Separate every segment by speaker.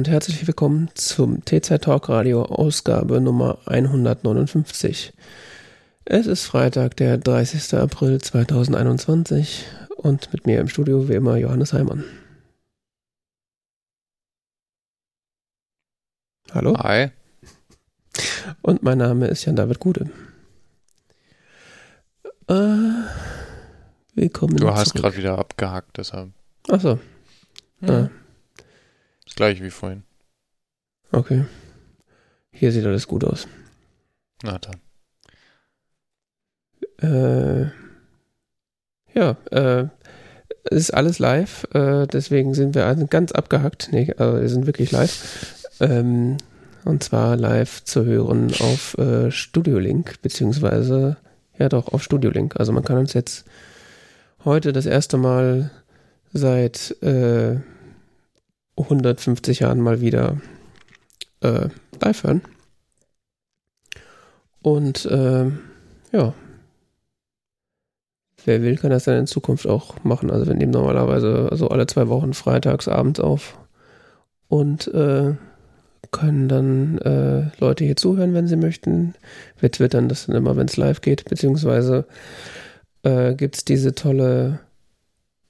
Speaker 1: Und herzlich willkommen zum TZ Talk Radio Ausgabe Nummer 159. Es ist Freitag, der 30. April 2021 und mit mir im Studio wie immer Johannes Heimann. Hallo.
Speaker 2: Hi.
Speaker 1: Und mein Name ist Jan David Gude. Äh, willkommen.
Speaker 2: Du hast gerade wieder abgehackt, deshalb.
Speaker 1: Achso.
Speaker 2: Hm. Ah. Das gleiche wie vorhin.
Speaker 1: Okay. Hier sieht alles gut aus.
Speaker 2: Na dann.
Speaker 1: Äh, ja, äh, es ist alles live, äh, deswegen sind wir also ganz abgehackt. Nee, also wir sind wirklich live. Ähm, und zwar live zu hören auf äh, Studio Link, beziehungsweise, ja doch, auf Studio Link. Also man kann uns jetzt heute das erste Mal seit äh, 150 Jahren mal wieder äh, live hören. Und äh, ja, wer will, kann das dann in Zukunft auch machen. Also wir nehmen normalerweise so alle zwei Wochen freitags abends auf und äh, können dann äh, Leute hier zuhören, wenn sie möchten. Wir twittern das dann immer, wenn es live geht, beziehungsweise äh, gibt es diese tolle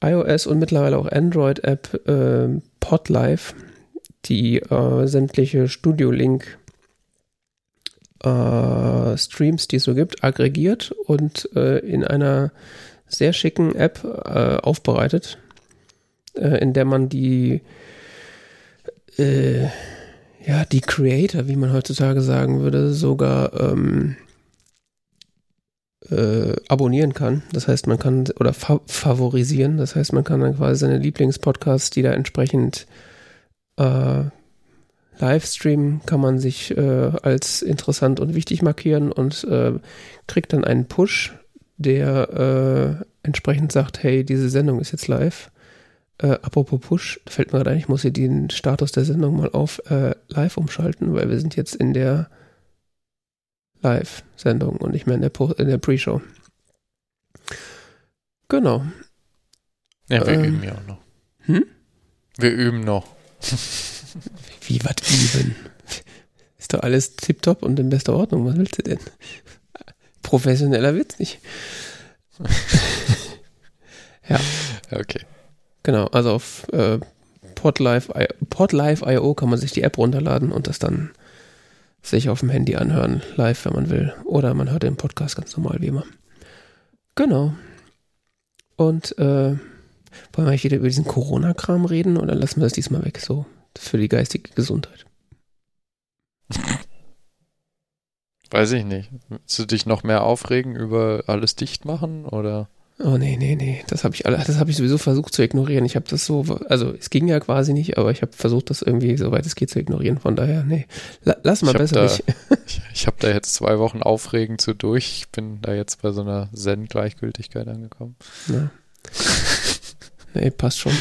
Speaker 1: iOS und mittlerweile auch Android-App äh, Podlife, die äh, sämtliche Studio-Link äh, Streams, die es so gibt, aggregiert und äh, in einer sehr schicken App äh, aufbereitet, äh, in der man die ja, die Creator, wie man heutzutage sagen würde, sogar ähm, äh, abonnieren kann. Das heißt, man kann oder fa favorisieren. Das heißt, man kann dann quasi seine Lieblingspodcasts, die da entsprechend äh, Livestream kann man sich äh, als interessant und wichtig markieren und äh, kriegt dann einen Push, der äh, entsprechend sagt, hey, diese Sendung ist jetzt live. Äh, apropos Push, fällt mir gerade ein, ich muss hier den Status der Sendung mal auf äh, live umschalten, weil wir sind jetzt in der Live-Sendung und nicht mehr in der, der Pre-Show. Genau.
Speaker 2: Ja, wir ähm, üben ja auch noch. Hm? Wir üben noch.
Speaker 1: Wie, was üben? Ist doch alles tipptopp und in bester Ordnung. Was willst du denn? Professioneller wird's nicht. ja.
Speaker 2: Okay.
Speaker 1: Genau, also auf äh, Podlife.io Podlife kann man sich die App runterladen und das dann sich auf dem Handy anhören, live, wenn man will. Oder man hört den Podcast ganz normal wie immer. Genau. Und äh, wollen wir wieder über diesen Corona-Kram reden oder lassen wir das diesmal weg? So, für die geistige Gesundheit.
Speaker 2: Weiß ich nicht. Willst du dich noch mehr aufregen über alles dicht machen oder?
Speaker 1: Oh nee, nee, nee, das habe ich das habe ich sowieso versucht zu ignorieren. Ich habe das so, also es ging ja quasi nicht, aber ich habe versucht, das irgendwie soweit es geht zu ignorieren. Von daher, nee, lass mal besser
Speaker 2: da,
Speaker 1: nicht.
Speaker 2: ich ich habe da jetzt zwei Wochen aufregend zu durch. Ich bin da jetzt bei so einer Zen-Gleichgültigkeit angekommen. Ja.
Speaker 1: nee, passt schon.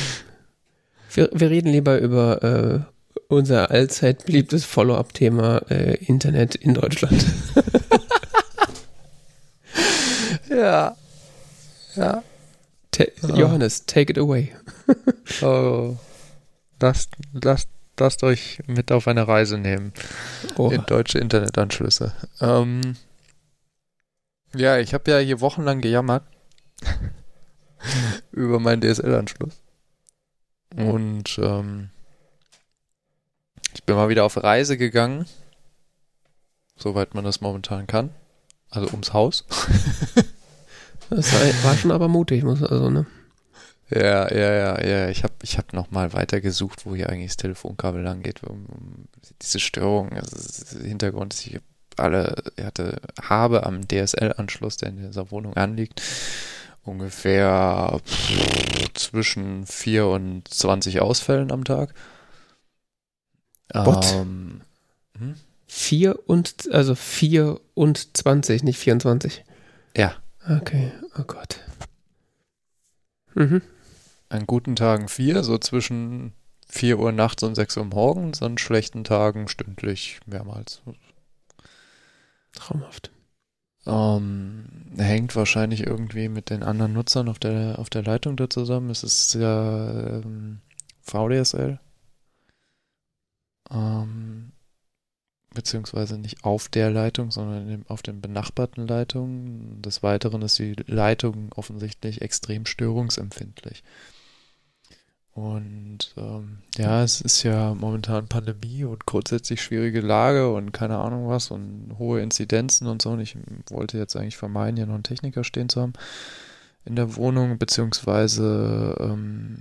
Speaker 1: Wir, wir reden lieber über äh, unser allzeit beliebtes Follow-up-Thema äh, Internet in Deutschland.
Speaker 2: ja. Ja.
Speaker 1: Ta oh. Johannes, take it away.
Speaker 2: oh. Lasst, lasst, lasst euch mit auf eine Reise nehmen. Oh. In deutsche Internetanschlüsse. Ähm, ja, ich habe ja hier wochenlang gejammert über meinen DSL-Anschluss. Und ähm, ich bin mal wieder auf Reise gegangen, soweit man das momentan kann. Also ums Haus.
Speaker 1: Das war schon aber mutig, muss also, ne?
Speaker 2: Ja, ja, ja, ja. Ich habe ich hab nochmal weitergesucht, wo hier eigentlich das Telefonkabel lang geht. Um, diese Störung, also Hintergrund ist, ich alle, hatte, habe am DSL-Anschluss, der in dieser Wohnung anliegt, ungefähr zwischen 4 und 20 Ausfällen am Tag.
Speaker 1: What? Ähm, hm? 4 und, also 4 und 20, nicht 24.
Speaker 2: Ja.
Speaker 1: Okay, oh Gott. Mhm.
Speaker 2: An guten Tagen vier, so zwischen 4 Uhr nachts und 6 Uhr morgens, an schlechten Tagen stündlich mehrmals.
Speaker 1: Traumhaft.
Speaker 2: Ähm, hängt wahrscheinlich irgendwie mit den anderen Nutzern auf der, auf der Leitung da zusammen. Es ist ja ähm, VDSL. Ähm, beziehungsweise nicht auf der Leitung, sondern auf den benachbarten Leitungen. Des Weiteren ist die Leitung offensichtlich extrem störungsempfindlich. Und ähm, ja, es ist ja momentan Pandemie und grundsätzlich schwierige Lage und keine Ahnung was und hohe Inzidenzen und so. Und ich wollte jetzt eigentlich vermeiden, hier noch einen Techniker stehen zu haben in der Wohnung, beziehungsweise ähm,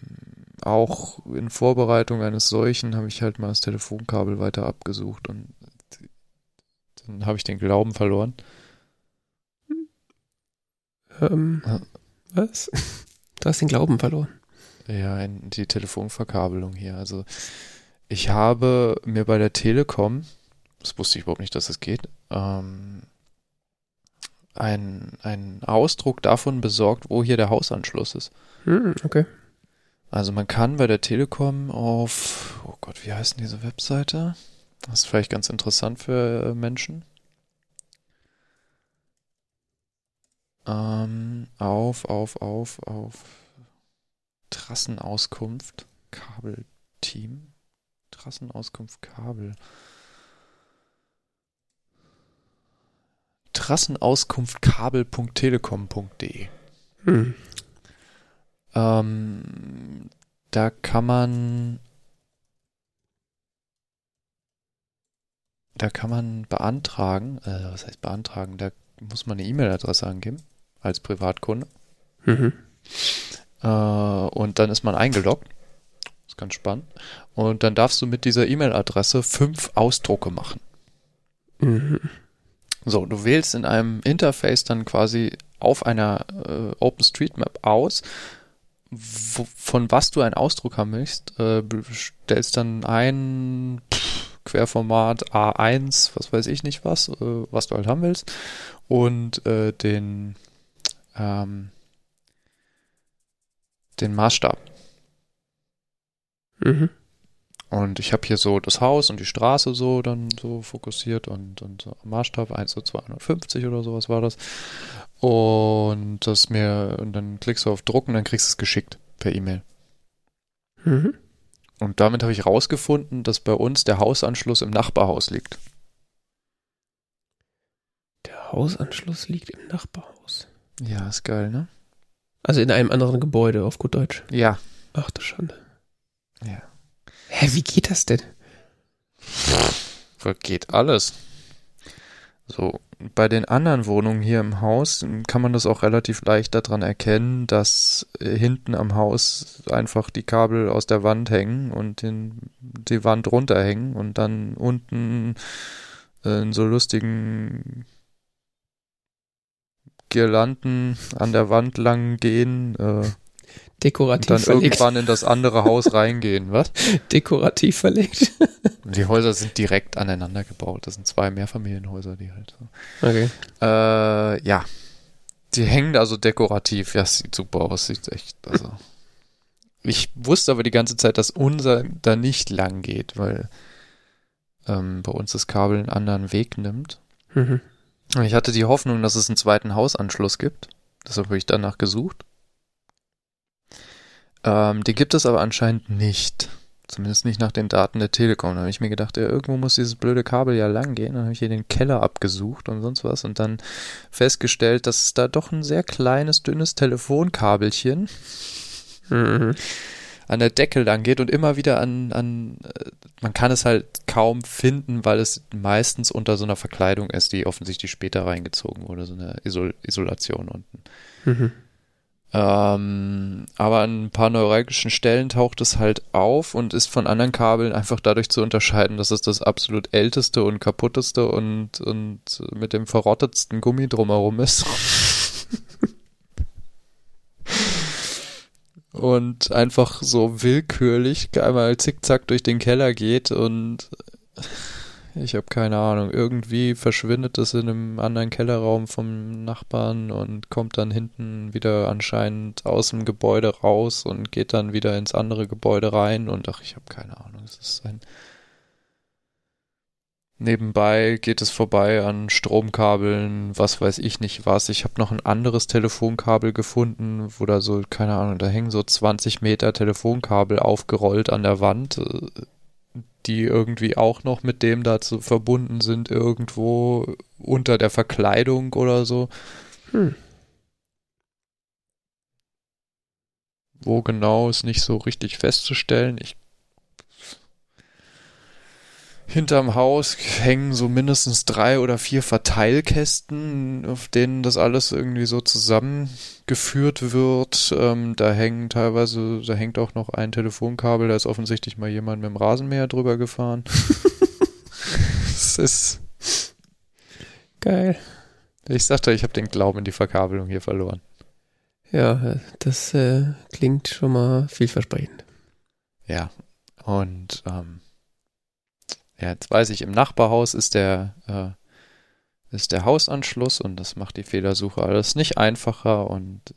Speaker 2: auch in Vorbereitung eines solchen habe ich halt mal das Telefonkabel weiter abgesucht und dann habe ich den Glauben verloren.
Speaker 1: Ähm,
Speaker 2: Ja.
Speaker 1: Was? Du hast den Glauben verloren.
Speaker 2: Ja, in die Telefonverkabelung hier. Also ich habe mir bei der Telekom, das wusste ich überhaupt nicht, dass das geht, ähm, einen, einen Ausdruck davon besorgt, wo hier der Hausanschluss ist.
Speaker 1: Hm, okay.
Speaker 2: Also man kann bei der Telekom auf, oh Gott, wie heißt denn diese Webseite? Das ist vielleicht ganz interessant für äh, Menschen. Ähm, auf, auf, auf, auf Trassenauskunft, Kabelteam, Trassenauskunft, Kabel. Trassenauskunft kabel.telekom.de.
Speaker 1: Hm.
Speaker 2: Ähm, da kann man da kann man beantragen, äh, was heißt beantragen, da muss man eine E-Mail-Adresse angeben als Privatkunde
Speaker 1: Mhm.
Speaker 2: äh, und dann ist man eingeloggt. ist ganz spannend. Und dann darfst du mit dieser E-Mail-Adresse fünf Ausdrucke machen.
Speaker 1: Mhm.
Speaker 2: So, du wählst in einem Interface dann quasi auf einer äh, OpenStreetMap aus, wo, von was du einen Ausdruck haben möchtest, äh, stellst dann ein Querformat A1, was weiß ich nicht was, äh, was du halt haben willst, und äh, den ähm, den Maßstab.
Speaker 1: Mhm.
Speaker 2: Und ich habe hier so das Haus und die Straße so dann so fokussiert und, und so Maßstab 1 zu 250 oder sowas war das. Und das mir, und dann klickst du auf Drucken, dann kriegst du es geschickt per E-Mail.
Speaker 1: Mhm.
Speaker 2: Und damit habe ich rausgefunden, dass bei uns der Hausanschluss im Nachbarhaus liegt.
Speaker 1: Der Hausanschluss liegt im Nachbarhaus.
Speaker 2: Ja, ist geil, ne?
Speaker 1: Also in einem anderen Gebäude, auf gut Deutsch.
Speaker 2: Ja.
Speaker 1: Ach du Schande.
Speaker 2: Ja.
Speaker 1: Hä, wie geht das denn?
Speaker 2: Geht alles. So, bei den anderen Wohnungen hier im Haus kann man das auch relativ leicht daran erkennen, dass äh, hinten am Haus einfach die Kabel aus der Wand hängen und den, die Wand runterhängen und dann unten äh, in so lustigen Girlanden an der Wand lang gehen äh, und
Speaker 1: Dekorativ
Speaker 2: dann
Speaker 1: verlegt.
Speaker 2: irgendwann in das andere Haus reingehen. Was?
Speaker 1: Dekorativ verlegt.
Speaker 2: Die Häuser sind direkt aneinander gebaut. Das sind zwei Mehrfamilienhäuser, die halt so.
Speaker 1: Okay.
Speaker 2: Äh, ja. Die hängen also dekorativ. Ja, sieht super aus. Sieht echt, also. Ich wusste aber die ganze Zeit, dass unser da nicht lang geht, weil ähm, bei uns das Kabel einen anderen Weg nimmt.
Speaker 1: Mhm.
Speaker 2: Und Ich hatte die Hoffnung, dass es einen zweiten Hausanschluss gibt. Deshalb habe ich danach gesucht. Ähm, die gibt es aber anscheinend nicht. Zumindest nicht nach den Daten der Telekom. Da habe ich mir gedacht, ja, irgendwo muss dieses blöde Kabel ja lang gehen. Dann habe ich hier den Keller abgesucht und sonst was und dann festgestellt, dass es da doch ein sehr kleines, dünnes Telefonkabelchen
Speaker 1: Mhm.
Speaker 2: an der Decke lang geht und immer wieder an, an, äh, man kann es halt kaum finden, weil es meistens unter so einer Verkleidung ist, die offensichtlich später reingezogen wurde, so eine Isol Isolation unten.
Speaker 1: Mhm.
Speaker 2: Ähm, aber an ein paar neuralgischen Stellen taucht es halt auf und ist von anderen Kabeln einfach dadurch zu unterscheiden, dass es das absolut älteste und kaputteste und, und mit dem verrottetsten Gummi drumherum ist. und einfach so willkürlich einmal zickzack durch den Keller geht und ich habe keine Ahnung, irgendwie verschwindet es in einem anderen Kellerraum vom Nachbarn und kommt dann hinten wieder anscheinend aus dem Gebäude raus und geht dann wieder ins andere Gebäude rein und ach, ich habe keine Ahnung, es ist ein Nebenbei geht es vorbei an Stromkabeln, was weiß ich nicht was. Ich habe noch ein anderes Telefonkabel gefunden, wo da so, keine Ahnung, da hängen so 20 Meter Telefonkabel aufgerollt an der Wand. Die irgendwie auch noch mit dem dazu verbunden sind, irgendwo unter der Verkleidung oder so. Hm. Wo genau ist nicht so richtig festzustellen. Ich hinterm Haus hängen so mindestens drei oder vier Verteilkästen, auf denen das alles irgendwie so zusammengeführt wird. Ähm, da hängen teilweise, da hängt auch noch ein Telefonkabel, da ist offensichtlich mal jemand mit dem Rasenmäher drüber gefahren. das ist
Speaker 1: geil.
Speaker 2: Ich sagte, ich habe den Glauben in die Verkabelung hier verloren.
Speaker 1: Ja, das äh, klingt schon mal vielversprechend.
Speaker 2: Ja, und ähm, ja, jetzt weiß ich, im Nachbarhaus ist der, äh, ist der Hausanschluss und das macht die Fehlersuche alles nicht einfacher und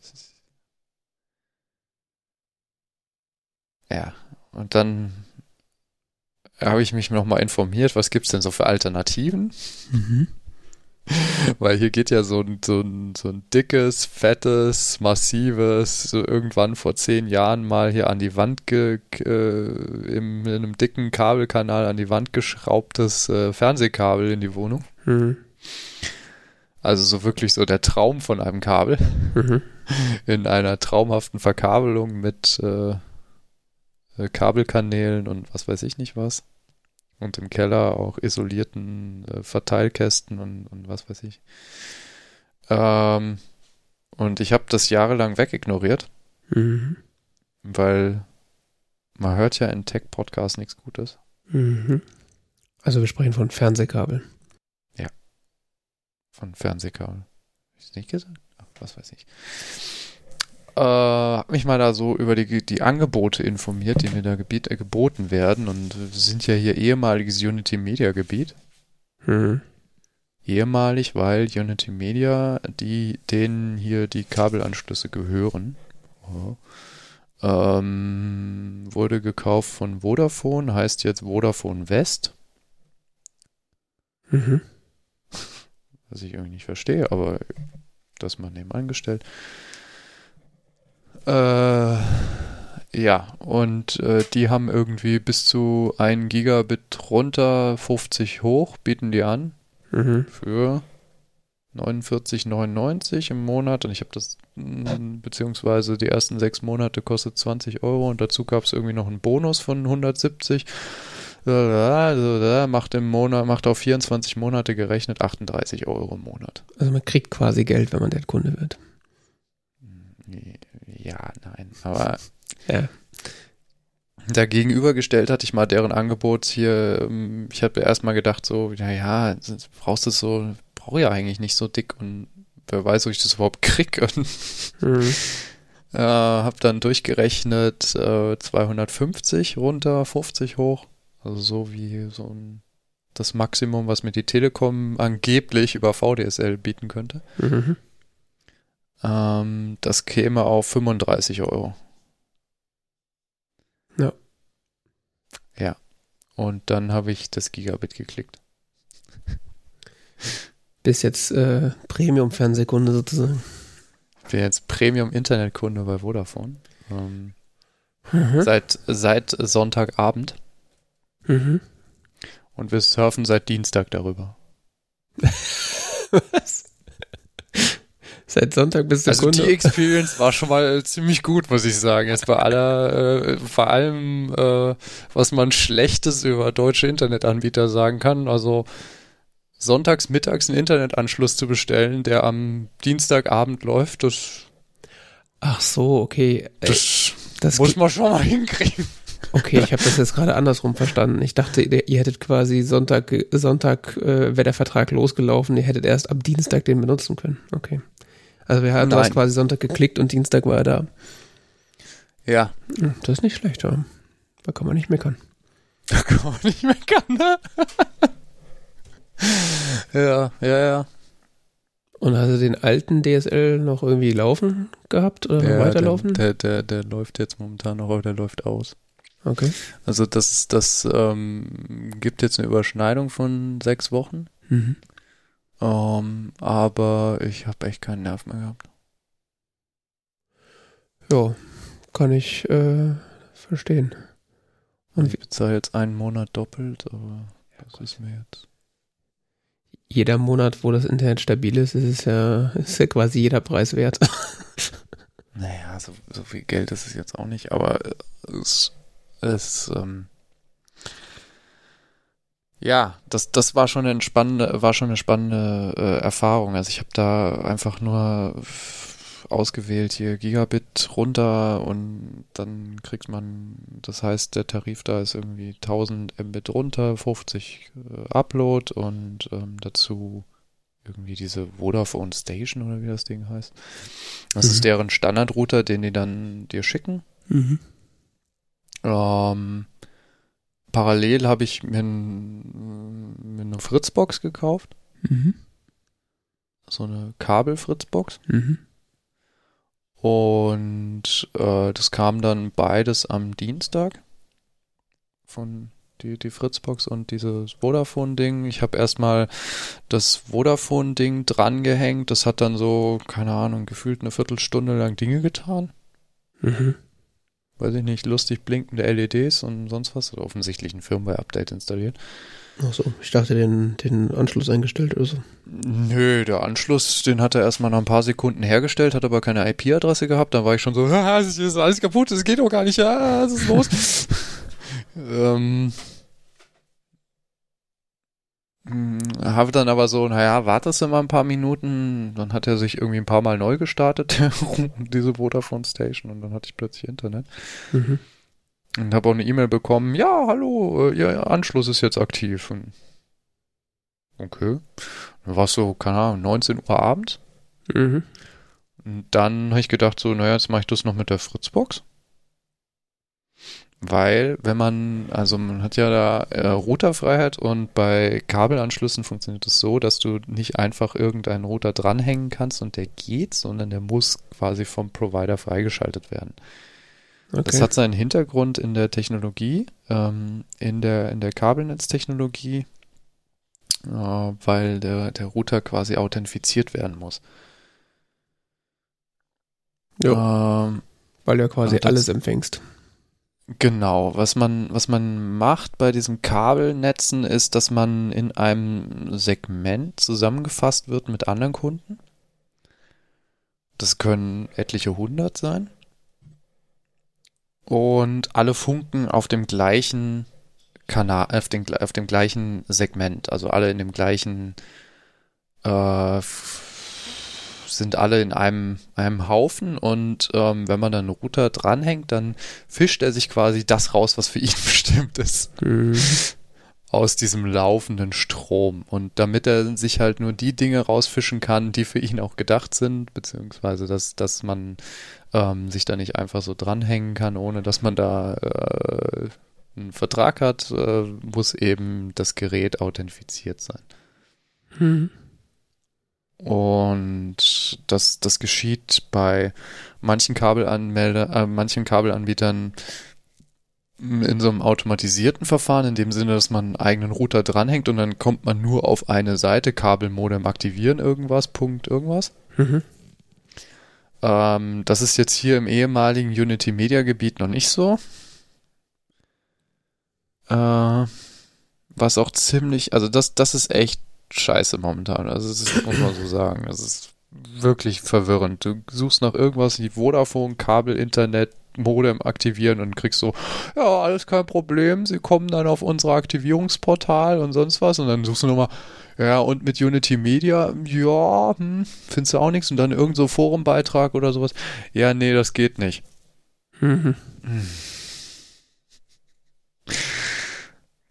Speaker 2: ja, und dann habe ich mich nochmal informiert, was gibt es denn so für Alternativen? Mhm. Weil hier geht ja so ein, so, ein, so ein dickes, fettes, massives, so irgendwann vor zehn Jahren mal hier an die Wand, ge, äh, im, in einem dicken Kabelkanal an die Wand geschraubtes äh, Fernsehkabel in die Wohnung. Mhm. Also so wirklich so der Traum von einem Kabel. Mhm. In einer traumhaften Verkabelung mit äh, äh Kabelkanälen und was weiß ich nicht was. Und im Keller auch isolierten äh, Verteilkästen und, und was weiß ich. Ähm, und ich habe das jahrelang wegignoriert, mhm. weil man hört ja in Tech-Podcasts nichts Gutes.
Speaker 1: Mhm. Also wir sprechen von Fernsehkabeln.
Speaker 2: Ja. Von Fernsehkabeln. Hab ich nicht gesagt? Ach, was weiß ich äh, habe mich mal da so über die, die Angebote informiert, die mir da gebiet, äh, geboten werden. Und wir sind ja hier ehemaliges Unity Media Gebiet. Mhm. Ehemalig, weil Unity Media, die, denen hier die Kabelanschlüsse gehören, oh, ähm, wurde gekauft von Vodafone, heißt jetzt Vodafone West. Mhm. Was ich irgendwie nicht verstehe, aber das mal nebenan gestellt. Äh, ja, und äh, die haben irgendwie bis zu 1 Gigabit runter, 50 hoch, bieten die an. Mhm. Für 49,99 im Monat. Und ich habe das, beziehungsweise die ersten sechs Monate kostet 20 Euro und dazu gab es irgendwie noch einen Bonus von 170. Also, macht im Monat, macht auf 24 Monate gerechnet 38 Euro im Monat.
Speaker 1: Also man kriegt quasi Geld, wenn man der Kunde wird.
Speaker 2: Ja, nein, aber ja. Da gegenübergestellt hatte ich mal deren Angebot hier. Ähm, ich habe erstmal gedacht, so, naja, brauchst du so, brauche ja eigentlich nicht so dick und wer weiß, ob ich das überhaupt krieg. Und mhm. äh, habe dann durchgerechnet äh, 250 runter, 50 hoch. Also so wie so ein, das Maximum, was mir die Telekom angeblich über VDSL bieten könnte. Mhm. Ähm, das käme auf 35 Euro.
Speaker 1: Ja.
Speaker 2: Ja. Und dann habe ich das Gigabit geklickt.
Speaker 1: Bis jetzt äh, Premium-Fernsehkunde sozusagen.
Speaker 2: Ich bin jetzt Premium-Internetkunde bei Vodafone. Ähm, mhm. seit, seit Sonntagabend. Mhm. Und wir surfen seit Dienstag darüber. Was?
Speaker 1: Seit Sonntag bis
Speaker 2: zur also Kunde. die Experience war schon mal ziemlich gut, muss ich sagen. Jetzt bei aller, äh, vor allem, äh, was man Schlechtes über deutsche Internetanbieter sagen kann. Also sonntags mittags einen Internetanschluss zu bestellen, der am Dienstagabend läuft, das.
Speaker 1: Ach so, okay.
Speaker 2: Das, das muss man schon mal hinkriegen.
Speaker 1: Okay, ich habe das jetzt gerade andersrum verstanden. Ich dachte, ihr hättet quasi Sonntag, Sonntag äh, wäre der Vertrag losgelaufen, ihr hättet erst am Dienstag den benutzen können. Okay. Also wir haben das quasi Sonntag geklickt und Dienstag war er da.
Speaker 2: Ja.
Speaker 1: Hm, das ist nicht schlecht, ja. Da kann man nicht meckern.
Speaker 2: Da kann man nicht meckern, ne? ja, ja, ja.
Speaker 1: Und hast du den alten DSL noch irgendwie laufen gehabt oder ja, weiterlaufen?
Speaker 2: Der, der, der, der läuft jetzt momentan noch, aber der läuft aus.
Speaker 1: Okay.
Speaker 2: Also das, das ähm, gibt jetzt eine Überschneidung von sechs Wochen. Mhm. Um, ähm, aber ich habe echt keinen Nerv mehr gehabt.
Speaker 1: Ja, kann ich äh, verstehen. Und
Speaker 2: ich bezahle jetzt einen Monat doppelt, aber das ist mir jetzt.
Speaker 1: jeder Monat, wo das Internet stabil ist, ist es ja, ist ja quasi jeder Preis wert.
Speaker 2: Naja, so, so viel Geld ist es jetzt auch nicht, aber es, es ähm, ja, das, das war schon eine spannende, war schon eine spannende äh, Erfahrung. Also ich habe da einfach nur ausgewählt hier Gigabit runter und dann kriegt man, das heißt, der Tarif da ist irgendwie 1000 Mbit runter, 50 äh, Upload und ähm, dazu irgendwie diese Vodafone Station oder wie das Ding heißt. Das
Speaker 1: Mhm.
Speaker 2: ist deren Standardrouter, den die dann dir schicken.
Speaker 1: Mhm.
Speaker 2: Ähm, parallel habe ich mir, n- mir eine Fritzbox gekauft.
Speaker 1: Mhm.
Speaker 2: So eine Kabel-Fritzbox.
Speaker 1: Mhm.
Speaker 2: Und äh, das kam dann beides am Dienstag. Von die, die Fritzbox und dieses Vodafone-Ding. Ich habe erstmal das Vodafone-Ding drangehängt. Das hat dann so, keine Ahnung, gefühlt eine Viertelstunde lang Dinge getan.
Speaker 1: Mhm.
Speaker 2: Weiß ich nicht, lustig blinkende LEDs und sonst was. Oder offensichtlich ein Firmware-Update installiert.
Speaker 1: Ach so, ich dachte, den, den Anschluss eingestellt oder so.
Speaker 2: Nö, der Anschluss, den hat er erstmal nach ein paar Sekunden hergestellt, hat aber keine IP-Adresse gehabt. Dann war ich schon so, es ist alles kaputt, es geht doch gar nicht, ah, was ist los? ähm, habe dann aber so, naja, wartest du mal ein paar Minuten. Dann hat er sich irgendwie ein paar Mal neu gestartet, diese Vodafone Station, und dann hatte ich plötzlich Internet.
Speaker 1: Mhm.
Speaker 2: Und habe auch eine E-Mail bekommen, ja, hallo, äh, Ihr Anschluss ist jetzt aktiv. Und okay. Dann war es so, keine Ahnung, 19 Uhr abends.
Speaker 1: Mhm.
Speaker 2: Und dann habe ich gedacht, so, naja, jetzt mache ich das noch mit der Fritzbox. Weil, wenn man, also man hat ja da äh, Routerfreiheit und bei Kabelanschlüssen funktioniert es so, dass du nicht einfach irgendeinen Router dranhängen kannst und der geht, sondern der muss quasi vom Provider freigeschaltet werden.
Speaker 1: Okay.
Speaker 2: Das hat seinen Hintergrund in der Technologie, ähm, in der, in der Kabelnetztechnologie, äh, weil der, der Router quasi authentifiziert werden muss. Ähm,
Speaker 1: Weil du ja quasi
Speaker 2: das-
Speaker 1: alles empfängst.
Speaker 2: Genau, was man, was man macht bei diesen Kabelnetzen ist, dass man in einem Segment zusammengefasst wird mit anderen Kunden. Das können etliche hundert sein. Und alle funken auf dem gleichen Kanal, auf dem, auf dem gleichen Segment, also alle in dem gleichen, äh, sind alle in einem, einem Haufen und ähm, wenn man dann einen Router dranhängt, dann fischt er sich quasi das raus, was für ihn bestimmt ist,
Speaker 1: Mhm.
Speaker 2: aus diesem laufenden Strom. Und damit er sich halt nur die Dinge rausfischen kann, die für ihn auch gedacht sind, beziehungsweise dass, dass man ähm, sich da nicht einfach so dranhängen kann, ohne dass man da äh, einen Vertrag hat, äh, muss eben das Gerät authentifiziert sein.
Speaker 1: Mhm.
Speaker 2: Und das, das geschieht bei manchen Kabelanmelder, äh, manchen Kabelanbietern in so einem automatisierten Verfahren, in dem Sinne, dass man einen eigenen Router dranhängt und dann kommt man nur auf eine Seite, Kabelmodem aktivieren, irgendwas, Punkt, irgendwas.
Speaker 1: Mhm.
Speaker 2: Ähm, das ist jetzt hier im ehemaligen Unity Media Gebiet noch nicht so. Äh, was auch ziemlich, also das, das ist echt scheiße momentan. Also das ist, muss man so sagen. Das ist wirklich verwirrend. Du suchst nach irgendwas wie Vodafone, Kabel, Internet, Modem aktivieren und kriegst so, ja, alles kein Problem. Sie kommen dann auf unser Aktivierungsportal und sonst was. Und dann suchst du nochmal, ja, und mit Unity Media, ja, hm, findest du auch nichts. Und dann irgend so Forumbeitrag oder sowas. Ja, nee, das geht nicht.
Speaker 1: Mhm.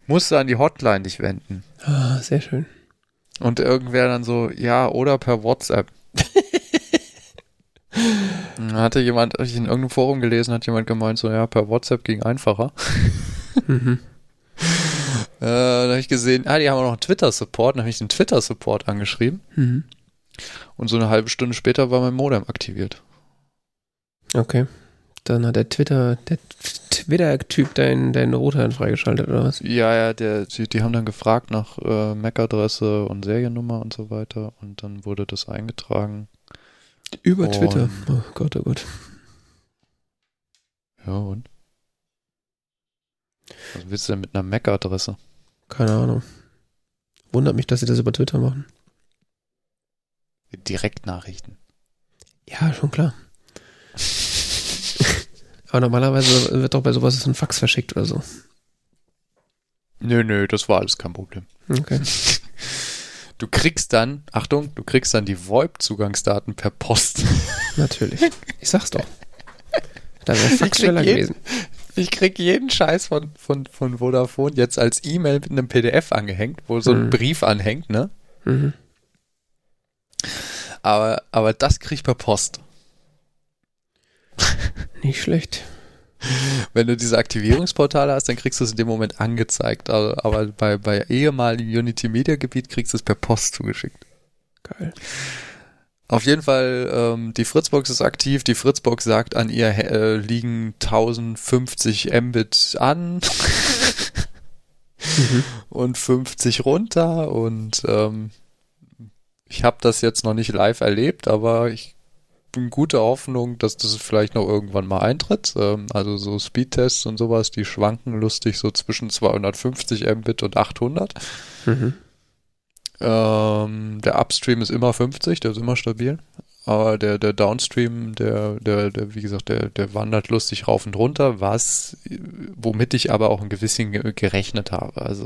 Speaker 2: Musst du an die Hotline dich wenden.
Speaker 1: Ah, sehr schön.
Speaker 2: Und irgendwer dann so, ja, oder per WhatsApp. Dann hatte jemand, ich in irgendeinem Forum gelesen, hat jemand gemeint, so, ja, per WhatsApp ging einfacher.
Speaker 1: Mhm.
Speaker 2: Äh, da habe ich gesehen, ah, die haben auch noch einen Twitter-Support, dann habe ich den Twitter-Support angeschrieben
Speaker 1: Mhm.
Speaker 2: und so eine halbe Stunde später war mein Modem aktiviert.
Speaker 1: Okay. Dann hat der Twitter, der Twitter-Typ deinen deinen Router dann freigeschaltet, oder was?
Speaker 2: Ja, ja, der, die, die haben dann gefragt nach äh, MAC-Adresse und Seriennummer und so weiter und dann wurde das eingetragen.
Speaker 1: Über
Speaker 2: Und-
Speaker 1: Twitter. Oh Gott, oh Gott.
Speaker 2: Ja, und? Was willst du denn mit einer Mac-Adresse?
Speaker 1: Keine Ahnung. Wundert mich, dass sie das über Twitter machen.
Speaker 2: Direktnachrichten.
Speaker 1: Ja, schon klar. Aber normalerweise wird doch bei sowas so ein Fax verschickt oder so.
Speaker 2: Nö, nö, das war alles kein Problem.
Speaker 1: Okay.
Speaker 2: Du kriegst dann, Achtung, du kriegst dann die VoIP-Zugangsdaten per Post.
Speaker 1: Natürlich. Ich sag's doch. Da wäre Fax schneller gewesen.
Speaker 2: Ich krieg jeden Scheiß von, von, von Vodafone jetzt als E-Mail mit einem PDF angehängt, wo so ein
Speaker 1: Mhm.
Speaker 2: Brief anhängt, ne?
Speaker 1: Mhm.
Speaker 2: Aber, aber das krieg ich per Post.
Speaker 1: Nicht schlecht.
Speaker 2: Wenn du diese Aktivierungsportale hast, dann kriegst du es in dem Moment angezeigt. Aber, aber bei, bei ehemaligem Unity Media Gebiet kriegst du es per Post zugeschickt.
Speaker 1: Geil.
Speaker 2: Auf jeden Fall, ähm, die Fritzbox ist aktiv. Die Fritzbox sagt, an ihr äh, liegen 1050 Mbit an
Speaker 1: Mhm.
Speaker 2: und 50 runter. Und ähm, ich habe das jetzt noch nicht live erlebt, aber ich gute Hoffnung, dass das vielleicht noch irgendwann mal eintritt. Ähm, also so Speedtests und sowas, die schwanken lustig so zwischen 250 Mbit und 800.
Speaker 1: Mhm.
Speaker 2: Ähm, der Upstream ist immer 50, der ist immer stabil. Aber der, der Downstream, der, der, der, wie gesagt, der, der wandert lustig rauf und runter, was, womit ich aber auch ein bisschen ge- gerechnet habe. Also,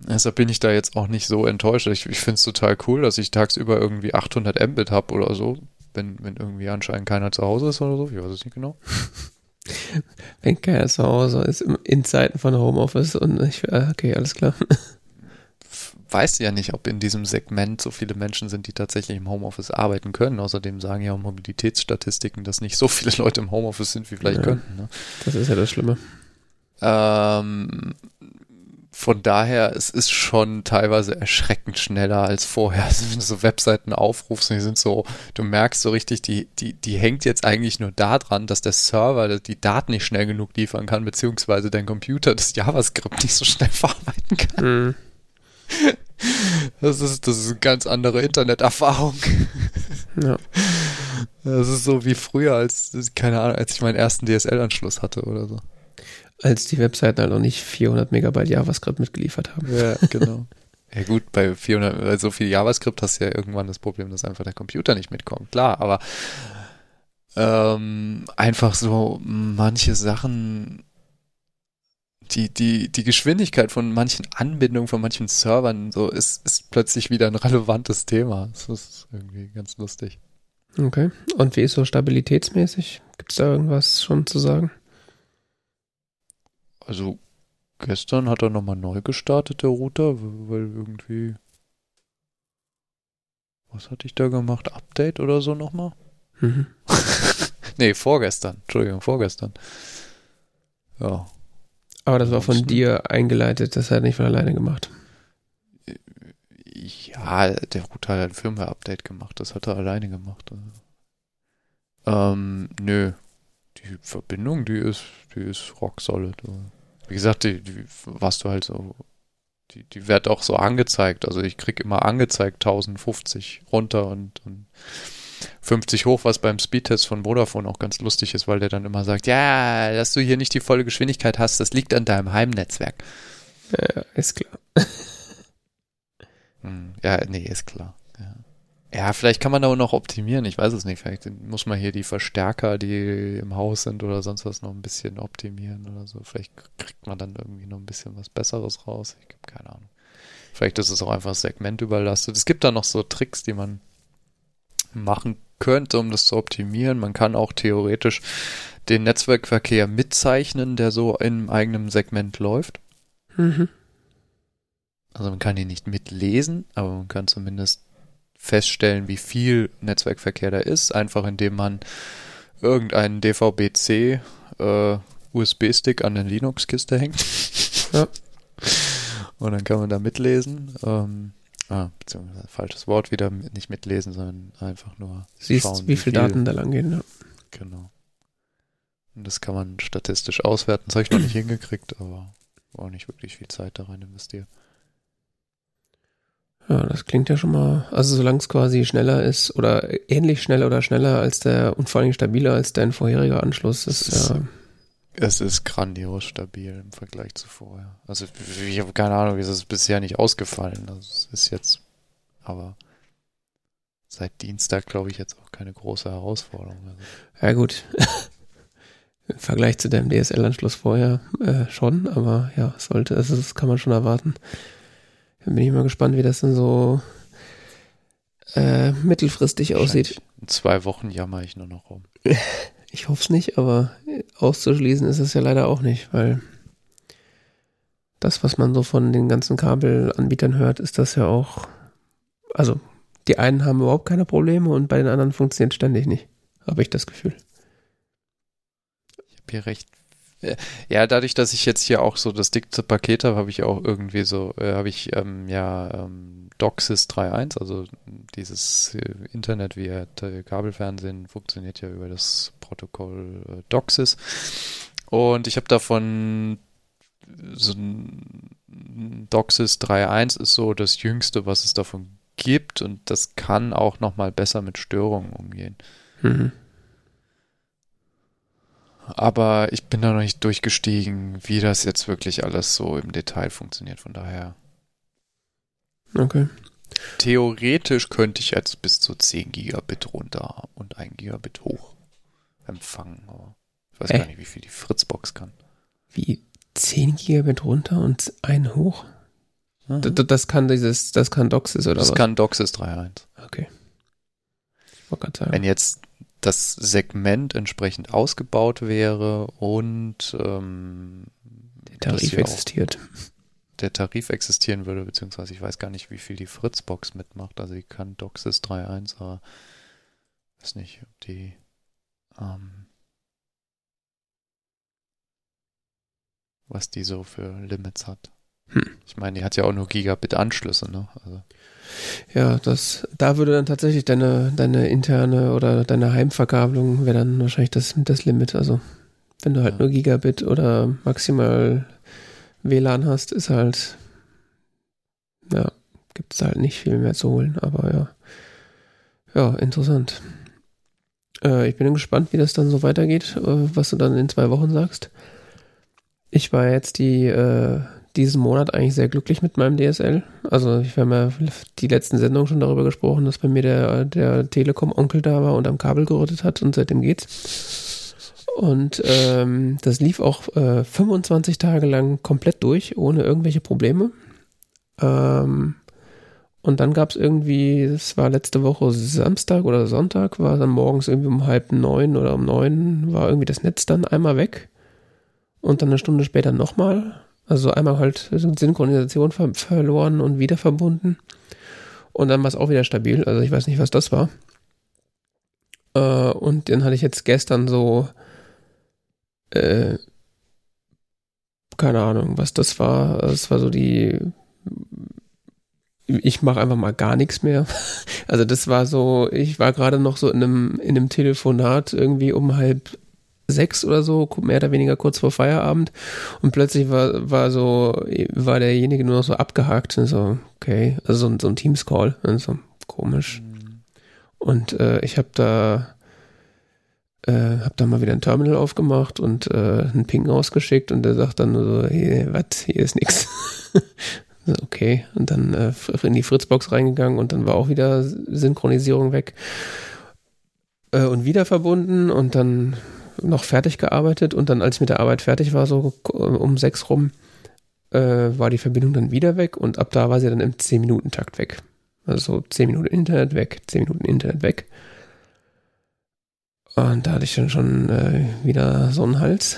Speaker 2: deshalb bin ich da jetzt auch nicht so enttäuscht. Ich, ich finde es total cool, dass ich tagsüber irgendwie 800 Mbit habe oder so, wenn, wenn irgendwie anscheinend keiner zu Hause ist oder so. Ich weiß es nicht genau.
Speaker 1: Wenn keiner zu Hause ist, in Zeiten von Homeoffice und ich, äh, okay, alles klar.
Speaker 2: weiß ja nicht, ob in diesem Segment so viele Menschen sind, die tatsächlich im Homeoffice arbeiten können. Außerdem sagen ja auch Mobilitätsstatistiken, dass nicht so viele Leute im Homeoffice sind, wie vielleicht
Speaker 1: Ja.
Speaker 2: könnten. Ne?
Speaker 1: Das ist ja das Schlimme.
Speaker 2: Ähm, von daher, es ist schon teilweise erschreckend schneller als vorher. Also wenn du so Webseiten aufrufst und die sind so, du merkst so richtig, die, die, die hängt jetzt eigentlich nur daran, dass der Server die Daten nicht schnell genug liefern kann, beziehungsweise dein Computer das JavaScript nicht so schnell verarbeiten kann.
Speaker 1: Mhm.
Speaker 2: Das ist, das ist eine ganz andere Interneterfahrung.
Speaker 1: Ja.
Speaker 2: Das ist so wie früher, als, keine Ahnung, als ich meinen ersten DSL-Anschluss hatte oder so.
Speaker 1: Als die Webseiten halt noch nicht 400 Megabyte JavaScript mitgeliefert haben.
Speaker 2: Ja, genau. ja gut, bei 400, bei so viel JavaScript hast du ja irgendwann das Problem, dass einfach der Computer nicht mitkommt. Klar, aber ähm, einfach so manche Sachen, die, die, die Geschwindigkeit von manchen Anbindungen von manchen Servern so ist, ist plötzlich wieder ein relevantes Thema. Das ist irgendwie ganz lustig.
Speaker 1: Okay. Und wie ist so stabilitätsmäßig? Gibt es da irgendwas schon zu sagen?
Speaker 2: Also gestern hat er nochmal neu gestartet, der Router, weil irgendwie. Was hatte ich da gemacht? Update oder so nochmal?
Speaker 1: Mhm.
Speaker 2: nee, vorgestern. Entschuldigung, vorgestern. Ja.
Speaker 1: Aber das war von
Speaker 2: Ansonsten-
Speaker 1: dir eingeleitet, das hat er nicht von alleine gemacht.
Speaker 2: Ja, der Router hat ein Firmware-Update gemacht. Das hat er alleine gemacht. Ähm, nö. Die Verbindung, die ist, die ist rock solid. Wie gesagt, die, die warst du halt so. Die, die wird auch so angezeigt. Also ich krieg immer angezeigt 1050 runter und, und 50 hoch, was beim Speedtest von Vodafone auch ganz lustig ist, weil der dann immer sagt, ja, dass du hier nicht die volle Geschwindigkeit hast, das liegt an deinem Heimnetzwerk.
Speaker 1: Ja, ist klar.
Speaker 2: Hm, Ja, nee, ist klar. Ja. vielleicht kann man da auch noch optimieren. Ich weiß es nicht. Vielleicht muss man hier die Verstärker, die im Haus sind oder sonst was, noch ein bisschen optimieren oder so. Vielleicht kriegt man dann irgendwie noch ein bisschen was Besseres raus. Ich habe keine Ahnung. Vielleicht ist es auch einfach Segment überlastet. Es gibt da noch so Tricks, die man machen könnte, um das zu optimieren. Man kann auch theoretisch den Netzwerkverkehr mitzeichnen, der so im eigenen Segment läuft.
Speaker 1: Mhm.
Speaker 2: Also man kann ihn nicht mitlesen, aber man kann zumindest feststellen, wie viel Netzwerkverkehr da ist, einfach indem man irgendeinen DVB-C äh, USB-Stick an eine Linux-Kiste hängt.
Speaker 1: Ja.
Speaker 2: Und dann kann man da mitlesen. Ähm, ah, beziehungsweise falsches Wort wieder, nicht mitlesen, sondern einfach nur
Speaker 1: Siehst,
Speaker 2: schauen,
Speaker 1: wie viel Daten da lang gehen. Ja.
Speaker 2: Genau. Und das kann man statistisch auswerten. Das habe ich noch nicht hingekriegt, aber war auch nicht wirklich viel Zeit da rein investiert.
Speaker 1: Ja, das klingt ja schon mal, also solange es quasi schneller ist oder ähnlich schnell oder schneller als der und vor allem stabiler als dein vorheriger Anschluss, ist
Speaker 2: ist-
Speaker 1: ja
Speaker 2: es ist grandios stabil im Vergleich zu vorher. Also ich habe keine Ahnung, es ist bisher nicht ausgefallen. Also es ist jetzt, aber seit Dienstag glaube ich jetzt auch keine große Herausforderung. Also.
Speaker 1: Ja gut. Im Vergleich zu dem DSL-Anschluss vorher äh, schon, aber ja, sollte, also das kann man schon erwarten. Dann bin ich mal gespannt, wie das dann so äh, mittelfristig aussieht.
Speaker 2: In zwei Wochen jammer ich nur noch rum.
Speaker 1: Ich hoffe es nicht, aber auszuschließen ist es ja leider auch nicht, weil das, was man so von den ganzen Kabelanbietern hört, ist das ja auch, also die einen haben überhaupt keine Probleme und bei den anderen funktioniert ständig nicht, habe ich das Gefühl.
Speaker 2: Ich habe hier recht. Äh, ja, dadurch, dass ich jetzt hier auch so das dickste Paket habe, habe ich auch irgendwie so, äh, habe ich ähm, ja ähm, DOCSIS 3.1, also dieses äh, Internet via Kabelfernsehen funktioniert ja über das Protokoll äh, DOCSIS. Und ich habe davon so ein DOCSIS 3.1 ist so das jüngste, was es davon gibt und das kann auch nochmal besser mit Störungen umgehen. Mhm. Aber ich bin da noch nicht durchgestiegen, wie das jetzt wirklich alles so im Detail funktioniert. Von daher.
Speaker 1: Okay.
Speaker 2: Theoretisch könnte ich jetzt bis zu 10 Gigabit runter und 1 Gigabit hoch empfangen. Aber ich weiß äh? gar nicht, wie viel die Fritzbox kann.
Speaker 1: Wie 10 Gigabit runter und 1 hoch? Mhm. Das, kann dieses, das kann DOCSIS oder
Speaker 2: das
Speaker 1: was?
Speaker 2: Das kann DOCSIS 3.1.
Speaker 1: Okay.
Speaker 2: Wenn jetzt das Segment entsprechend ausgebaut wäre und ähm,
Speaker 1: der Tarif existiert.
Speaker 2: Der Tarif existieren würde, beziehungsweise ich weiß gar nicht, wie viel die Fritzbox mitmacht. Also die kann DOCSIS 3.1, aber weiß nicht, ob die ähm, was die so für Limits hat. Hm. Ich meine, die hat ja auch nur Gigabit-Anschlüsse, ne? Also.
Speaker 1: Ja, das, da würde dann tatsächlich deine, deine interne oder deine Heimverkabelung wäre dann wahrscheinlich das, das Limit. Also wenn du halt ja. nur Gigabit oder maximal WLAN hast, ist halt, ja, gibt es halt nicht viel mehr zu holen, aber ja. Ja, interessant. Äh, ich bin gespannt, wie das dann so weitergeht, äh, was du dann in zwei Wochen sagst. Ich war jetzt die, äh, diesen Monat eigentlich sehr glücklich mit meinem DSL. Also ich habe ja die letzten Sendungen schon darüber gesprochen, dass bei mir der, der Telekom-Onkel da war und am Kabel gerüttet hat und seitdem geht's. Und ähm, das lief auch äh, 25 Tage lang komplett durch, ohne irgendwelche Probleme. Ähm, und dann gab es irgendwie, es war letzte Woche Samstag oder Sonntag, war dann morgens irgendwie um halb neun oder um neun, war irgendwie das Netz dann einmal weg. Und dann eine Stunde später nochmal. Also einmal halt Synchronisation ver verloren und wieder verbunden. Und dann war es auch wieder stabil. Also ich weiß nicht, was das war. Äh, und dann hatte ich jetzt gestern so, äh, keine Ahnung, was das war. Es war so die, ich mache einfach mal gar nichts mehr. Also das war so, ich war gerade noch so in einem, in einem Telefonat irgendwie um halb sechs oder so, mehr oder weniger kurz vor Feierabend. Und plötzlich war, war so, war derjenige nur noch so abgehakt und so, okay, also so, so ein Teams-Call, so komisch. Mhm. Und äh, ich habe da, äh, hab da mal wieder ein Terminal aufgemacht und äh, einen Ping ausgeschickt und der sagt dann nur so, hey, was, hier ist nix. okay, und dann äh, in die Fritzbox reingegangen und dann war auch wieder Synchronisierung weg äh, und wieder verbunden und dann noch fertig gearbeitet und dann, als ich mit der Arbeit fertig war, so um sechs rum, äh, war die Verbindung dann wieder weg und ab da war sie dann im 10-Minuten-Takt weg. Also so 10 Minuten Internet weg, 10 Minuten Internet weg. Und da hatte ich dann schon äh, wieder so einen Hals.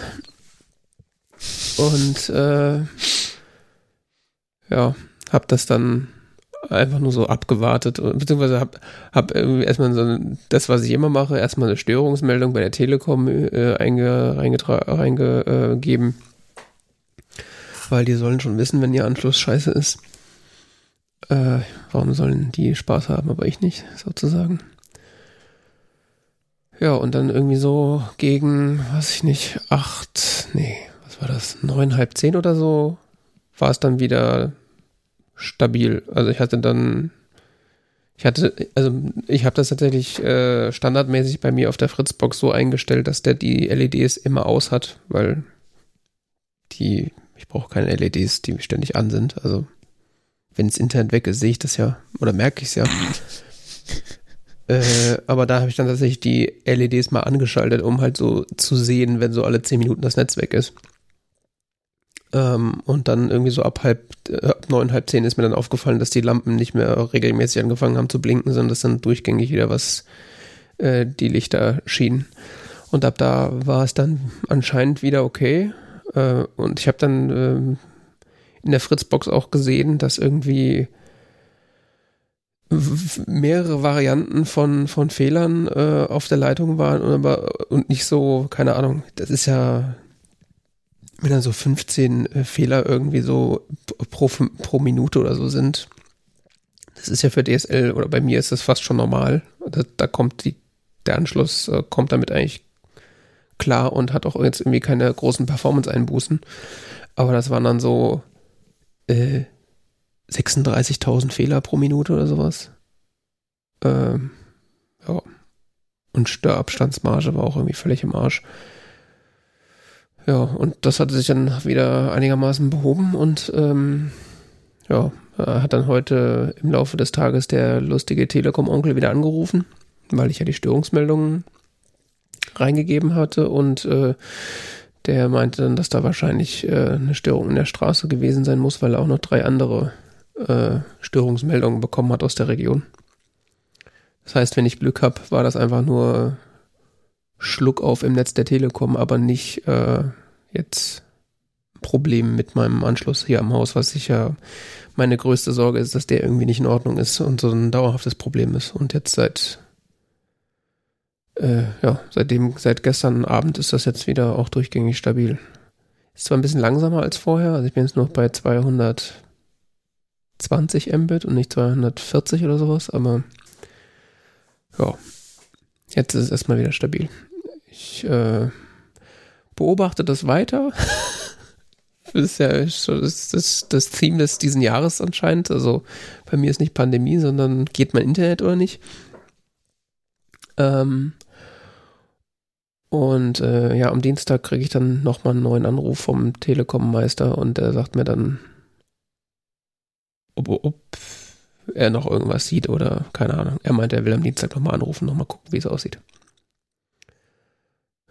Speaker 1: Und äh, ja, hab das dann einfach nur so abgewartet, beziehungsweise habe hab erstmal so das, was ich immer mache, erstmal eine Störungsmeldung bei der Telekom äh, einge, reingegeben, weil die sollen schon wissen, wenn ihr Anschluss scheiße ist. Äh, warum sollen die Spaß haben, aber ich nicht, sozusagen. Ja, und dann irgendwie so gegen, weiß ich nicht, acht, nee, was war das, neun, halb zehn oder so, war es dann wieder stabil. Also ich hatte dann, Ich hatte, also ich habe das tatsächlich äh, standardmäßig bei mir auf der Fritzbox so eingestellt, dass der die LEDs immer aus hat, weil die, ich brauche keine LEDs, die ständig an sind. Also wenn das Internet weg ist, sehe ich das ja oder merke ich es ja. äh, aber da habe ich dann tatsächlich die LEDs mal angeschaltet, um halt so zu sehen, wenn so alle zehn Minuten das Netz weg ist. Ähm, und dann irgendwie so ab halb, äh, ab neun, halb zehn ist mir dann aufgefallen, dass die Lampen nicht mehr regelmäßig angefangen haben zu blinken, sondern dass dann durchgängig wieder was äh, die Lichter schienen. Und ab da war es dann anscheinend wieder okay. Äh, und ich habe dann äh, in der Fritzbox auch gesehen, dass irgendwie mehrere Varianten von, von Fehlern äh, auf der Leitung waren und, aber, und nicht so, keine Ahnung, das ist ja wenn dann so 15 äh, Fehler irgendwie so pro, pro Minute oder so sind, das ist ja für DSL oder bei mir ist das fast schon normal. Da, da kommt die, der Anschluss äh, kommt damit eigentlich klar und hat auch jetzt irgendwie keine großen Performance-Einbußen. Aber das waren dann so äh, 36.000 Fehler pro Minute oder sowas. Ähm, ja. Und Störabstandsmarge war auch irgendwie völlig im Arsch. Ja, und das hatte sich dann wieder einigermaßen behoben und ähm, ja, hat dann heute im Laufe des Tages der lustige Telekom-Onkel wieder angerufen, weil ich ja die Störungsmeldungen reingegeben hatte und äh, der meinte dann, dass da wahrscheinlich äh, eine Störung in der Straße gewesen sein muss, weil er auch noch drei andere äh, Störungsmeldungen bekommen hat aus der Region. Das heißt, wenn ich Glück habe, war das einfach nur Schluck auf im Netz der Telekom, aber nicht äh, jetzt Problem mit meinem Anschluss hier am Haus, was sicher meine größte Sorge ist, dass der irgendwie nicht in Ordnung ist und so ein dauerhaftes Problem ist. Und jetzt seit äh, ja, seitdem, seit gestern Abend ist das jetzt wieder auch durchgängig stabil. Ist zwar ein bisschen langsamer als vorher, also ich bin jetzt noch bei 220 Mbit und nicht 240 oder sowas, aber ja, jetzt ist es erstmal wieder stabil. Ich äh, beobachte das weiter. das ist ja das, das, das Theme des diesen Jahres anscheinend. Also bei mir ist nicht Pandemie, sondern geht mein Internet oder nicht. Ähm, und äh, ja, am Dienstag kriege ich dann nochmal einen neuen Anruf vom Telekom-Meister und der sagt mir dann, ob, ob er noch irgendwas sieht oder keine Ahnung. Er meint, er will am Dienstag nochmal anrufen, nochmal gucken, wie es aussieht.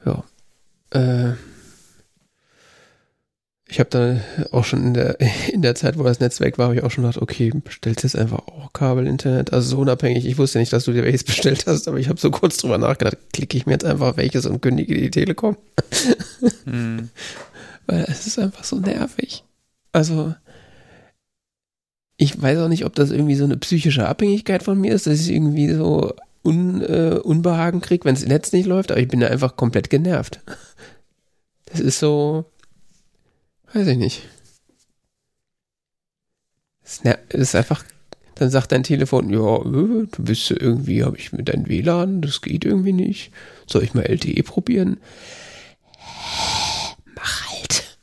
Speaker 1: Ja. Äh, ich habe dann auch schon in der, in der Zeit, wo das Netz weg war, habe ich auch schon gedacht, okay, bestellst jetzt einfach auch Kabel-Internet. Also so unabhängig. Ich wusste nicht, dass du dir welches bestellt hast, aber ich habe so kurz drüber nachgedacht, klicke ich mir jetzt einfach welches und kündige die Telekom. Hm. Weil es ist einfach so nervig. Also, ich weiß auch nicht, ob das irgendwie so eine psychische Abhängigkeit von mir ist, dass ich irgendwie so Un, äh, Unbehagen kriege, wenn das Netz nicht läuft, aber ich bin da einfach komplett genervt. Das ist so, weiß ich nicht. Es ist einfach, dann sagt dein Telefon, ja, äh, du bist irgendwie, habe ich mit deinem WLAN, das geht irgendwie nicht. Soll ich mal LTE probieren? Mach halt.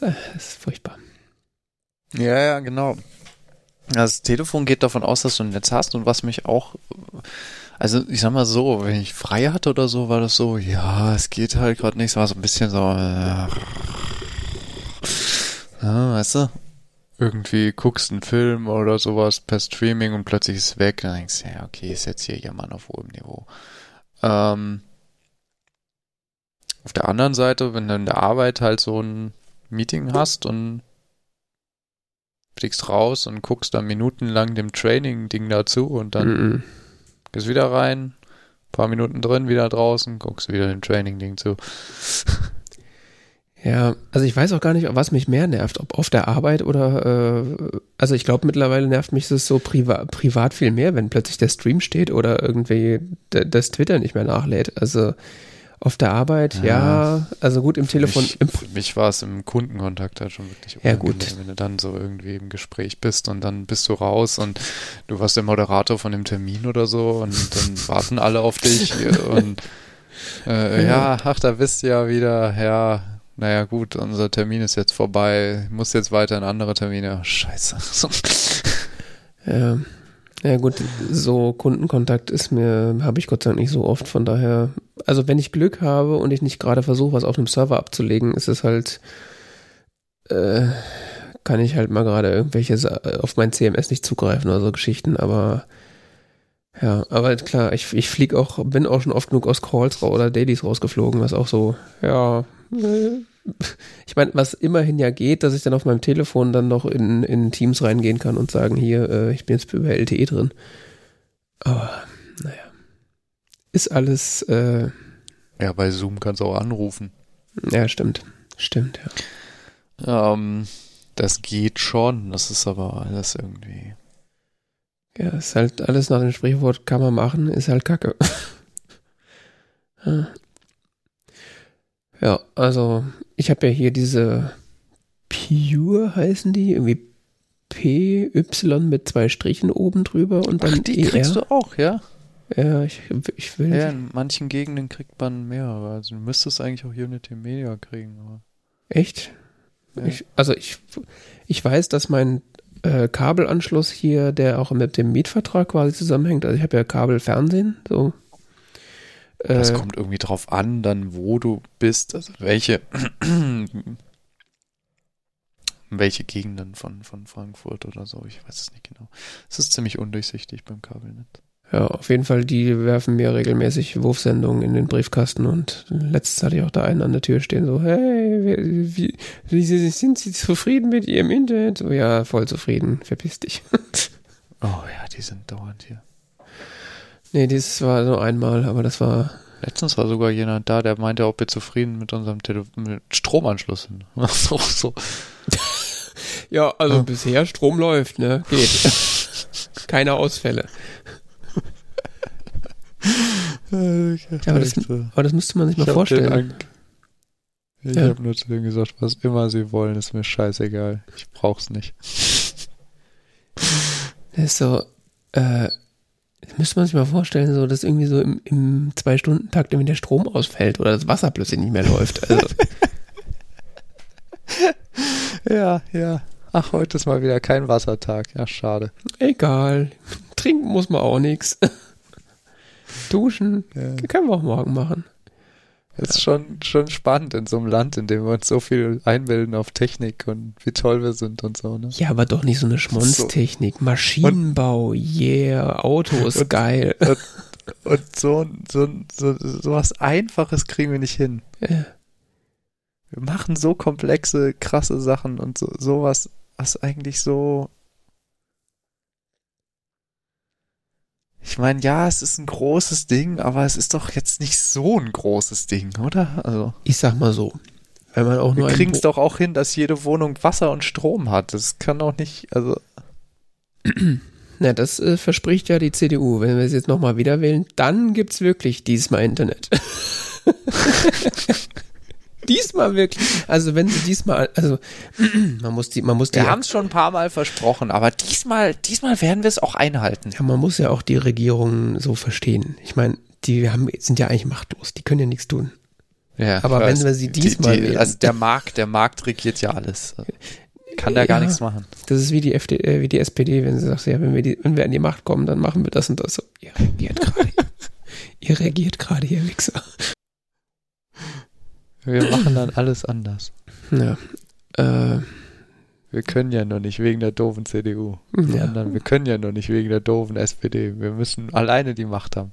Speaker 1: Das ist furchtbar.
Speaker 2: Ja, ja, genau. Das Telefon geht davon aus, dass du ein Netz hast und was mich auch, also ich sag mal so, wenn ich frei hatte oder so, war das so, ja, es geht halt gerade nicht, war so ein bisschen so, äh, ja, weißt du, irgendwie guckst einen Film oder sowas per Streaming und plötzlich ist es weg, dann denkst du, ja, okay, ist jetzt hier jemand auf hohem Niveau. Ähm, auf der anderen Seite, wenn du in der Arbeit halt so ein Meeting hast und fliegst raus und guckst dann minutenlang dem Training-Ding dazu und dann mm -mm. gehst wieder rein, paar Minuten drin, wieder draußen, guckst wieder dem Training-Ding zu.
Speaker 1: Ja, also ich weiß auch gar nicht, was mich mehr nervt, ob auf der Arbeit oder, äh, also ich glaube mittlerweile nervt mich das so priva privat viel mehr, wenn plötzlich der Stream steht oder irgendwie das Twitter nicht mehr nachlädt. Also auf der Arbeit, ja, ja also gut im Telefon.
Speaker 2: Mich,
Speaker 1: im
Speaker 2: für mich war es im Kundenkontakt halt schon wirklich
Speaker 1: ja, gut.
Speaker 2: wenn du dann so irgendwie im Gespräch bist und dann bist du raus und du warst der Moderator von dem Termin oder so und dann warten alle auf dich und äh, ja. ja, ach, da bist du ja wieder, ja, naja gut, unser Termin ist jetzt vorbei, muss jetzt weiter in andere Termine. Scheiße.
Speaker 1: ja. Ja gut, so Kundenkontakt ist mir, habe ich Gott sei Dank nicht so oft, von daher, also wenn ich Glück habe und ich nicht gerade versuche, was auf einem Server abzulegen, ist es halt, äh, kann ich halt mal gerade irgendwelche auf mein CMS nicht zugreifen oder so Geschichten, aber ja, aber klar, ich, ich flieg auch, bin auch schon oft genug aus Calls oder Dailies rausgeflogen, was auch so, ja, ich meine, was immerhin ja geht, dass ich dann auf meinem Telefon dann noch in, in Teams reingehen kann und sagen, hier, äh, ich bin jetzt über LTE drin. Aber, naja. Ist alles. Äh,
Speaker 2: ja, bei Zoom kannst du auch anrufen.
Speaker 1: Ja, stimmt. Stimmt,
Speaker 2: ja. Ähm, das geht schon, das ist aber alles irgendwie.
Speaker 1: Ja, ist halt alles nach dem Sprichwort kann man machen, ist halt Kacke. ja, also ich habe ja hier diese Pure heißen die, irgendwie PY mit zwei Strichen oben drüber und dann Ach,
Speaker 2: die ER. kriegst du auch, ja?
Speaker 1: Ja, ich, ich will.
Speaker 2: Ja, in manchen Gegenden kriegt man mehrere. Also du müsstest eigentlich auch Unity Media kriegen. Aber.
Speaker 1: Echt? Ja. Ich, also ich, ich weiß, dass mein äh, Kabelanschluss hier, der auch mit dem Mietvertrag quasi zusammenhängt, also ich habe ja Kabelfernsehen, so
Speaker 2: das äh, kommt irgendwie drauf an, dann wo du bist, also welche, welche Gegenden von, von Frankfurt oder so, ich weiß es nicht genau. Es ist ziemlich undurchsichtig beim Kabelnetz.
Speaker 1: Ja, auf jeden Fall, die werfen mir regelmäßig Wurfsendungen in den Briefkasten und letztens hatte ich auch da einen an der Tür stehen, so, hey, wie, wie, sind Sie zufrieden mit Ihrem Internet? So, ja, voll zufrieden, verpiss dich.
Speaker 2: oh ja, die sind dauernd hier.
Speaker 1: Nee, dieses war nur einmal, aber das war.
Speaker 2: Letztens war sogar jemand da, der meinte, ob wir zufrieden mit unserem Tele mit Stromanschluss sind. so, so.
Speaker 1: ja, also ja. bisher Strom läuft, ne? Geht. Keine Ausfälle. ja, aber, das, aber das müsste man sich mal vorstellen.
Speaker 2: Ich ja. habe nur zu denen gesagt, was immer sie wollen, ist mir scheißegal. Ich brauch's nicht.
Speaker 1: Das ist so, äh, das müsste man sich mal vorstellen, so dass irgendwie so im, im Zwei-Stunden-Takt irgendwie der Strom ausfällt oder das Wasser plötzlich nicht mehr läuft. Also.
Speaker 2: ja, ja. Ach, heute ist mal wieder kein Wassertag. Ja, schade.
Speaker 1: Egal. Trinken muss man auch nichts. Duschen ja. können wir auch morgen machen.
Speaker 2: Ist schon, schon spannend in so einem Land, in dem wir uns so viel einbilden auf Technik und wie toll wir sind und so. Ne?
Speaker 1: Ja, aber doch nicht so eine Schmonztechnik. So. Maschinenbau, und, yeah, Autos, und, geil.
Speaker 2: Und, und, so, so, so, so was Einfaches kriegen wir nicht hin. Ja. Wir machen so komplexe, krasse Sachen und so, sowas, was eigentlich so Ich meine, ja, es ist ein großes Ding, aber es ist doch jetzt nicht so ein großes Ding, oder? Also.
Speaker 1: Ich sag mal so. Wenn man auch nur
Speaker 2: Wir kriegen es doch auch hin, dass jede Wohnung Wasser und Strom hat. Das kann doch nicht, also.
Speaker 1: Na, das äh, verspricht ja die CDU. Wenn wir es jetzt nochmal wieder wählen, dann gibt's wirklich diesmal Internet. diesmal wirklich. Also wenn sie diesmal, also man muss die, man muss die.
Speaker 2: Wir haben es schon ein paar Mal versprochen, aber diesmal, diesmal werden wir es auch einhalten.
Speaker 1: Ja, man muss ja auch die Regierung so verstehen. Ich meine, die haben, sind ja eigentlich machtlos. Die können ja nichts tun.
Speaker 2: Ja,
Speaker 1: aber wenn wir sie diesmal,
Speaker 2: die, die, also der Markt, der Markt regiert ja alles. Kann da gar nichts machen.
Speaker 1: Das ist wie die FD, äh, wie die SPD, wenn sie sagt, ja, wenn wir die, wenn wir an die Macht kommen, dann machen wir das und das. So, ihr regiert gerade. ihr regiert gerade, ihr Wichser.
Speaker 2: Wir machen dann alles anders.
Speaker 1: Ja. Äh,
Speaker 2: wir können ja noch nicht wegen der doofen CDU. Die ja. anderen, wir können ja noch nicht wegen der doofen SPD. Wir müssen alleine die Macht haben.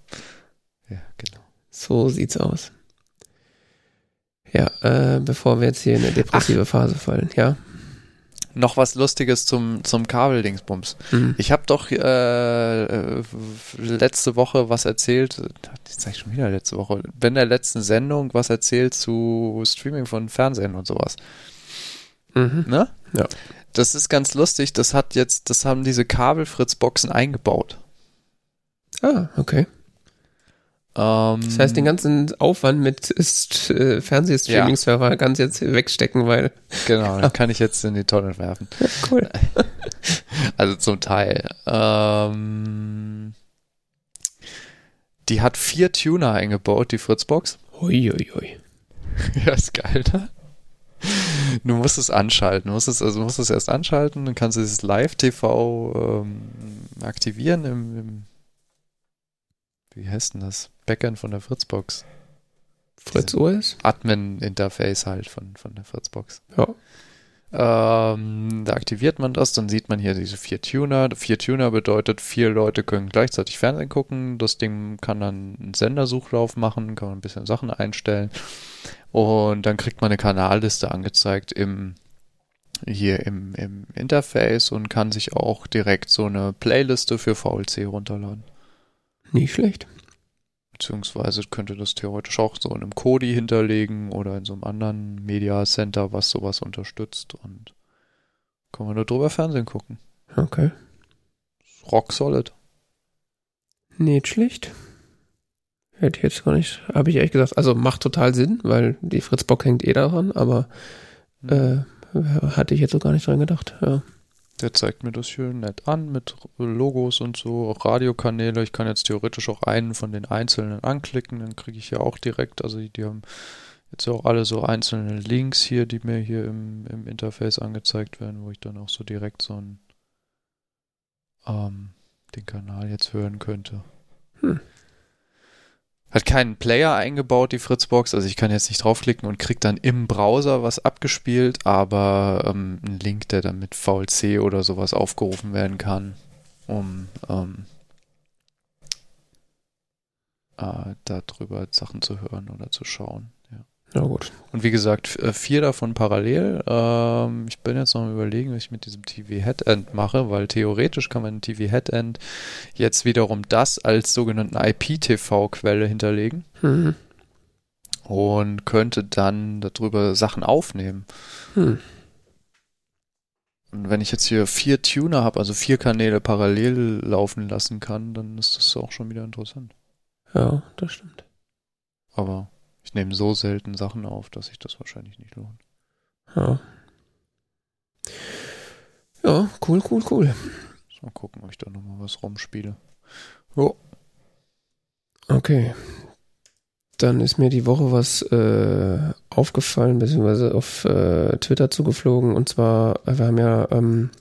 Speaker 2: Ja, genau.
Speaker 1: So sieht's aus. Ja, äh, bevor wir jetzt hier in eine depressive Ach. Phase fallen, ja
Speaker 2: noch was Lustiges zum, zum Kabeldingsbums. Mhm. Ich habe doch äh, letzte Woche was erzählt, jetzt ich schon wieder letzte Woche, in der letzten Sendung was erzählt zu Streaming von Fernsehen und sowas. Mhm. Ne?
Speaker 1: Ja.
Speaker 2: Das ist ganz lustig, das hat jetzt, das haben diese Kabelfritz-Boxen eingebaut.
Speaker 1: Ah, okay.
Speaker 2: Ähm,
Speaker 1: das heißt, den ganzen Aufwand mit äh, Fernsehstreaming-Server ja. kannst jetzt wegstecken, weil.
Speaker 2: Genau, dann kann ich jetzt in die Tonne werfen.
Speaker 1: cool.
Speaker 2: Also zum Teil. Ähm, die hat vier Tuner eingebaut, die Fritzbox.
Speaker 1: Uiuiui.
Speaker 2: ja, ist geil, ne? du musst es anschalten. Du musst es, also musst es erst anschalten, dann kannst du dieses Live-TV ähm, aktivieren im, im, wie heißt denn das? Backend von der Fritzbox.
Speaker 1: Fritz OS?
Speaker 2: Admin-Interface halt von, von der Fritzbox.
Speaker 1: Ja.
Speaker 2: Ähm, da aktiviert man das, dann sieht man hier diese vier Tuner. Vier Tuner bedeutet, vier Leute können gleichzeitig Fernsehen gucken. Das Ding kann dann einen Sendersuchlauf machen, kann man ein bisschen Sachen einstellen. Und dann kriegt man eine Kanalliste angezeigt im hier im, im Interface und kann sich auch direkt so eine Playliste für VLC runterladen.
Speaker 1: Nicht schlecht.
Speaker 2: Beziehungsweise könnte das theoretisch auch so in einem Kodi hinterlegen oder in so einem anderen Media Center, was sowas unterstützt und kann man nur drüber Fernsehen gucken.
Speaker 1: Okay.
Speaker 2: Rock solid.
Speaker 1: Nicht schlecht. Hätte ich jetzt gar nicht, habe ich ehrlich gesagt, also macht total Sinn, weil die Fritzbox hängt eh daran, aber äh, hatte ich jetzt so gar nicht dran gedacht. Ja.
Speaker 2: Der zeigt mir das hier nett an mit Logos und so, auch Radiokanäle. Ich kann jetzt theoretisch auch einen von den einzelnen anklicken, dann kriege ich ja auch direkt, also die haben jetzt auch alle so einzelne Links hier, die mir hier im, im Interface angezeigt werden, wo ich dann auch so direkt so ein, ähm, den Kanal jetzt hören könnte. Hm. Hat keinen Player eingebaut, die Fritzbox. Also ich kann jetzt nicht draufklicken und krieg dann im Browser was abgespielt, aber ähm, ein Link, der dann mit VLC oder sowas aufgerufen werden kann, um ähm, äh, darüber Sachen zu hören oder zu schauen.
Speaker 1: Ja, gut.
Speaker 2: Und wie gesagt, äh, vier davon parallel. Ähm, ich bin jetzt noch am überlegen, was ich mit diesem TV-Headend mache, weil theoretisch kann man ein TV-Headend jetzt wiederum das als sogenannten IPTV-Quelle hinterlegen. Mhm. Und könnte dann darüber Sachen aufnehmen. Mhm. Und wenn ich jetzt hier vier Tuner habe, also vier Kanäle parallel laufen lassen kann, dann ist das auch schon wieder interessant.
Speaker 1: Ja, das stimmt.
Speaker 2: Aber ich nehme so selten Sachen auf, dass sich das wahrscheinlich nicht lohnt.
Speaker 1: Ja. Ja, cool, cool, cool.
Speaker 2: Mal gucken, ob ich da nochmal was rumspiele.
Speaker 1: Jo. Okay. Dann ist mir die Woche was äh, aufgefallen, beziehungsweise auf äh, Twitter zugeflogen. Und zwar, wir haben ja ähm,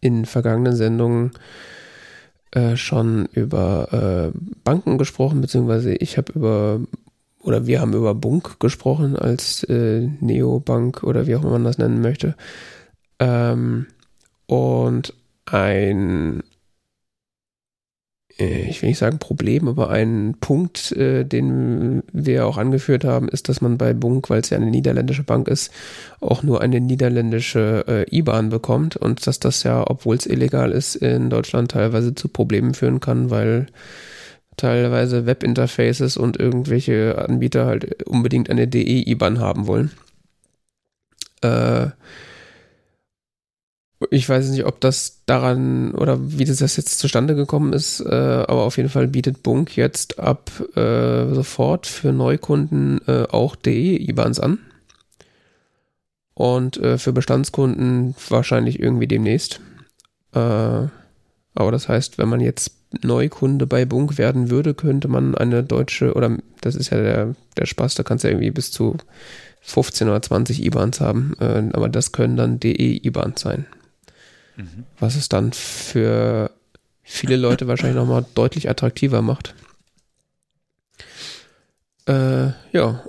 Speaker 1: in vergangenen Sendungen äh, schon über äh, Banken gesprochen, beziehungsweise ich habe über oder wir haben über Bunk gesprochen als äh, Neobank oder wie auch immer man das nennen möchte. Ähm, und ein, äh, ich will nicht sagen Problem, aber ein Punkt, äh, den wir auch angeführt haben, ist, dass man bei Bunk, weil es ja eine niederländische Bank ist, auch nur eine niederländische äh, IBAN bekommt und dass das ja, obwohl es illegal ist, in Deutschland teilweise zu Problemen führen kann, weil teilweise Webinterfaces und irgendwelche Anbieter halt unbedingt eine DE-IBAN haben wollen. Äh, ich weiß nicht, ob das daran oder wie das jetzt zustande gekommen ist, äh, aber auf jeden Fall bietet Bunk jetzt ab äh, sofort für Neukunden äh, auch DE-IBANs an. Und äh, für Bestandskunden wahrscheinlich irgendwie demnächst. Äh, aber das heißt, wenn man jetzt Neukunde bei Bunk werden würde, könnte man eine deutsche, oder das ist ja der, der Spaß, da kannst du ja irgendwie bis zu 15 oder 20 IBANs haben, äh, aber das können dann DE-IBANs sein. Mhm. Was es dann für viele Leute wahrscheinlich nochmal deutlich attraktiver macht. Äh, ja.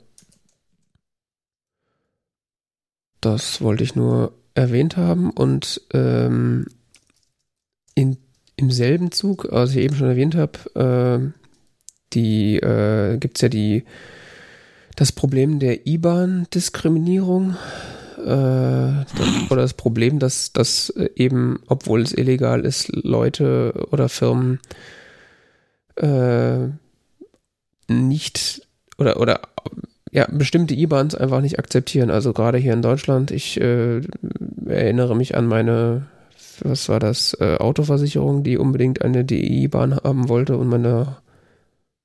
Speaker 1: Das wollte ich nur erwähnt haben und ähm, in im selben Zug, was ich eben schon erwähnt habe, äh, die äh, gibt es ja die das Problem der IBAN-Diskriminierung äh, oder das Problem, dass, dass eben, obwohl es illegal ist, Leute oder Firmen äh, nicht oder oder ja, bestimmte IBANs einfach nicht akzeptieren. Also gerade hier in Deutschland, ich äh, erinnere mich an meine was war das, äh, Autoversicherung, die unbedingt eine DEI-Bahn haben wollte und meine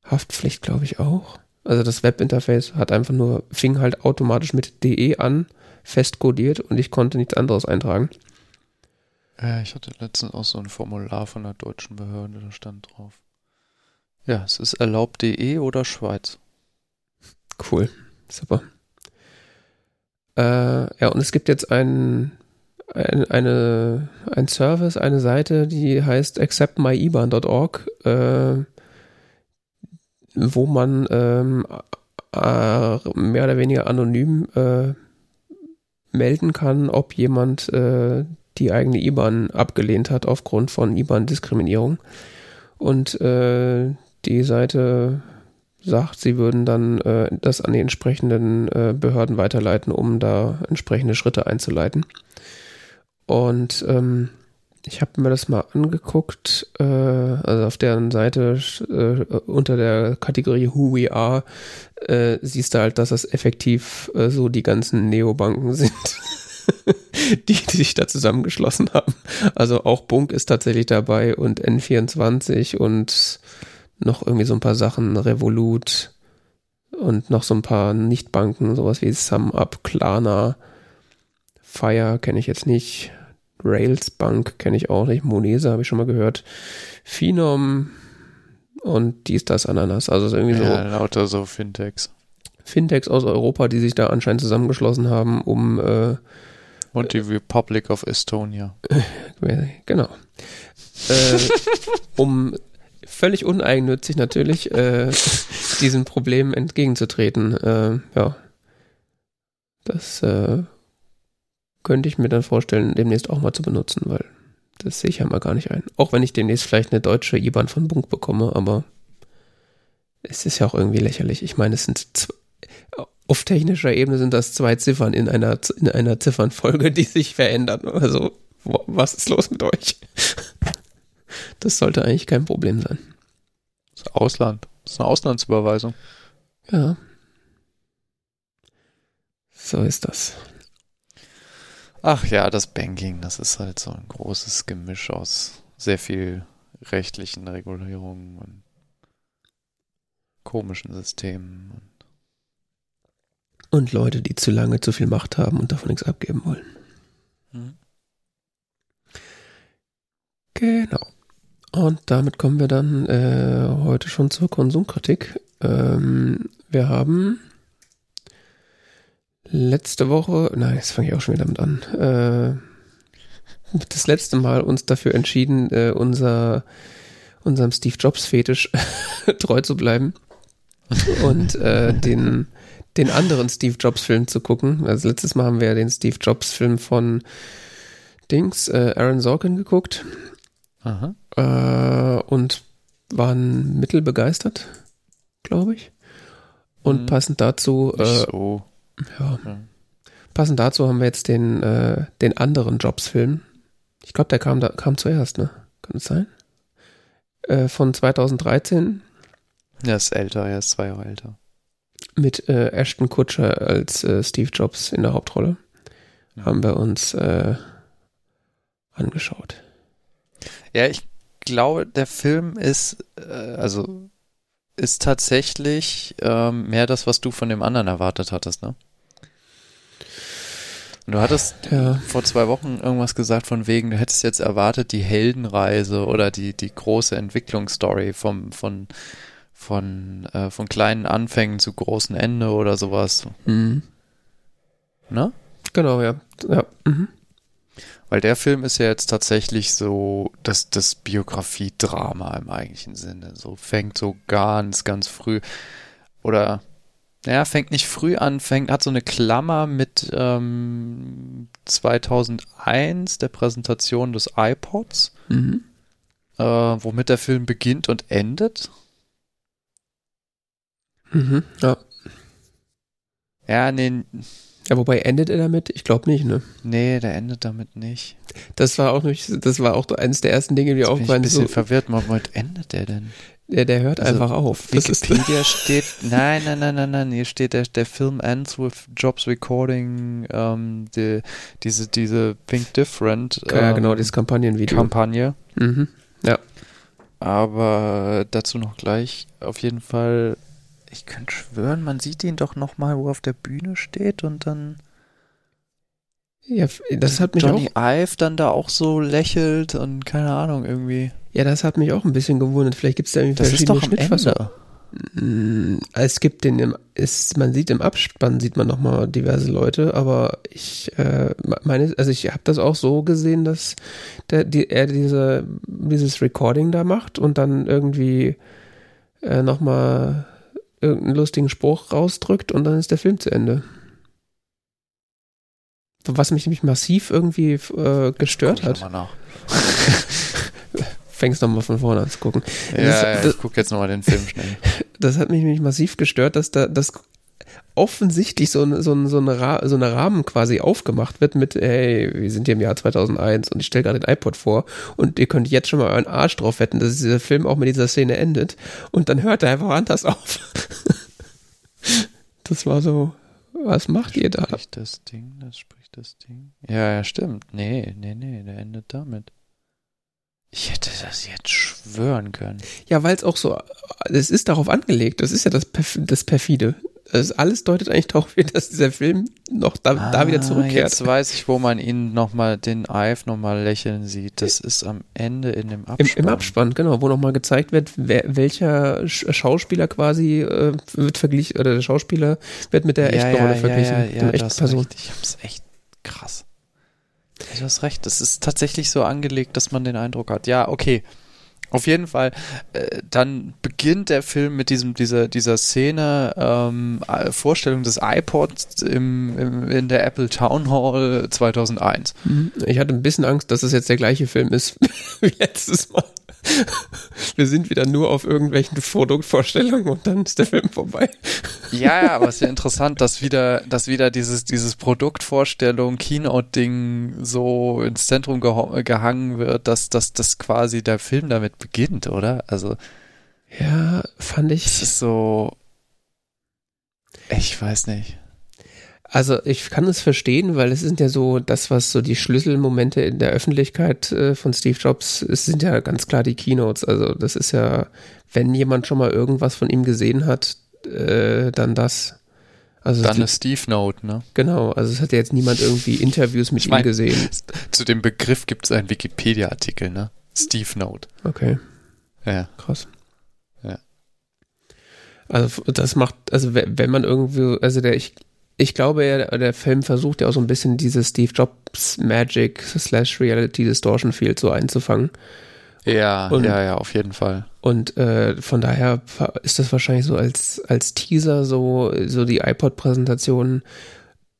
Speaker 1: Haftpflicht, glaube ich, auch. Also das Webinterface hat einfach nur, fing halt automatisch mit DE an, festkodiert und ich konnte nichts anderes eintragen.
Speaker 2: Ja, ich hatte letztens auch so ein Formular von der deutschen Behörde, da stand drauf. Ja, es ist erlaubt DE oder Schweiz.
Speaker 1: Cool, super. Äh, ja, und es gibt jetzt einen ein, eine, ein Service, eine Seite, die heißt acceptmyiban.org, äh, wo man äh, mehr oder weniger anonym äh, melden kann, ob jemand äh, die eigene IBAN abgelehnt hat aufgrund von IBAN-Diskriminierung. Und äh, die Seite sagt, sie würden dann äh, das an die entsprechenden Behörden weiterleiten, um da entsprechende Schritte einzuleiten. Und ähm, ich habe mir das mal angeguckt, äh, also auf deren Seite äh, unter der Kategorie Who We Are äh, siehst du halt, dass das effektiv äh, so die ganzen Neobanken sind, die, die sich da zusammengeschlossen haben. Also auch Bunk ist tatsächlich dabei und N24 und noch irgendwie so ein paar Sachen, Revolut und noch so ein paar Nichtbanken, sowas wie SumUp, Klarna, Fire kenne ich jetzt nicht, Rails Bank kenne ich auch nicht, Monese habe ich schon mal gehört, Phenom und dies, das, Ananas. Also irgendwie so.
Speaker 2: Ja, lauter so Fintechs.
Speaker 1: Fintechs aus Europa, die sich da anscheinend zusammengeschlossen haben, um äh,
Speaker 2: und die Republic of Estonia.
Speaker 1: genau. äh, um völlig uneigennützig natürlich äh, diesen Problemen entgegenzutreten. Äh, ja. Das äh, könnte ich mir dann vorstellen, demnächst auch mal zu benutzen, weil das sehe ich ja mal gar nicht ein. Auch wenn ich demnächst vielleicht eine deutsche IBAN von Bunk bekomme, aber es ist ja auch irgendwie lächerlich. Ich meine, es sind auf technischer Ebene sind das zwei Ziffern in einer, in einer Ziffernfolge, die sich verändern. Also, was ist los mit euch? Das sollte eigentlich kein Problem sein.
Speaker 2: Das Ausland. Das ist eine Auslandsüberweisung.
Speaker 1: Ja. So ist das.
Speaker 2: Ach ja, das Banking, das ist halt so ein großes Gemisch aus sehr viel rechtlichen Regulierungen und komischen Systemen.
Speaker 1: Und, und Leute, die zu lange zu viel Macht haben und davon nichts abgeben wollen. Mhm. Genau. Und damit kommen wir dann äh, heute schon zur Konsumkritik. Ähm, wir haben letzte Woche, nein, jetzt fange ich auch schon wieder damit an, äh, das letzte Mal uns dafür entschieden, äh, unser, unserem Steve Jobs Fetisch treu zu bleiben und äh, den, den anderen Steve Jobs Film zu gucken. Also letztes Mal haben wir ja den Steve Jobs Film von Dings, äh, Aaron Sorkin geguckt. Aha. Äh, und waren mittelbegeistert, glaube ich. Und hm, passend dazu äh, so. Ja. ja. Passend dazu haben wir jetzt den, äh, den anderen Jobs-Film. Ich glaube, der kam, da, kam zuerst, ne? Kann es sein? Äh, von 2013.
Speaker 2: Er ist älter, er ist zwei Jahre älter.
Speaker 1: Mit äh, Ashton Kutcher als äh, Steve Jobs in der Hauptrolle. Ja. Haben wir uns äh, angeschaut.
Speaker 2: Ja, ich glaube, der Film ist, äh, also ist tatsächlich ähm, mehr das, was du von dem anderen erwartet hattest, ne? Du hattest ja. vor zwei Wochen irgendwas gesagt von wegen, du hättest jetzt erwartet, die Heldenreise oder die, die große Entwicklungsstory vom, von, von, äh, von kleinen Anfängen zu großen Ende oder sowas. Mhm.
Speaker 1: Ne? Genau, ja. ja. Mhm.
Speaker 2: Weil der Film ist ja jetzt tatsächlich so das, das Biografie-Drama im eigentlichen Sinne. So fängt so ganz, ganz früh oder ja, fängt nicht früh an, fängt, hat so eine Klammer mit ähm, 2001, der Präsentation des iPods, mhm. äh, womit der Film beginnt und endet.
Speaker 1: Mhm, ja.
Speaker 2: Ja, nee.
Speaker 1: Ja, wobei endet er damit? Ich glaube nicht, ne?
Speaker 2: Nee, der endet damit nicht.
Speaker 1: Das war auch nicht, das war auch eines der ersten Dinge, die auch
Speaker 2: waren. Ich bin ein bisschen so, verwirrt, womit endet der denn?
Speaker 1: Der, der hört also einfach auf.
Speaker 2: Wikipedia steht, nein, nein, nein, nein, nein, hier steht, der, der Film ends with Jobs recording ähm, die, diese, diese Think Different.
Speaker 1: Ähm, ja, genau, dieses Kampagnenvideo.
Speaker 2: Kampagne.
Speaker 1: Mhm. Ja.
Speaker 2: Aber dazu noch gleich auf jeden Fall, ich könnte schwören, man sieht ihn doch nochmal, wo er auf der Bühne steht und dann
Speaker 1: ja, das hat mich
Speaker 2: Johnny
Speaker 1: auch.
Speaker 2: Ive dann da auch so lächelt und keine Ahnung irgendwie.
Speaker 1: Ja, das hat mich auch ein bisschen gewundert. Vielleicht gibt es da irgendwie
Speaker 2: das verschiedene ist doch Ende.
Speaker 1: Mm, Es gibt den, im, ist, man sieht im Abspann, sieht man nochmal diverse Leute, aber ich äh, meine, also ich habe das auch so gesehen, dass der, die, er diese, dieses Recording da macht und dann irgendwie äh, nochmal irgendeinen lustigen Spruch rausdrückt und dann ist der Film zu Ende. Was mich nämlich massiv irgendwie äh, gestört hat. Fängst nochmal von vorne an zu gucken.
Speaker 2: Ja,
Speaker 1: Das-
Speaker 2: ja,
Speaker 1: das-
Speaker 2: ich gucke jetzt nochmal den Film schnell.
Speaker 1: das hat mich nämlich massiv gestört, dass da das offensichtlich so, ein- so, ein- so, eine so eine Rahmen quasi aufgemacht wird mit, hey, wir sind hier im Jahr 2001 und ich stelle gerade den iPod vor und ihr könnt jetzt schon mal euren Arsch drauf wetten, dass dieser Film auch mit dieser Szene endet und dann hört er einfach anders auf. das war so, was macht ihr da?
Speaker 2: Spricht das Ding, das spricht das Ding. Ja, ja, stimmt. Nee, nee, nee, der endet damit. Ich hätte das jetzt schwören können.
Speaker 1: Ja, weil es auch so, es ist darauf angelegt, das ist ja das, Perf das Perfide. Das alles deutet eigentlich darauf hin, dass dieser Film noch da, da wieder
Speaker 2: Ah,
Speaker 1: zurückkehrt.
Speaker 2: Jetzt weiß ich, wo man ihn nochmal, den Ive nochmal lächeln sieht. Das ist am Ende in dem
Speaker 1: Im,
Speaker 2: Abspann.
Speaker 1: Im Abspann, genau, wo nochmal gezeigt wird, wer, welcher Sch- Schauspieler quasi äh, wird verglichen, oder der Schauspieler wird mit der
Speaker 2: ja,
Speaker 1: echten
Speaker 2: ja,
Speaker 1: Rolle verglichen,
Speaker 2: Ja, ja, ja,
Speaker 1: echten Person.
Speaker 2: recht. Ich hab's echt krass. Du hast recht. Das ist tatsächlich so angelegt, dass man den Eindruck hat. Ja, okay. Auf jeden Fall, äh, dann beginnt der Film mit diesem, dieser, dieser Szene, ähm, äh, Vorstellung des iPods im, im, in der Apple Town Hall 2001.
Speaker 1: Mhm. Ich hatte ein bisschen Angst, dass es jetzt der gleiche Film ist wie letztes Mal. Wir sind wieder nur auf irgendwelchen Produktvorstellungen und dann ist der Film vorbei.
Speaker 2: Ja, ja, aber es ist ja interessant, dass wieder, dass wieder dieses, dieses Produktvorstellung, Keynote-Ding so ins Zentrum geho- gehangen wird, dass, dass, dass quasi der Film damit beginnt, oder? Also,
Speaker 1: Ja, fand
Speaker 2: es
Speaker 1: ich.
Speaker 2: ist so, ich weiß nicht.
Speaker 1: Also ich kann es verstehen, weil es sind ja so das, was so die Schlüsselmomente in der Öffentlichkeit äh, von Steve Jobs, es sind ja ganz klar die Keynotes. Also das ist ja, wenn jemand schon mal irgendwas von ihm gesehen hat, äh, dann das. Also
Speaker 2: Dann eine Steve Note, ne?
Speaker 1: genau, also es hat ja jetzt niemand irgendwie Interviews mit
Speaker 2: Ich mein-
Speaker 1: ihm gesehen.
Speaker 2: Zu dem Begriff gibt es einen Wikipedia-Artikel, ne? Steve Note.
Speaker 1: Okay,
Speaker 2: Ja.
Speaker 1: krass.
Speaker 2: Ja.
Speaker 1: Also das macht, also we- wenn man irgendwie, also der, ich, ich glaube ja, der Film versucht ja auch so ein bisschen dieses Steve Jobs Magic slash Reality Distortion Field so einzufangen.
Speaker 2: Ja,
Speaker 1: Und-
Speaker 2: ja, ja, auf jeden Fall.
Speaker 1: Und äh, von daher ist das wahrscheinlich so als, als Teaser, so, so die iPod-Präsentation,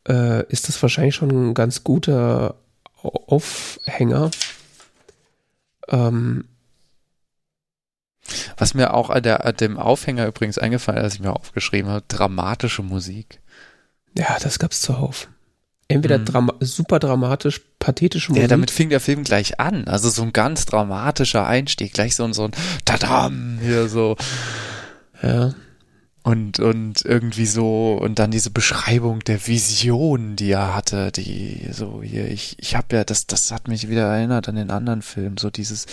Speaker 1: äh, ist das wahrscheinlich schon ein ganz guter Au- Aufhänger. Ähm,
Speaker 2: Was mir auch an, der, an dem Aufhänger übrigens eingefallen ist, als ich mir aufgeschrieben habe, dramatische Musik.
Speaker 1: Ja, das gab's zuhauf. Entweder
Speaker 2: Mhm.
Speaker 1: drama super dramatisch, pathetische Musik.
Speaker 2: Ja, damit fing der Film gleich an. Also so ein ganz dramatischer Einstieg, gleich so ein, so ein Tadam, hier so.
Speaker 1: ja.
Speaker 2: Und, und irgendwie so, und dann diese Beschreibung der Vision, die er hatte, die so hier, ich, ich habe ja, das, das hat mich wieder erinnert an den anderen Film, so dieses,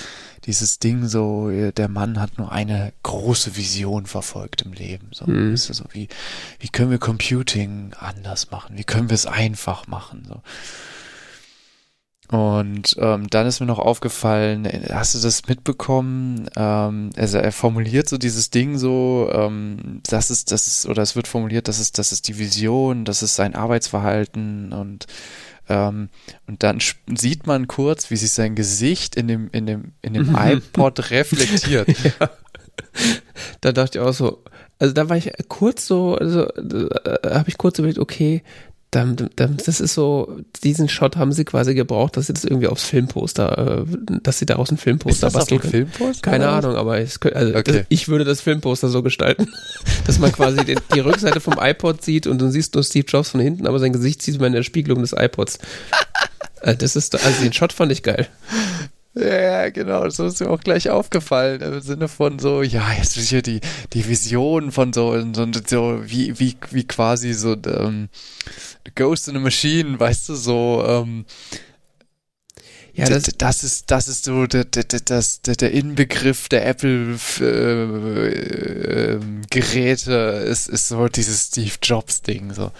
Speaker 2: dieses Ding, so, äh, der Mann hat nur eine große Vision verfolgt im Leben. So,
Speaker 1: Mhm.
Speaker 2: weißt du, so wie, wie können wir Computing anders machen? Wie können wir es einfach machen? So. Und ähm, dann ist mir noch aufgefallen, äh, hast du das mitbekommen? Ähm, also er formuliert so dieses Ding so, ähm, das ist, das ist, oder es wird formuliert, das ist, das ist die Vision, das ist sein Arbeitsverhalten und ähm, und dann sieht man kurz, wie sich sein Gesicht in dem, in dem, in dem iPod reflektiert.
Speaker 1: ja. Da dachte ich auch so, also da war ich kurz so, also äh, habe ich kurz überlegt, okay, das ist so, diesen Shot haben sie quasi gebraucht, dass sie das irgendwie aufs Filmposter, äh, dass sie daraus ein
Speaker 2: Ist
Speaker 1: Filmposter
Speaker 2: das auf dem
Speaker 1: basteln können.
Speaker 2: Filmpost?
Speaker 1: Keine Ahnung, aber könnt- also
Speaker 2: Okay.
Speaker 1: das, ich würde das Filmposter so gestalten, dass man quasi den, die Rückseite vom iPod sieht und dann siehst du Steve Jobs von hinten, aber sein Gesicht sieht man in der Spiegelung des iPods. Äh, Das ist, also den Shot fand ich geil.
Speaker 2: Ja, genau, das ist mir auch gleich aufgefallen, im Sinne von so, ja, jetzt ist hier die, die Vision von so, so, so wie, wie, wie quasi so, ähm, Ghost in a Machine, weißt du, so, ähm,
Speaker 1: Ja, das,
Speaker 2: das ist, das ist so der, der, der, das, der, Inbegriff der Apple äh, ähm, Geräte ist, ist so dieses Steve Jobs Ding, so.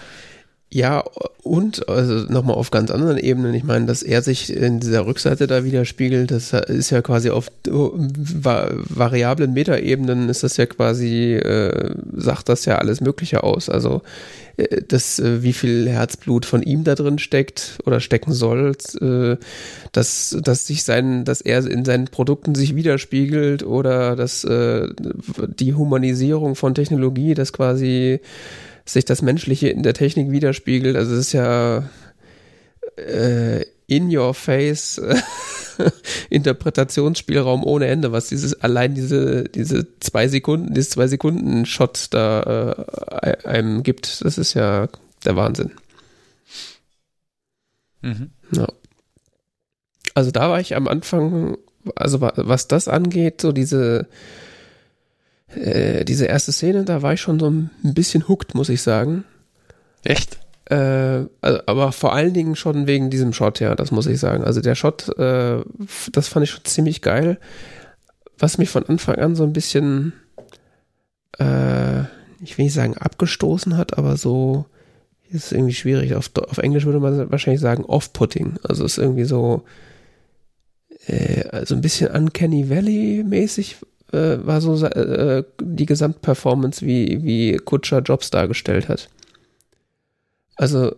Speaker 1: Ja, und also nochmal auf ganz anderen Ebenen. Ich meine, dass er sich in dieser Rückseite da widerspiegelt, das ist ja quasi auf va variablen Metaebenen ist das ja quasi, äh, sagt das ja alles Mögliche aus. Also äh, das, äh, wie viel Herzblut von ihm da drin steckt oder stecken soll, äh, dass, dass sich sein, dass er in seinen Produkten sich widerspiegelt oder dass die Humanisierung von Technologie, das quasi sich das Menschliche in der Technik widerspiegelt. Also es ist ja äh, in your face Interpretationsspielraum ohne Ende, was dieses allein diese diese zwei Sekunden, dieses zwei Sekunden Shot da äh, einem gibt. Das ist ja der Wahnsinn. Mhm. Ja. Also da war ich am Anfang, also was das angeht, so diese äh, diese erste Szene, da war ich schon so ein bisschen hooked, muss ich sagen.
Speaker 2: Echt?
Speaker 1: Äh, also, aber vor allen Dingen schon wegen diesem Shot, ja, das muss ich sagen. Also der Shot, äh, das fand ich schon ziemlich geil. Was mich von Anfang an so ein bisschen, äh, ich will nicht sagen abgestoßen hat, aber so, ist irgendwie schwierig. Auf, auf Englisch würde man wahrscheinlich sagen off-putting. Also ist irgendwie so, äh, also ein bisschen Uncanny Valley mäßig äh, war so äh, die Gesamtperformance, wie, wie Kutscher Jobs dargestellt hat. Also,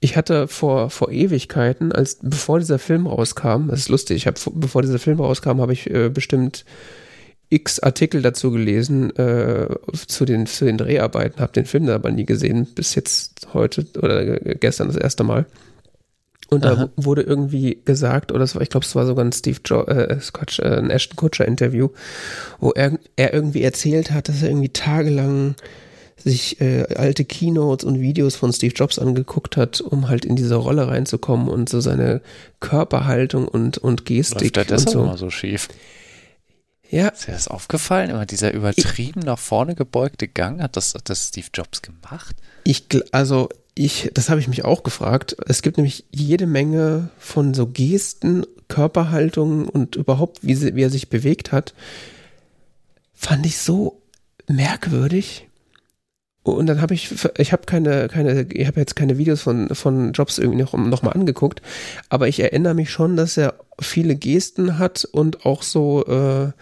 Speaker 1: ich hatte vor, vor Ewigkeiten, als bevor dieser Film rauskam, das ist lustig, ich habe bevor dieser Film rauskam, habe ich äh, bestimmt x Artikel dazu gelesen äh, zu den zu den Dreharbeiten, habe den Film aber nie gesehen, bis jetzt heute oder gestern das erste Mal. Und Aha. da wurde irgendwie gesagt, oder war, ich glaube, es war sogar ein Steve jo äh, Quatsch, äh, ein Ashton Kutcher Interview, wo er, er irgendwie erzählt hat, dass er irgendwie tagelang sich äh, alte Keynotes und Videos von Steve Jobs angeguckt hat, um halt in diese Rolle reinzukommen und so seine Körperhaltung und, und Gestik
Speaker 2: Läuft das
Speaker 1: und so.
Speaker 2: immer so schief. Ja. Ist dir das aufgefallen? Immer dieser übertrieben ich, nach vorne gebeugte Gang, hat das, hat das Steve Jobs gemacht?
Speaker 1: Ich, also ich, das habe ich mich auch gefragt. Es gibt nämlich jede Menge von so Gesten, Körperhaltungen und überhaupt, wie, sie, wie er sich bewegt hat, fand ich so merkwürdig. Und dann habe ich, ich habe keine, keine, ich habe jetzt keine Videos von, von Jobs irgendwie noch, noch mal angeguckt, aber ich erinnere mich schon, dass er viele Gesten hat und auch so äh,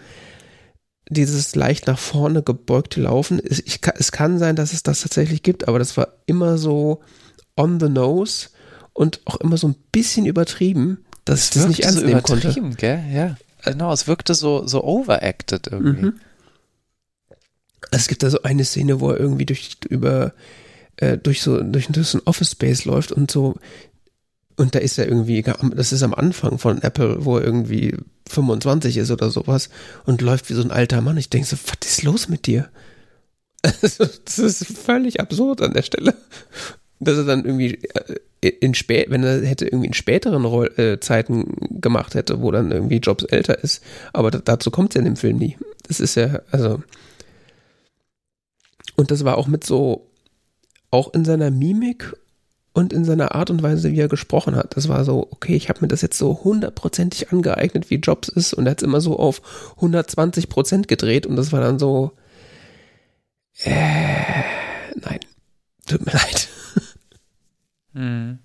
Speaker 1: dieses leicht nach vorne gebeugte Laufen, ich, es kann sein, dass es das tatsächlich gibt, aber das war immer so on the nose und auch immer so ein bisschen übertrieben, dass es ich das nicht ernst so nehmen konnte.
Speaker 2: Gell? Ja, genau, es wirkte so, so overacted irgendwie. Mhm.
Speaker 1: Es gibt da so eine Szene, wo er irgendwie durch, über, äh, durch so, durch, durch so ein Office Space läuft und so und da ist er irgendwie, das ist am Anfang von Apple, wo er irgendwie 25 ist oder sowas und läuft wie so ein alter Mann. Ich denke so, was ist los mit dir? das ist völlig absurd an der Stelle. Dass er dann irgendwie äh, in spät, wenn er hätte irgendwie in späteren Roll äh, Zeiten gemacht hätte, wo dann irgendwie Jobs älter ist. Aber dazu kommt es ja in dem Film nie. Das ist ja, also. Und das war auch mit so, auch in seiner Mimik und in seiner Art und Weise, wie er gesprochen hat. Das war so, okay, ich habe mir das jetzt so hundertprozentig angeeignet, wie Jobs ist und er hat es immer so auf 120 Prozent gedreht und das war dann so, äh, nein, tut mir leid.
Speaker 2: Hm.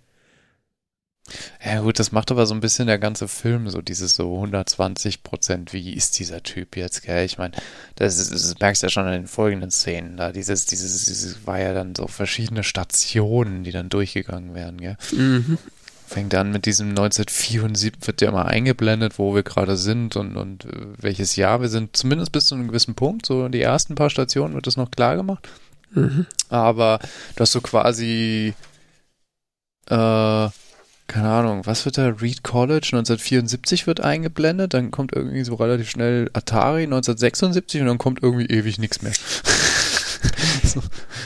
Speaker 2: Ja gut, das macht aber so ein bisschen der ganze Film, so dieses so 120 Prozent, wie ist dieser Typ jetzt, gell? Ich meine, das, ist, das merkst du ja schon in den folgenden Szenen, da dieses, dieses, dieses war ja dann so verschiedene Stationen, die dann durchgegangen werden, gell? Mhm. Fängt an mit diesem 1974, wird ja immer eingeblendet, wo wir gerade sind und, und äh, welches Jahr wir sind, zumindest bis zu einem gewissen Punkt, so die ersten paar Stationen wird das noch klar gemacht. Mhm. Aber dass du quasi äh, keine Ahnung, was wird da? Reed College 1974 wird eingeblendet, dann kommt irgendwie so relativ schnell Atari 1976 und dann kommt irgendwie ewig nichts mehr.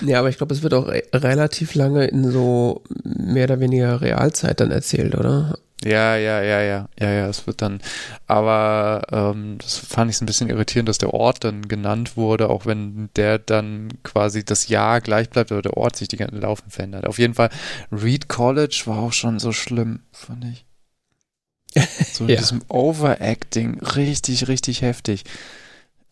Speaker 1: Ja, aber ich glaube, es wird auch relativ lange in so mehr oder weniger Realzeit dann erzählt, oder?
Speaker 2: Ja, ja, ja, ja, ja, ja, es wird dann, aber ähm, das fand ich ein bisschen irritierend, dass der Ort dann genannt wurde, auch wenn der dann quasi das Jahr gleich bleibt, aber der Ort sich die ganze Laufen verändert. Auf jeden Fall, Reed College war auch schon so schlimm, fand ich. So ja. diesem Overacting, richtig, richtig heftig.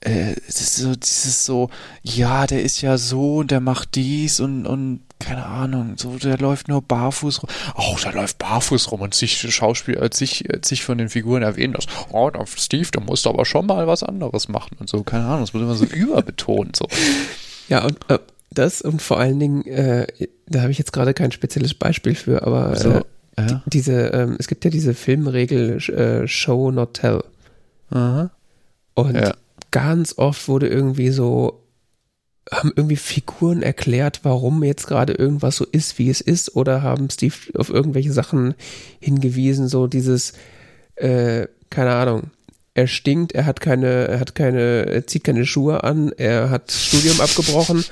Speaker 2: Äh, es ist so, dieses so, ja, der ist ja so und der macht dies und, und keine Ahnung, so, der läuft nur barfuß rum. Oh, der läuft barfuß rum und sich Schauspiel, als sich, als sich von den Figuren erwähnen, dass, oh, Steve, der musste aber schon mal was anderes machen und so, keine Ahnung, das wird immer so überbetont, so.
Speaker 1: Ja, und äh, das und vor allen Dingen, äh, da habe ich jetzt gerade kein spezielles Beispiel für, aber
Speaker 2: So,
Speaker 1: äh,
Speaker 2: ja.
Speaker 1: die, diese, ähm, es gibt ja diese Filmregel äh, Show Not Tell.
Speaker 2: Aha.
Speaker 1: Und
Speaker 2: Ja.
Speaker 1: ganz oft wurde irgendwie so, haben irgendwie Figuren erklärt, warum jetzt gerade irgendwas so ist, wie es ist, oder haben Steve auf irgendwelche Sachen hingewiesen, so dieses, äh, keine Ahnung, er stinkt, er hat keine, er hat keine, er zieht keine Schuhe an, er hat Studium abgebrochen.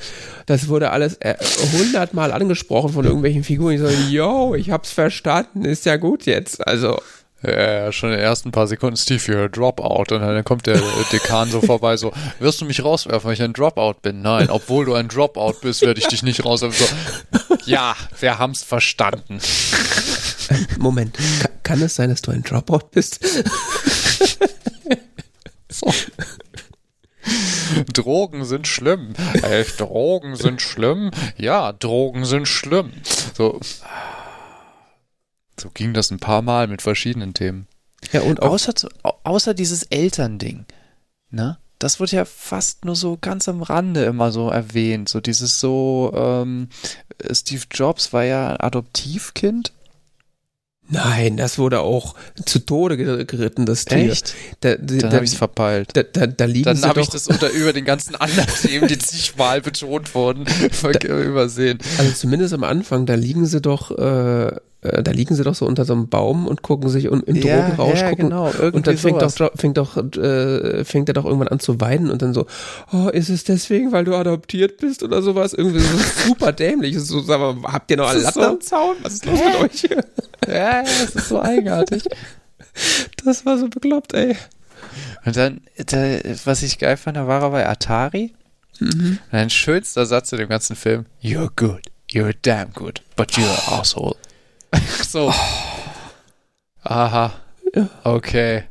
Speaker 1: Das wurde alles äh, hundertmal angesprochen von irgendwelchen Figuren, die sagen, yo, ich hab's verstanden, ist ja gut jetzt. Also,
Speaker 2: Ja, schon in den ersten paar Sekunden, Steve, you're a Dropout. Und dann kommt der Dekan so vorbei, so, wirst du mich rauswerfen, weil ich ein Dropout bin? Nein, obwohl du ein Dropout bist, werde ich dich nicht rauswerfen. So, ja, wir haben's verstanden.
Speaker 1: Moment, ka kann es sein, dass du ein Dropout bist?
Speaker 2: So. Drogen sind schlimm. Ey, Drogen sind schlimm. Ja, Drogen sind schlimm. So. So ging das ein paar Mal mit verschiedenen Themen.
Speaker 1: Ja, und
Speaker 2: Außer, außer dieses Elternding, ne? Das wird ja fast nur so ganz am Rande immer so erwähnt. So dieses so, ähm, Steve Jobs war ja ein Adoptivkind.
Speaker 1: Nein, das wurde auch zu Tode ger- geritten, das Tier.
Speaker 2: Echt?
Speaker 1: Da, da,
Speaker 2: Dann
Speaker 1: da,
Speaker 2: habe ich es verpeilt.
Speaker 1: da, da, da liegen
Speaker 2: Dann habe ich das unter über den ganzen anderen Themen, die zigmal betont wurden, ver- übersehen.
Speaker 1: also zumindest am Anfang, da liegen sie doch, äh, äh, da liegen sie doch so unter so einem Baum und gucken sich und im Drogenrausch gucken.
Speaker 2: genau.
Speaker 1: Und dann fängt
Speaker 2: sowas.
Speaker 1: doch, fängt doch, äh, fängt er doch irgendwann an zu weinen und dann so, oh, ist es deswegen, weil du adoptiert bist oder sowas? Irgendwie so super dämlich. So, sag mal, habt ihr noch eine
Speaker 2: Das ist
Speaker 1: Latte
Speaker 2: so-
Speaker 1: am Zaun? Was ist los mit euch?
Speaker 2: Ja, das ist so eigenartig.
Speaker 1: Das war so bekloppt, ey.
Speaker 2: Und dann, da, was ich geil fand, da war er bei Atari.
Speaker 1: Mhm.
Speaker 2: Ein schönster Satz in dem ganzen Film. You're good. You're damn good. But you're an asshole. so. Aha.
Speaker 1: Ja.
Speaker 2: Okay.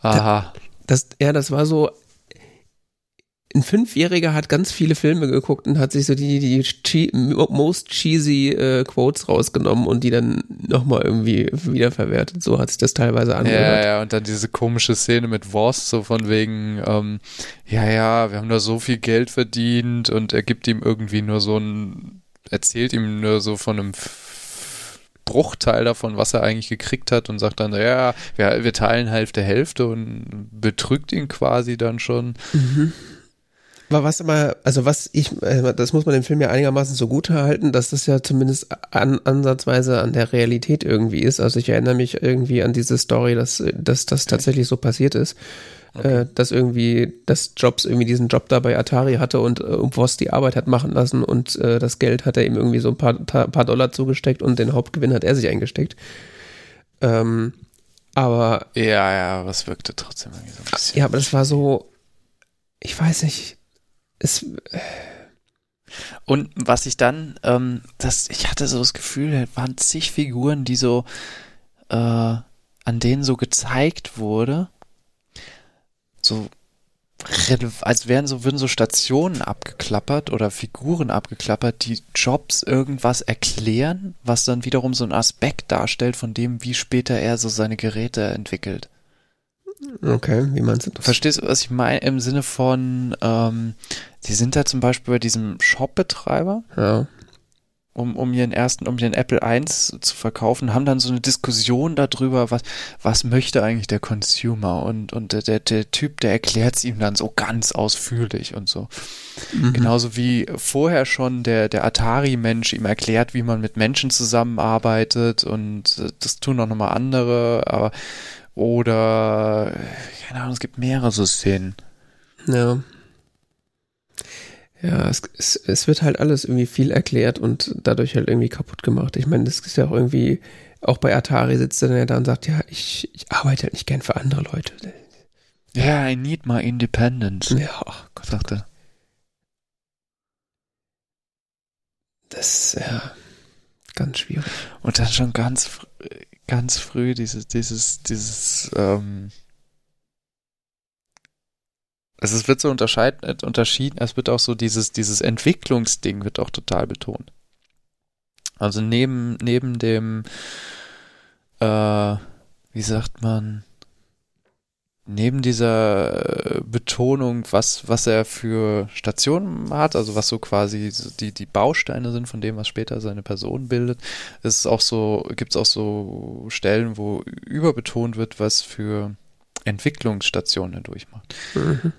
Speaker 2: Aha.
Speaker 1: Das, ja, das war so. Ein Fünfjähriger hat ganz viele Filme geguckt und hat sich so die, die che most cheesy äh, Quotes rausgenommen und die dann nochmal irgendwie wiederverwertet. So hat sich das teilweise
Speaker 2: Ja,
Speaker 1: angehört.
Speaker 2: ja, und dann diese komische Szene mit Wurst, so von wegen, ähm, ja, ja, wir haben da so viel Geld verdient und er gibt ihm irgendwie nur so ein, erzählt ihm nur so von einem Bruchteil davon, was er eigentlich gekriegt hat und sagt dann, ja, wir, wir teilen Hälfte Hälfte und betrügt ihn quasi dann schon.
Speaker 1: Mhm. Aber was aber, also was ich, äh, das muss man dem Film ja einigermaßen so gut halten, dass das ja zumindest an, ansatzweise an der Realität irgendwie ist. Also ich erinnere mich irgendwie an diese Story, dass, dass das tatsächlich so passiert ist. Äh, dass irgendwie, dass Jobs irgendwie diesen Job da bei Atari hatte und äh, Voss die Arbeit hat machen lassen und äh, das Geld hat er ihm irgendwie so ein paar, paar Dollar zugesteckt und den Hauptgewinn hat er sich eingesteckt. Ähm, aber
Speaker 2: Ja, ja, aber es wirkte trotzdem irgendwie so ein bisschen.
Speaker 1: ja, aber das war so, ich weiß nicht, es,
Speaker 2: Und was ich dann, ähm, das, ich hatte so das Gefühl, da waren zig Figuren, die so, äh, an denen so gezeigt wurde, so, als wären so, würden so Stationen abgeklappert oder Figuren abgeklappert, die Jobs irgendwas erklären, was dann wiederum so einen Aspekt darstellt von dem, wie später er so seine Geräte entwickelt.
Speaker 1: okay, wie meinst du das?
Speaker 2: Verstehst du, was ich meine? Im Sinne von, ähm, die sind da zum Beispiel bei diesem Shop-Betreiber,
Speaker 1: Ja.
Speaker 2: Um, um ihren ersten, um ihren Apple I zu verkaufen, haben dann so eine Diskussion darüber, was, was möchte eigentlich der Consumer und, und der, der, der Typ, der erklärt es ihm dann so ganz ausführlich und so.
Speaker 1: Mhm.
Speaker 2: Genauso wie vorher schon der, der Atari-Mensch ihm erklärt, wie man mit Menschen zusammenarbeitet und äh, das tun auch nochmal andere, aber oder, keine Ahnung, es gibt mehrere so Szenen.
Speaker 1: Ja. Ja, es, es, es wird halt alles irgendwie viel erklärt und dadurch halt irgendwie kaputt gemacht. Ich meine, das ist ja auch irgendwie, auch bei Atari sitzt er dann ja da und sagt, ja, ich, ich arbeite halt nicht gern für andere Leute.
Speaker 2: Yeah, I need my independence,
Speaker 1: Ja, ach Gott,
Speaker 2: sagt er.
Speaker 1: das ist ja ganz schwierig.
Speaker 2: Und dann schon ganz, ganz früh dieses, dieses, dieses, ähm, es wird so unterschieden, es wird auch so dieses, dieses Entwicklungsding wird auch total betont. Also neben, neben dem, äh, wie sagt man, neben dieser äh, Betonung, was, was er für Stationen hat, also was so quasi die, die Bausteine sind von dem, was später seine Person bildet, ist auch so, gibt es auch so Stellen, wo überbetont wird, was für Entwicklungsstationen er durchmacht. Mhm.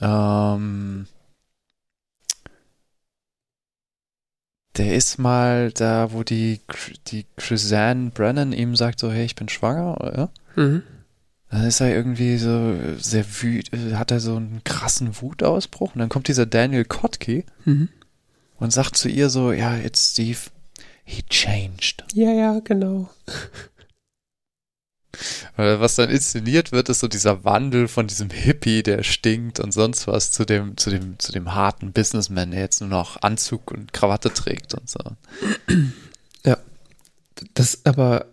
Speaker 2: Ähm, der ist mal da, wo die, die Chrisanne Brennan ihm sagt so, hey, ich bin schwanger, ja? Mhm. Dann ist er irgendwie so sehr wütend, hat er so einen krassen Wutausbruch und dann kommt dieser Daniel Kotke mhm. und sagt zu ihr so, ja, jetzt Steve, he changed.
Speaker 1: Ja, ja, genau.
Speaker 2: Was dann inszeniert wird, ist so dieser Wandel von diesem Hippie, der stinkt und sonst was, zu dem, zu dem, zu dem harten Businessman, der jetzt nur noch Anzug und Krawatte trägt und so.
Speaker 1: Ja. Das aber.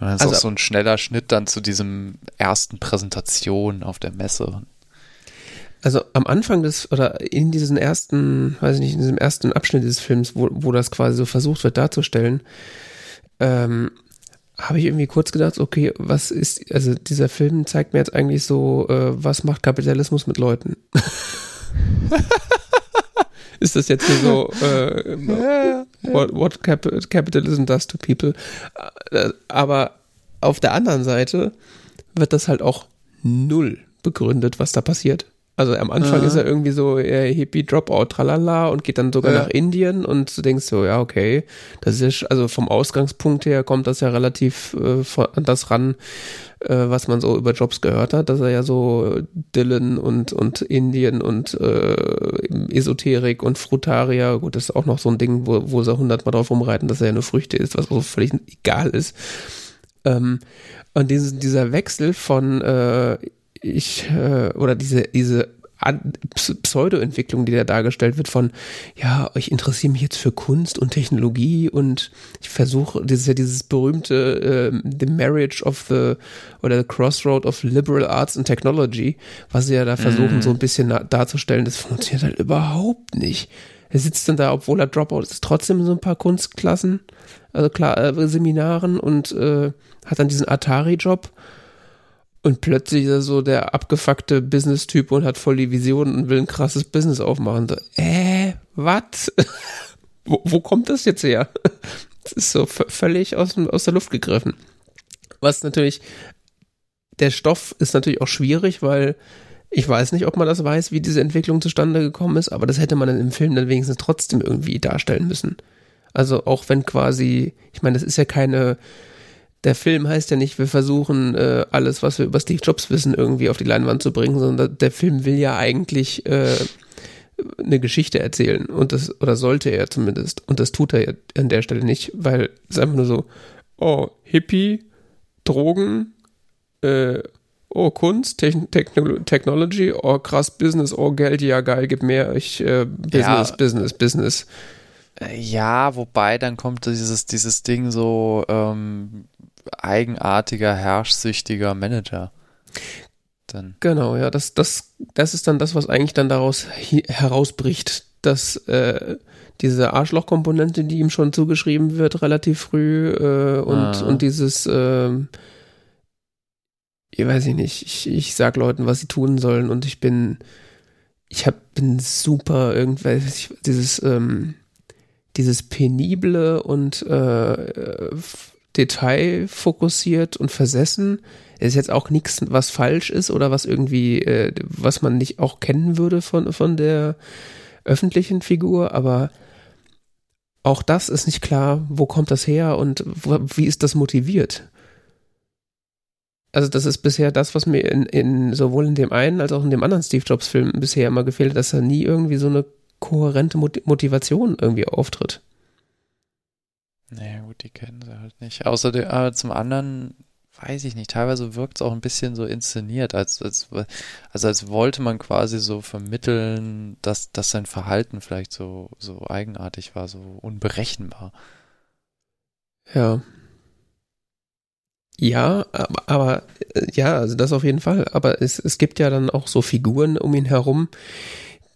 Speaker 2: Und dann ist also, auch so ein schneller Schnitt dann zu diesem ersten Präsentation auf der Messe.
Speaker 1: Also am Anfang des, oder in diesem ersten, weiß ich nicht, in diesem ersten Abschnitt des Films, wo, wo das quasi so versucht wird darzustellen, ähm, habe ich irgendwie kurz gedacht, okay, was ist, also dieser Film zeigt mir jetzt eigentlich so, äh, was macht Kapitalismus mit Leuten? ist das jetzt hier so, äh, what, what capitalism does to people? Äh, aber auf der anderen Seite wird das halt auch null begründet, was da passiert. Also am Anfang Aha. ist er irgendwie so äh, Hippie Dropout, tralala und geht dann sogar ja. nach Indien und du denkst so, ja, okay, das ist also vom Ausgangspunkt her kommt das ja relativ äh, an das ran, äh, was man so über Jobs gehört hat, dass er ja so Dylan und und Indien und äh, Esoterik und Frutaria, gut, das ist auch noch so ein Ding, wo, wo sie hundertmal drauf rumreiten, dass er ja nur Früchte ist, was auch völlig egal ist. Ähm, und dieses, dieser Wechsel von äh, ich, äh, oder diese, diese Pseudo-Entwicklung, die da dargestellt wird von, ja, ich interessiere mich jetzt für Kunst und Technologie und ich versuche, das ist ja dieses berühmte äh, The Marriage of the oder The Crossroad of Liberal Arts and Technology, was sie ja da versuchen, mm. so ein bisschen darzustellen, das funktioniert halt überhaupt nicht. Er sitzt dann da, obwohl er Dropout ist, trotzdem in so ein paar Kunstklassen, also klar, äh, Seminaren und äh, hat dann diesen Atari-Job und plötzlich ist er so der abgefuckte Business-Typ und hat voll die Vision und will ein krasses Business aufmachen. So, äh, was? wo, wo kommt das jetzt her? Das ist so völlig aus, aus der Luft gegriffen. Was natürlich, der Stoff ist natürlich auch schwierig, weil ich weiß nicht, ob man das weiß, wie diese Entwicklung zustande gekommen ist, aber das hätte man dann im Film dann wenigstens trotzdem irgendwie darstellen müssen. Also auch wenn quasi, ich meine, das ist ja keine der Film heißt ja nicht, wir versuchen äh, alles, was wir über Steve Jobs wissen, irgendwie auf die Leinwand zu bringen, sondern der Film will ja eigentlich äh, eine Geschichte erzählen und das oder sollte er zumindest und das tut er ja an der Stelle nicht, weil es ist einfach nur so, oh Hippie, Drogen, äh, oh Kunst, Techn Techno Technology, oh krass Business, oh Geld, ja geil, gib mehr, ich äh, Business, ja. Business, Business.
Speaker 2: Äh, ja, wobei dann kommt dieses, dieses Ding so, ähm, eigenartiger, herrschsüchtiger Manager.
Speaker 1: Dann. Genau, ja, das, das, das ist dann das, was eigentlich dann daraus herausbricht, dass äh, diese Arschlochkomponente, die ihm schon zugeschrieben wird, relativ früh äh, und, ah. und dieses, äh, ich weiß ich nicht, ich, ich sag Leuten, was sie tun sollen und ich bin, ich hab, bin super irgendwelche, dieses, ähm, dieses penible und äh, detailfokussiert und versessen. Ist jetzt auch nichts, was falsch ist oder was irgendwie, äh, was man nicht auch kennen würde von, von der öffentlichen Figur, aber auch das ist nicht klar, wo kommt das her und wo, wie ist das motiviert? Also das ist bisher das, was mir in, in sowohl in dem einen als auch in dem anderen Steve Jobs Film bisher immer gefehlt hat, dass er nie irgendwie so eine kohärente Motivation irgendwie auftritt.
Speaker 2: Naja, gut, die kennen sie halt nicht. Außerdem, aber zum anderen, weiß ich nicht, teilweise wirkt es auch ein bisschen so inszeniert, als, als, also als wollte man quasi so vermitteln, dass, dass sein Verhalten vielleicht so, so eigenartig war, so unberechenbar.
Speaker 1: Ja. Ja, aber, aber äh, ja, also das auf jeden Fall. Aber es, es gibt ja dann auch so Figuren um ihn herum,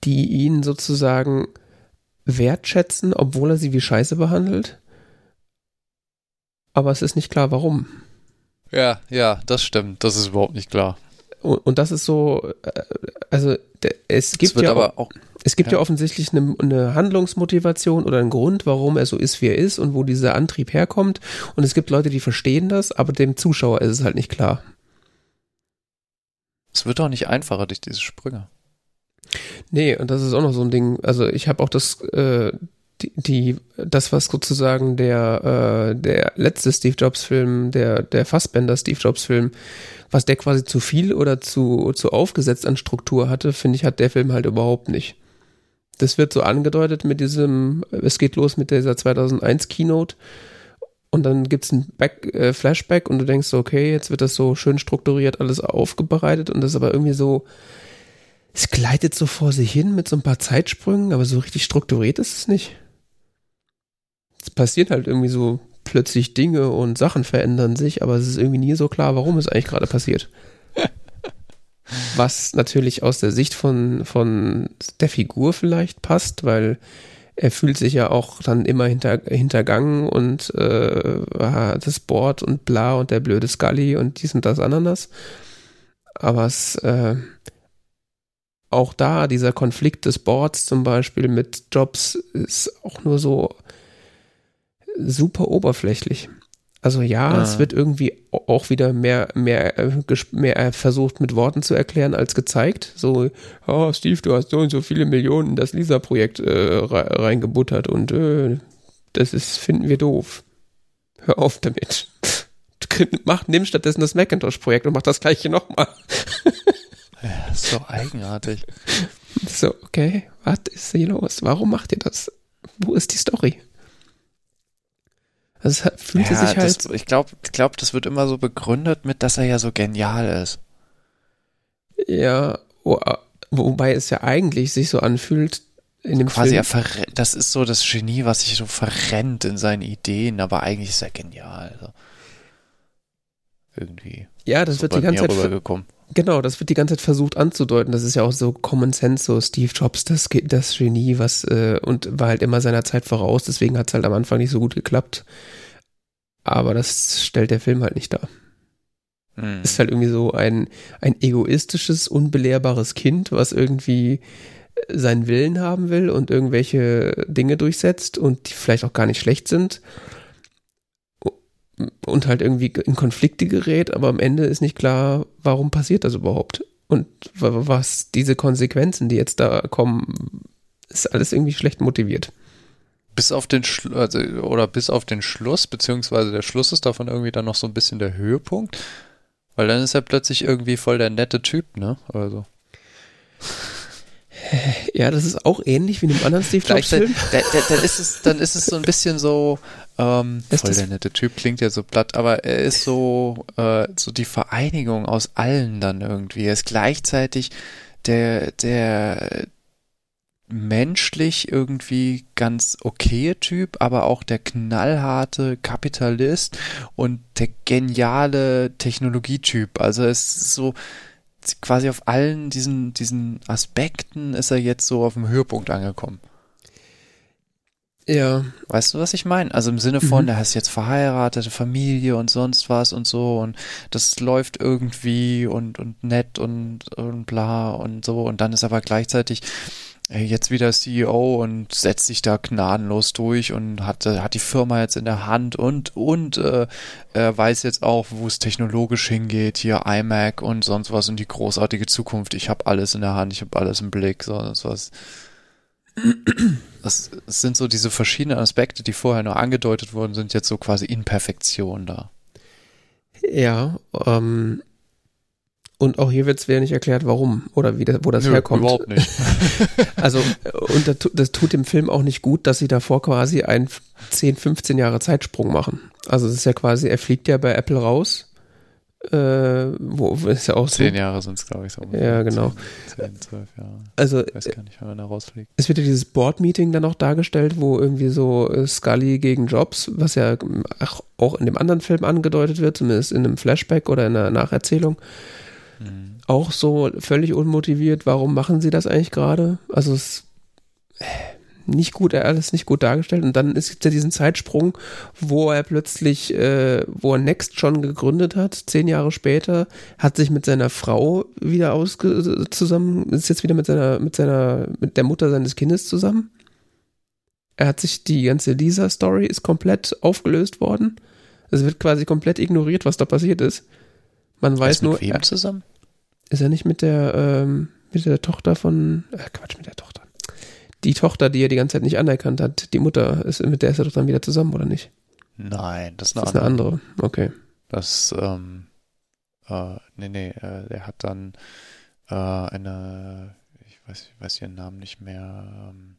Speaker 1: die ihn sozusagen wertschätzen, obwohl er sie wie Scheiße behandelt. Aber es ist nicht klar, warum.
Speaker 2: Ja, ja, das stimmt. Das ist überhaupt nicht klar.
Speaker 1: Und, und das ist so, äh, also es gibt ja
Speaker 2: aber auch,
Speaker 1: es gibt ja,
Speaker 2: ja
Speaker 1: offensichtlich eine, eine, Handlungsmotivation oder einen Grund, warum er so ist, wie er ist und wo dieser Antrieb herkommt. Und es gibt Leute, die verstehen das, aber dem Zuschauer ist es halt nicht klar.
Speaker 2: Es wird doch nicht einfacher durch diese Sprünge.
Speaker 1: Nee, und das ist auch noch so ein Ding. Also ich habe auch das, äh, die, das, was sozusagen der, äh, der letzte Steve Jobs-Film, der, der Fassbender Steve Jobs-Film, was der quasi zu viel oder zu, zu aufgesetzt an Struktur hatte, finde ich, hat der Film halt überhaupt nicht. Das wird so angedeutet mit diesem, es geht los mit dieser 2001 Keynote und dann gibt es ein Back, äh, Flashback und du denkst so, okay, jetzt wird das so schön strukturiert alles aufbereitet und das ist aber irgendwie so, es gleitet so vor sich hin mit so ein paar Zeitsprüngen, aber so richtig strukturiert ist es nicht. Es passiert halt irgendwie so plötzlich Dinge und Sachen verändern sich, aber es ist irgendwie nie so klar, warum es eigentlich gerade passiert. Was natürlich aus der Sicht von, von der Figur vielleicht passt, weil er fühlt sich ja auch dann immer hinter, hintergangen und äh, das Board und bla und der blöde Scully und dies und das Ananas. Aber es, äh, auch da, dieser Konflikt des Boards zum Beispiel mit Jobs ist auch nur so super oberflächlich. Also ja, ah. es wird irgendwie auch wieder mehr, mehr, mehr versucht mit Worten zu erklären als gezeigt. So, oh Steve, du hast so und so viele Millionen in das Lisa-Projekt äh, reingebuttert und äh, das ist, finden wir doof. Hör auf damit. Mach, nimm stattdessen das Macintosh-Projekt und mach das gleiche nochmal.
Speaker 2: ja, ist so eigenartig.
Speaker 1: So, okay, was ist hier los? Warum macht ihr das? Wo ist die Story? Also es fühlte ja, sich halt.
Speaker 2: Das, ich glaube, ich glaub, das wird immer so begründet mit, dass er ja so genial ist.
Speaker 1: Ja, wo, wobei es ja eigentlich sich so anfühlt, in dem
Speaker 2: Quasi
Speaker 1: Film.
Speaker 2: Er das ist so das Genie, was sich so verrennt in seinen Ideen, aber eigentlich ist er genial. So. Irgendwie.
Speaker 1: Ja, das so wird die ganze Zeit. Genau, das wird die ganze Zeit versucht anzudeuten. Das ist ja auch so Common Sense, so Steve Jobs, das, das Genie, was äh, und war halt immer seiner Zeit voraus. Deswegen hat es halt am Anfang nicht so gut geklappt. Aber das stellt der Film halt nicht dar. Hm. Ist halt irgendwie so ein, ein egoistisches, unbelehrbares Kind, was irgendwie seinen Willen haben will und irgendwelche Dinge durchsetzt und die vielleicht auch gar nicht schlecht sind und halt irgendwie in Konflikte gerät, aber am Ende ist nicht klar, warum passiert das überhaupt und was diese Konsequenzen, die jetzt da kommen, ist alles irgendwie schlecht motiviert.
Speaker 2: Bis auf den Schlu also, oder bis auf den Schluss, beziehungsweise der Schluss ist davon irgendwie dann noch so ein bisschen der Höhepunkt, weil dann ist er plötzlich irgendwie voll der nette Typ, ne? Also.
Speaker 1: Ja, das ist auch ähnlich wie in einem anderen Steve Jobs Film.
Speaker 2: Dann, dann, ist es, dann ist es so ein bisschen so, ähm, voll der nette Typ, klingt ja so platt, aber er ist so, äh, so die Vereinigung aus allen dann irgendwie. Er ist gleichzeitig der, der menschlich irgendwie ganz okaye Typ, aber auch der knallharte Kapitalist und der geniale Technologietyp. Also es ist so, quasi auf allen diesen, diesen Aspekten ist er jetzt so auf dem Höhepunkt angekommen.
Speaker 1: Ja.
Speaker 2: Weißt du, was ich meine? Also im Sinne von, mhm. der hast jetzt verheiratete Familie und sonst was und so und das läuft irgendwie und, und nett und, und bla und so und dann ist aber gleichzeitig jetzt wieder CEO und setzt sich da gnadenlos durch und hat, äh, hat die Firma jetzt in der Hand und, und äh, er weiß jetzt auch, wo es technologisch hingeht, hier iMac und sonst was und die großartige Zukunft. Ich habe alles in der Hand, ich habe alles im Blick, sonst was. Das, das sind so diese verschiedenen Aspekte, die vorher nur angedeutet wurden, sind jetzt so quasi in Perfektion da.
Speaker 1: Ja, ähm, und auch hier wird es wieder nicht erklärt, warum oder wie das, wo das
Speaker 2: Nö,
Speaker 1: herkommt.
Speaker 2: Überhaupt nicht.
Speaker 1: also, und das, das, tut dem Film auch nicht gut, dass sie davor quasi einen 10, 15 Jahre Zeitsprung machen. Also es ist ja quasi, er fliegt ja bei Apple raus Äh, wo ist ja auch
Speaker 2: Zehn
Speaker 1: so.
Speaker 2: Jahre sind es, glaube ich, so.
Speaker 1: Ja, genau.
Speaker 2: Zehn, zehn, zwölf Jahre.
Speaker 1: Also
Speaker 2: Ich weiß gar nicht, wann er rausfliegt.
Speaker 1: es wird ja dieses Board-Meeting dann auch dargestellt, wo irgendwie so äh, Scully gegen Jobs, was ja auch in dem anderen Film angedeutet wird, zumindest in einem Flashback oder in einer Nacherzählung,
Speaker 2: Mhm.
Speaker 1: auch so völlig unmotiviert. Warum machen sie das eigentlich gerade? Also es äh, nicht gut, alles nicht gut dargestellt. Und dann gibt es ja diesen Zeitsprung, wo er plötzlich, äh, wo er Next schon gegründet hat, zehn Jahre später, hat sich mit seiner Frau wieder ausge zusammen, ist jetzt wieder mit seiner, mit seiner, mit der Mutter seines Kindes zusammen. Er hat sich die ganze Lisa-Story ist komplett aufgelöst worden. Es wird quasi komplett ignoriert, was da passiert ist. Man weiß
Speaker 2: ist mit
Speaker 1: nur,
Speaker 2: wem
Speaker 1: er,
Speaker 2: zusammen?
Speaker 1: Ist er nicht mit der, ähm, mit der Tochter von, äh, Quatsch, mit der Tochter. Die Tochter, die er die ganze Zeit nicht anerkannt hat, die Mutter, ist, mit der ist er doch dann wieder zusammen, oder nicht?
Speaker 2: Nein, das ist
Speaker 1: Das
Speaker 2: eine
Speaker 1: ist eine
Speaker 2: andere.
Speaker 1: andere. Okay.
Speaker 2: Das, ähm, äh, nee, nee, äh, der hat dann äh, eine, ich weiß, ich weiß ihren Namen nicht mehr, ähm,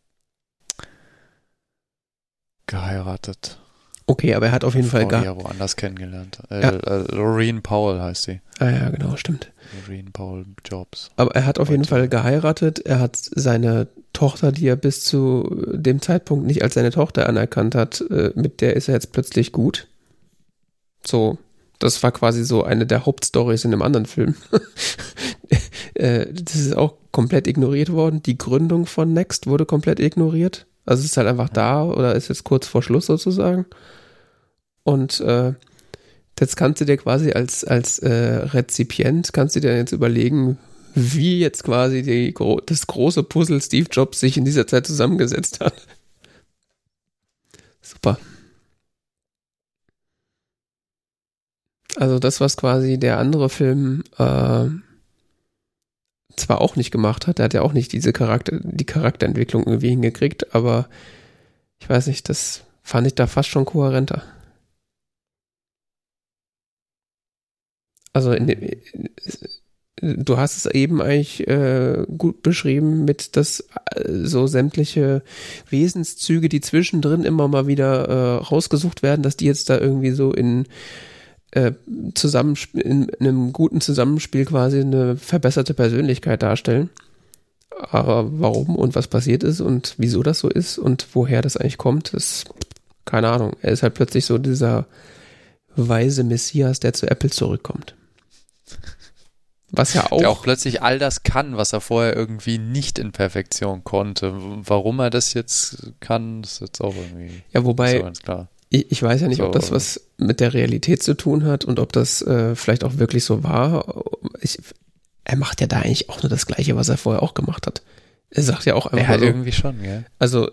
Speaker 2: geheiratet.
Speaker 1: Okay, aber er hat auf jeden
Speaker 2: Frau,
Speaker 1: Fall
Speaker 2: die
Speaker 1: gar.
Speaker 2: er woanders kennengelernt. Äh,
Speaker 1: Ja.
Speaker 2: äh, Lorraine Powell heißt sie.
Speaker 1: Ah ja, genau, stimmt.
Speaker 2: Lorraine Powell Jobs.
Speaker 1: Aber er hat auf jeden. Fall geheiratet. Er hat seine Tochter, die er bis zu dem Zeitpunkt nicht als seine Tochter anerkannt hat, äh, mit der ist er jetzt plötzlich gut. So, das war quasi so eine der Hauptstories in einem anderen Film. Äh, das ist auch komplett ignoriert worden. Die Gründung von Next wurde komplett ignoriert. Also es ist halt einfach da oder ist jetzt kurz vor Schluss sozusagen. Und äh, jetzt kannst du dir quasi als, als äh, Rezipient, kannst du dir jetzt überlegen, wie jetzt quasi die, das große Puzzle Steve Jobs sich in dieser Zeit zusammengesetzt hat. Super. Also das, was quasi der andere Film äh, zwar auch nicht gemacht hat, der hat ja auch nicht diese Charakter, die Charakterentwicklung irgendwie hingekriegt, aber ich weiß nicht, das fand ich da fast schon kohärenter. Also in dem, du hast es eben eigentlich äh, gut beschrieben mit dass äh, so sämtliche Wesenszüge, die zwischendrin immer mal wieder äh, rausgesucht werden, dass die jetzt da irgendwie so in äh, Zusammensp in, in einem guten Zusammenspiel quasi eine verbesserte Persönlichkeit darstellen. Aber warum und was passiert ist und wieso das so ist und woher das eigentlich kommt, ist keine Ahnung. Er ist halt plötzlich so dieser weise Messias, der zu Apple zurückkommt. Was ja auch,
Speaker 2: Der auch plötzlich all das kann, was er vorher irgendwie nicht in Perfektion konnte. Warum er das jetzt kann, ist jetzt auch irgendwie
Speaker 1: ja, wobei
Speaker 2: so ganz klar.
Speaker 1: Ich, ich weiß ja nicht, ob
Speaker 2: So,
Speaker 1: das was mit der Realität zu tun hat und ob das äh, vielleicht auch wirklich so war. Ich, er macht ja da eigentlich auch nur das Gleiche, was er vorher auch gemacht hat. Er sagt ja auch einfach
Speaker 2: Er hat
Speaker 1: so,
Speaker 2: irgendwie schon, gell?
Speaker 1: also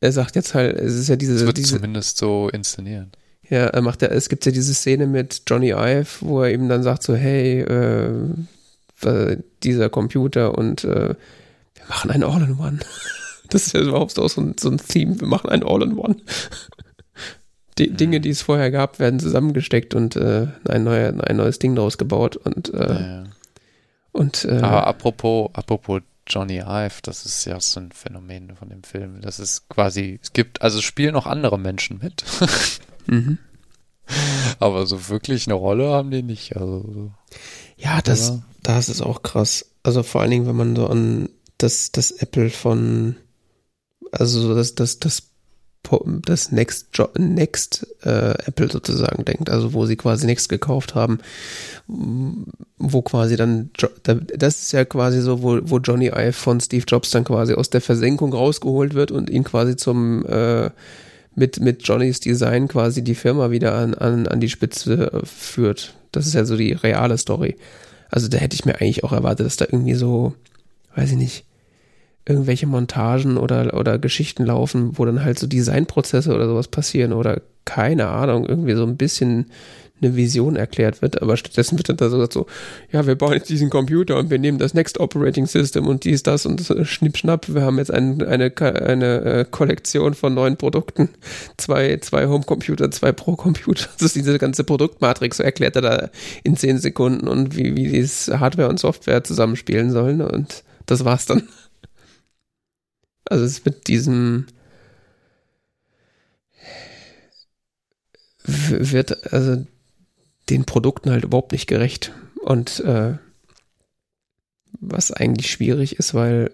Speaker 1: er sagt jetzt halt, es ist ja
Speaker 2: Es
Speaker 1: diese,
Speaker 2: wird
Speaker 1: diese
Speaker 2: zumindest so inszeniert.
Speaker 1: Ja, er macht ja, es gibt ja diese Szene mit Johnny Ive, wo er ihm dann sagt so, hey, äh, äh, dieser Computer und äh, wir machen ein All-in-One. Das ist ja überhaupt auch so ein, so ein Theme, wir machen ein All-in-One. Die. Dinge, die es vorher gab, werden zusammengesteckt und äh, ein, neuer, ein neues Ding daraus gebaut und, äh,
Speaker 2: Naja.
Speaker 1: und äh,
Speaker 2: Aber apropos, apropos Johnny Ive, das ist ja so ein Phänomen von dem Film. Das ist quasi, es gibt, also es spielen noch andere Menschen mit,
Speaker 1: mhm.
Speaker 2: aber so wirklich eine Rolle haben die nicht. Also,
Speaker 1: ja, das,
Speaker 2: oder?
Speaker 1: das ist auch krass. Also vor allen Dingen, wenn man so an das, das Apple von, also so das, das, das, das Next, Next äh, Apple sozusagen denkt, also wo sie quasi Next gekauft haben, wo quasi dann, das ist ja quasi so, wo, wo Johnny Ive von Steve Jobs dann quasi aus der Versenkung rausgeholt wird und ihn quasi zum, äh, mit, mit Johnnys Design quasi die Firma wieder an, an, an die Spitze äh, führt. Das ist ja so die reale Story. Also da hätte ich mir eigentlich auch erwartet, dass da irgendwie so, weiß ich nicht, irgendwelche Montagen oder, oder Geschichten laufen, wo dann halt so Designprozesse oder sowas passieren oder keine Ahnung, irgendwie so ein bisschen eine Vision erklärt wird, aber stattdessen wird dann da so so, ja, wir bauen jetzt diesen Computer und wir nehmen das Next Operating System und dies, das und das, schnipp, schnapp, wir haben jetzt ein, eine, eine äh, Kollektion von neuen Produkten, zwei, zwei Homecomputer, zwei Pro-Computer, das ist diese ganze Produktmatrix, so erklärt er da in zehn Sekunden und wie, wie dieses Hardware und Software zusammenspielen sollen und das war's dann. Also es mit diesem wird, also den Produkten halt überhaupt nicht gerecht. Und äh, was eigentlich schwierig ist, weil.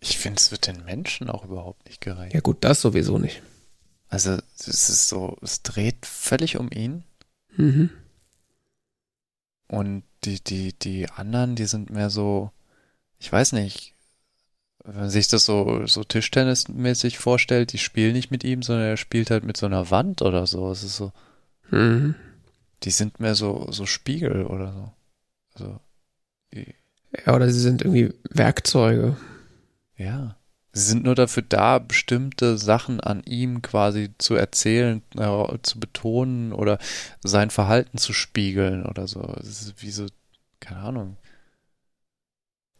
Speaker 2: Ich finde, es wird den Menschen auch überhaupt nicht gerecht.
Speaker 1: Ja, gut, das sowieso nicht.
Speaker 2: Also, es ist so, es dreht völlig um ihn.
Speaker 1: Mhm.
Speaker 2: Und die, die, die anderen, die sind mehr so, ich weiß nicht, wenn man sich das so, so Tischtennismäßig vorstellt, die spielen nicht mit ihm, sondern er spielt halt mit so einer Wand oder so. Es ist so,
Speaker 1: Mhm.
Speaker 2: die sind mehr so, so Spiegel oder so. Also, die,
Speaker 1: Ja, oder sie sind irgendwie Werkzeuge.
Speaker 2: ja. Sie sind nur dafür da, bestimmte Sachen an ihm quasi zu erzählen, äh, zu betonen oder sein Verhalten zu spiegeln oder so. Es ist wie so, keine Ahnung.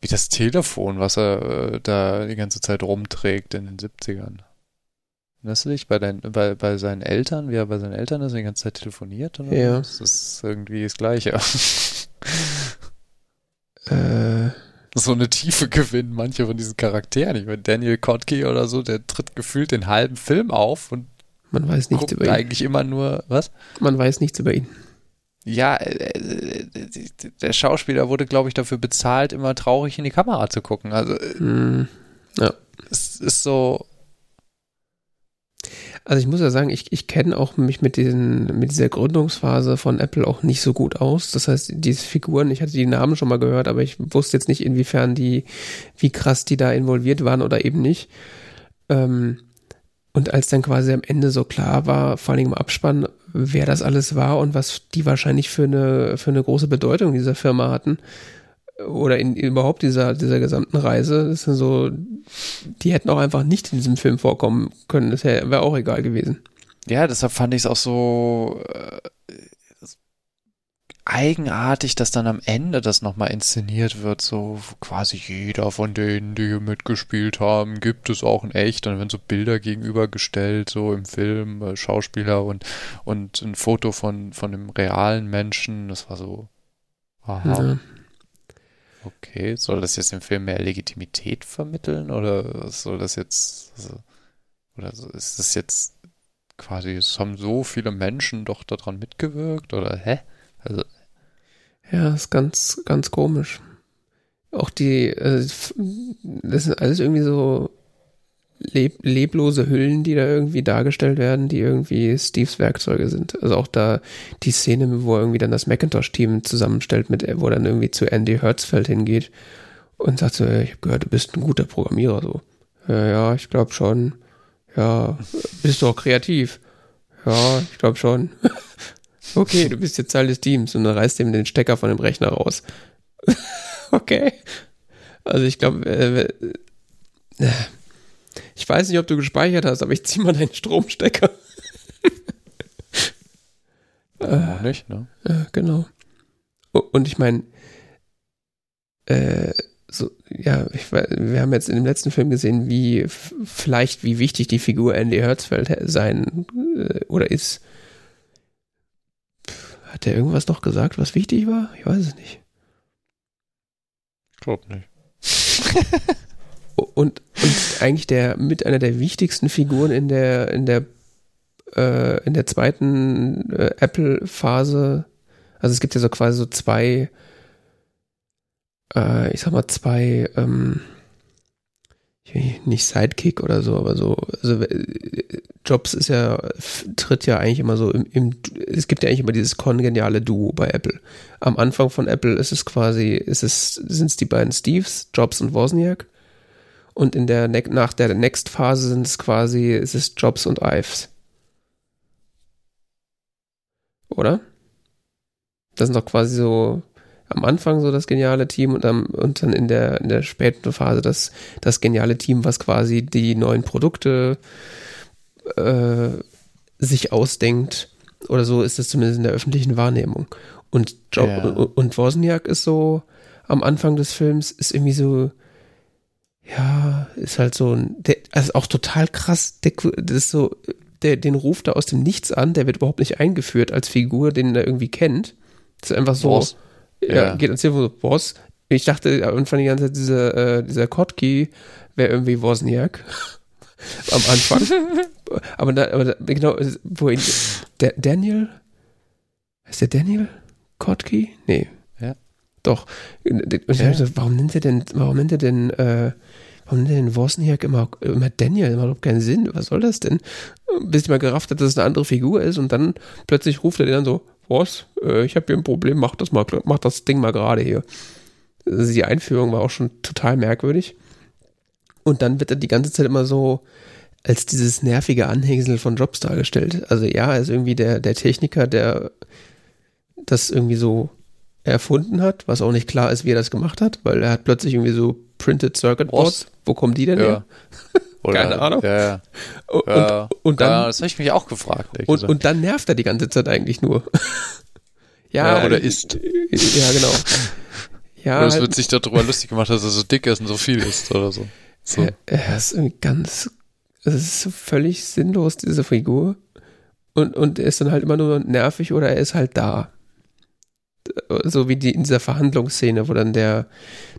Speaker 2: Wie das Telefon, was er äh, da die ganze Zeit rumträgt in den 70ern. Erinnerst du dich bei, dein, bei, bei seinen Eltern, wie er bei seinen Eltern ist, die ganze Zeit telefoniert? Oder?
Speaker 1: Ja.
Speaker 2: Das ist irgendwie das Gleiche.
Speaker 1: Äh,
Speaker 2: so eine Tiefe gewinnen manche von diesen Charakteren. Ich meine, Daniel Kotke oder so, der tritt gefühlt den halben Film auf und
Speaker 1: man weiß nichts über ihn.
Speaker 2: eigentlich immer nur, was?
Speaker 1: Man weiß nichts über ihn.
Speaker 2: Ja, äh, äh, der Schauspieler wurde, glaube ich, dafür bezahlt, immer traurig in die Kamera zu gucken. Also äh,
Speaker 1: Mhm.
Speaker 2: es ist so,
Speaker 1: Also ich muss ja sagen, ich, ich kenne auch mich mit diesen, mit dieser Gründungsphase von Apple auch nicht so gut aus. Das heißt, diese Figuren, ich hatte die Namen schon mal gehört, aber ich wusste jetzt nicht, inwiefern die, wie krass die da involviert waren oder eben nicht. Ähm, und als dann quasi am Ende so klar war, vor allem im Abspann, wer das alles war und was die wahrscheinlich für eine, für eine große Bedeutung dieser Firma hatten, oder in überhaupt dieser, dieser gesamten Reise, das sind so, die hätten auch einfach nicht in diesem Film vorkommen können. Das wäre auch egal gewesen.
Speaker 2: ja, deshalb fand ich es auch so äh, eigenartig, dass dann am Ende das nochmal inszeniert wird, so quasi jeder von denen, die hier mitgespielt haben, gibt es auch in echt. Dann werden so Bilder gegenübergestellt, so im Film, äh, Schauspieler und, und ein Foto von, von einem realen Menschen. Das war so, aha,
Speaker 1: Ja.
Speaker 2: okay. Soll das jetzt dem Film mehr Legitimität vermitteln oder soll das jetzt, also, oder ist das jetzt quasi, es haben so viele Menschen doch daran mitgewirkt oder hä? Also,
Speaker 1: Ja, ist ganz, ganz komisch. Auch die, äh, das sind alles irgendwie so leb leblose Hüllen, die da irgendwie dargestellt werden, die irgendwie Steves Werkzeuge sind. Also auch da die Szene, wo er irgendwie dann das Macintosh-Team zusammenstellt, mit, wo dann irgendwie zu Andy Hertzfeld hingeht und sagt so, "Ja, ich habe gehört, du bist ein guter Programmierer, so. Ja, ja, ich glaube schon. Ja, bist du auch kreativ? Ja, ich glaube schon. Okay, du bist jetzt Teil des Teams und dann reißt ihm den Stecker von dem Rechner raus. okay. Also ich glaube, äh, äh, ich weiß nicht, ob du gespeichert hast, aber ich zieh mal deinen Stromstecker.
Speaker 2: auch nicht, ne?
Speaker 1: Ja, genau. U- Und ich meine, äh, so, ja, ich, wir haben jetzt in dem letzten Film gesehen, wie vielleicht wie wichtig die Figur Andy Hertzfeld he- sein äh, oder ist. Hat er irgendwas noch gesagt, was wichtig war? Ich weiß es nicht.
Speaker 2: Ich glaube nicht.
Speaker 1: Und, und eigentlich der mit einer der wichtigsten Figuren in der in der äh, in der zweiten äh, Apple-Phase. Also es gibt ja so quasi so zwei, äh, ich sag mal zwei, ähm, nicht Sidekick oder so, aber so, also äh, Jobs ist ja, tritt ja eigentlich immer so im, im, es gibt ja eigentlich immer dieses kongeniale Duo bei Apple. Am Anfang von Apple ist es quasi, ist es, sind es die beiden Steves, Jobs und Wozniak. Und in der, nach der Next-Phase sind es quasi, ist es Jobs und Ives. Oder? Das sind doch quasi so am Anfang so das geniale Team und, am, und dann in der, in der späten Phase das, das geniale Team, was quasi die neuen Produkte sich ausdenkt. Oder so ist es zumindest in der öffentlichen Wahrnehmung. Und, Job,
Speaker 2: Ja.
Speaker 1: und, Wozniak ist so am Anfang des Films, ist irgendwie so, ja, ist halt so ein, der, also auch total krass, der, das ist so, der, den ruft er aus dem Nichts an, der wird überhaupt nicht eingeführt als Figur, den er irgendwie kennt. Das ist einfach so,
Speaker 2: Boss.
Speaker 1: ja,
Speaker 2: Ja.
Speaker 1: geht ans Telefon so, Boss. Ich dachte am Anfang die ganze Zeit, dieser, äh, dieser Kotki wäre irgendwie Wozniak. Am Anfang. aber da, aber da, genau, wo ihn, der, Daniel, Ist der Daniel Kotke? Nee.
Speaker 2: Ja.
Speaker 1: Doch. Und
Speaker 2: Ja.
Speaker 1: dachte, warum nennt er denn, warum nennt er denn, äh, warum nennt er den Wozniak immer, immer Daniel? Das macht überhaupt keinen Sinn. Was soll das denn? Bis ich mal gerafft hat, dass es eine andere Figur ist und dann plötzlich ruft er den dann so, was? Äh, ich habe hier ein Problem, mach das mal, mach das Ding mal gerade hier. Also die Einführung war auch schon total merkwürdig. Und dann wird er die ganze Zeit immer so als dieses nervige Anhängsel von Jobs dargestellt. Also ja, er ist irgendwie der, der Techniker, der das irgendwie so erfunden hat, was auch nicht klar ist, wie er das gemacht hat, weil er hat plötzlich irgendwie so Printed Circuit Boards. Wo kommen die denn
Speaker 2: Ja.
Speaker 1: her?
Speaker 2: Oder,
Speaker 1: Keine Ahnung.
Speaker 2: Ja, ja.
Speaker 1: Und,
Speaker 2: ja.
Speaker 1: und
Speaker 2: ja,
Speaker 1: dann,
Speaker 2: das habe ich mich auch gefragt.
Speaker 1: und, und dann nervt er die ganze Zeit eigentlich nur.
Speaker 2: Ja, oder isst.
Speaker 1: Ja, genau. Ja,
Speaker 2: Oder es
Speaker 1: halt-
Speaker 2: wird sich darüber lustig gemacht, dass er so dick ist und so viel isst oder so. So.
Speaker 1: Er, er ist irgendwie ganz, es ist so völlig sinnlos, diese Figur. Und, und er ist dann halt immer nur nervig oder er ist halt da. So wie die in dieser Verhandlungsszene, wo dann der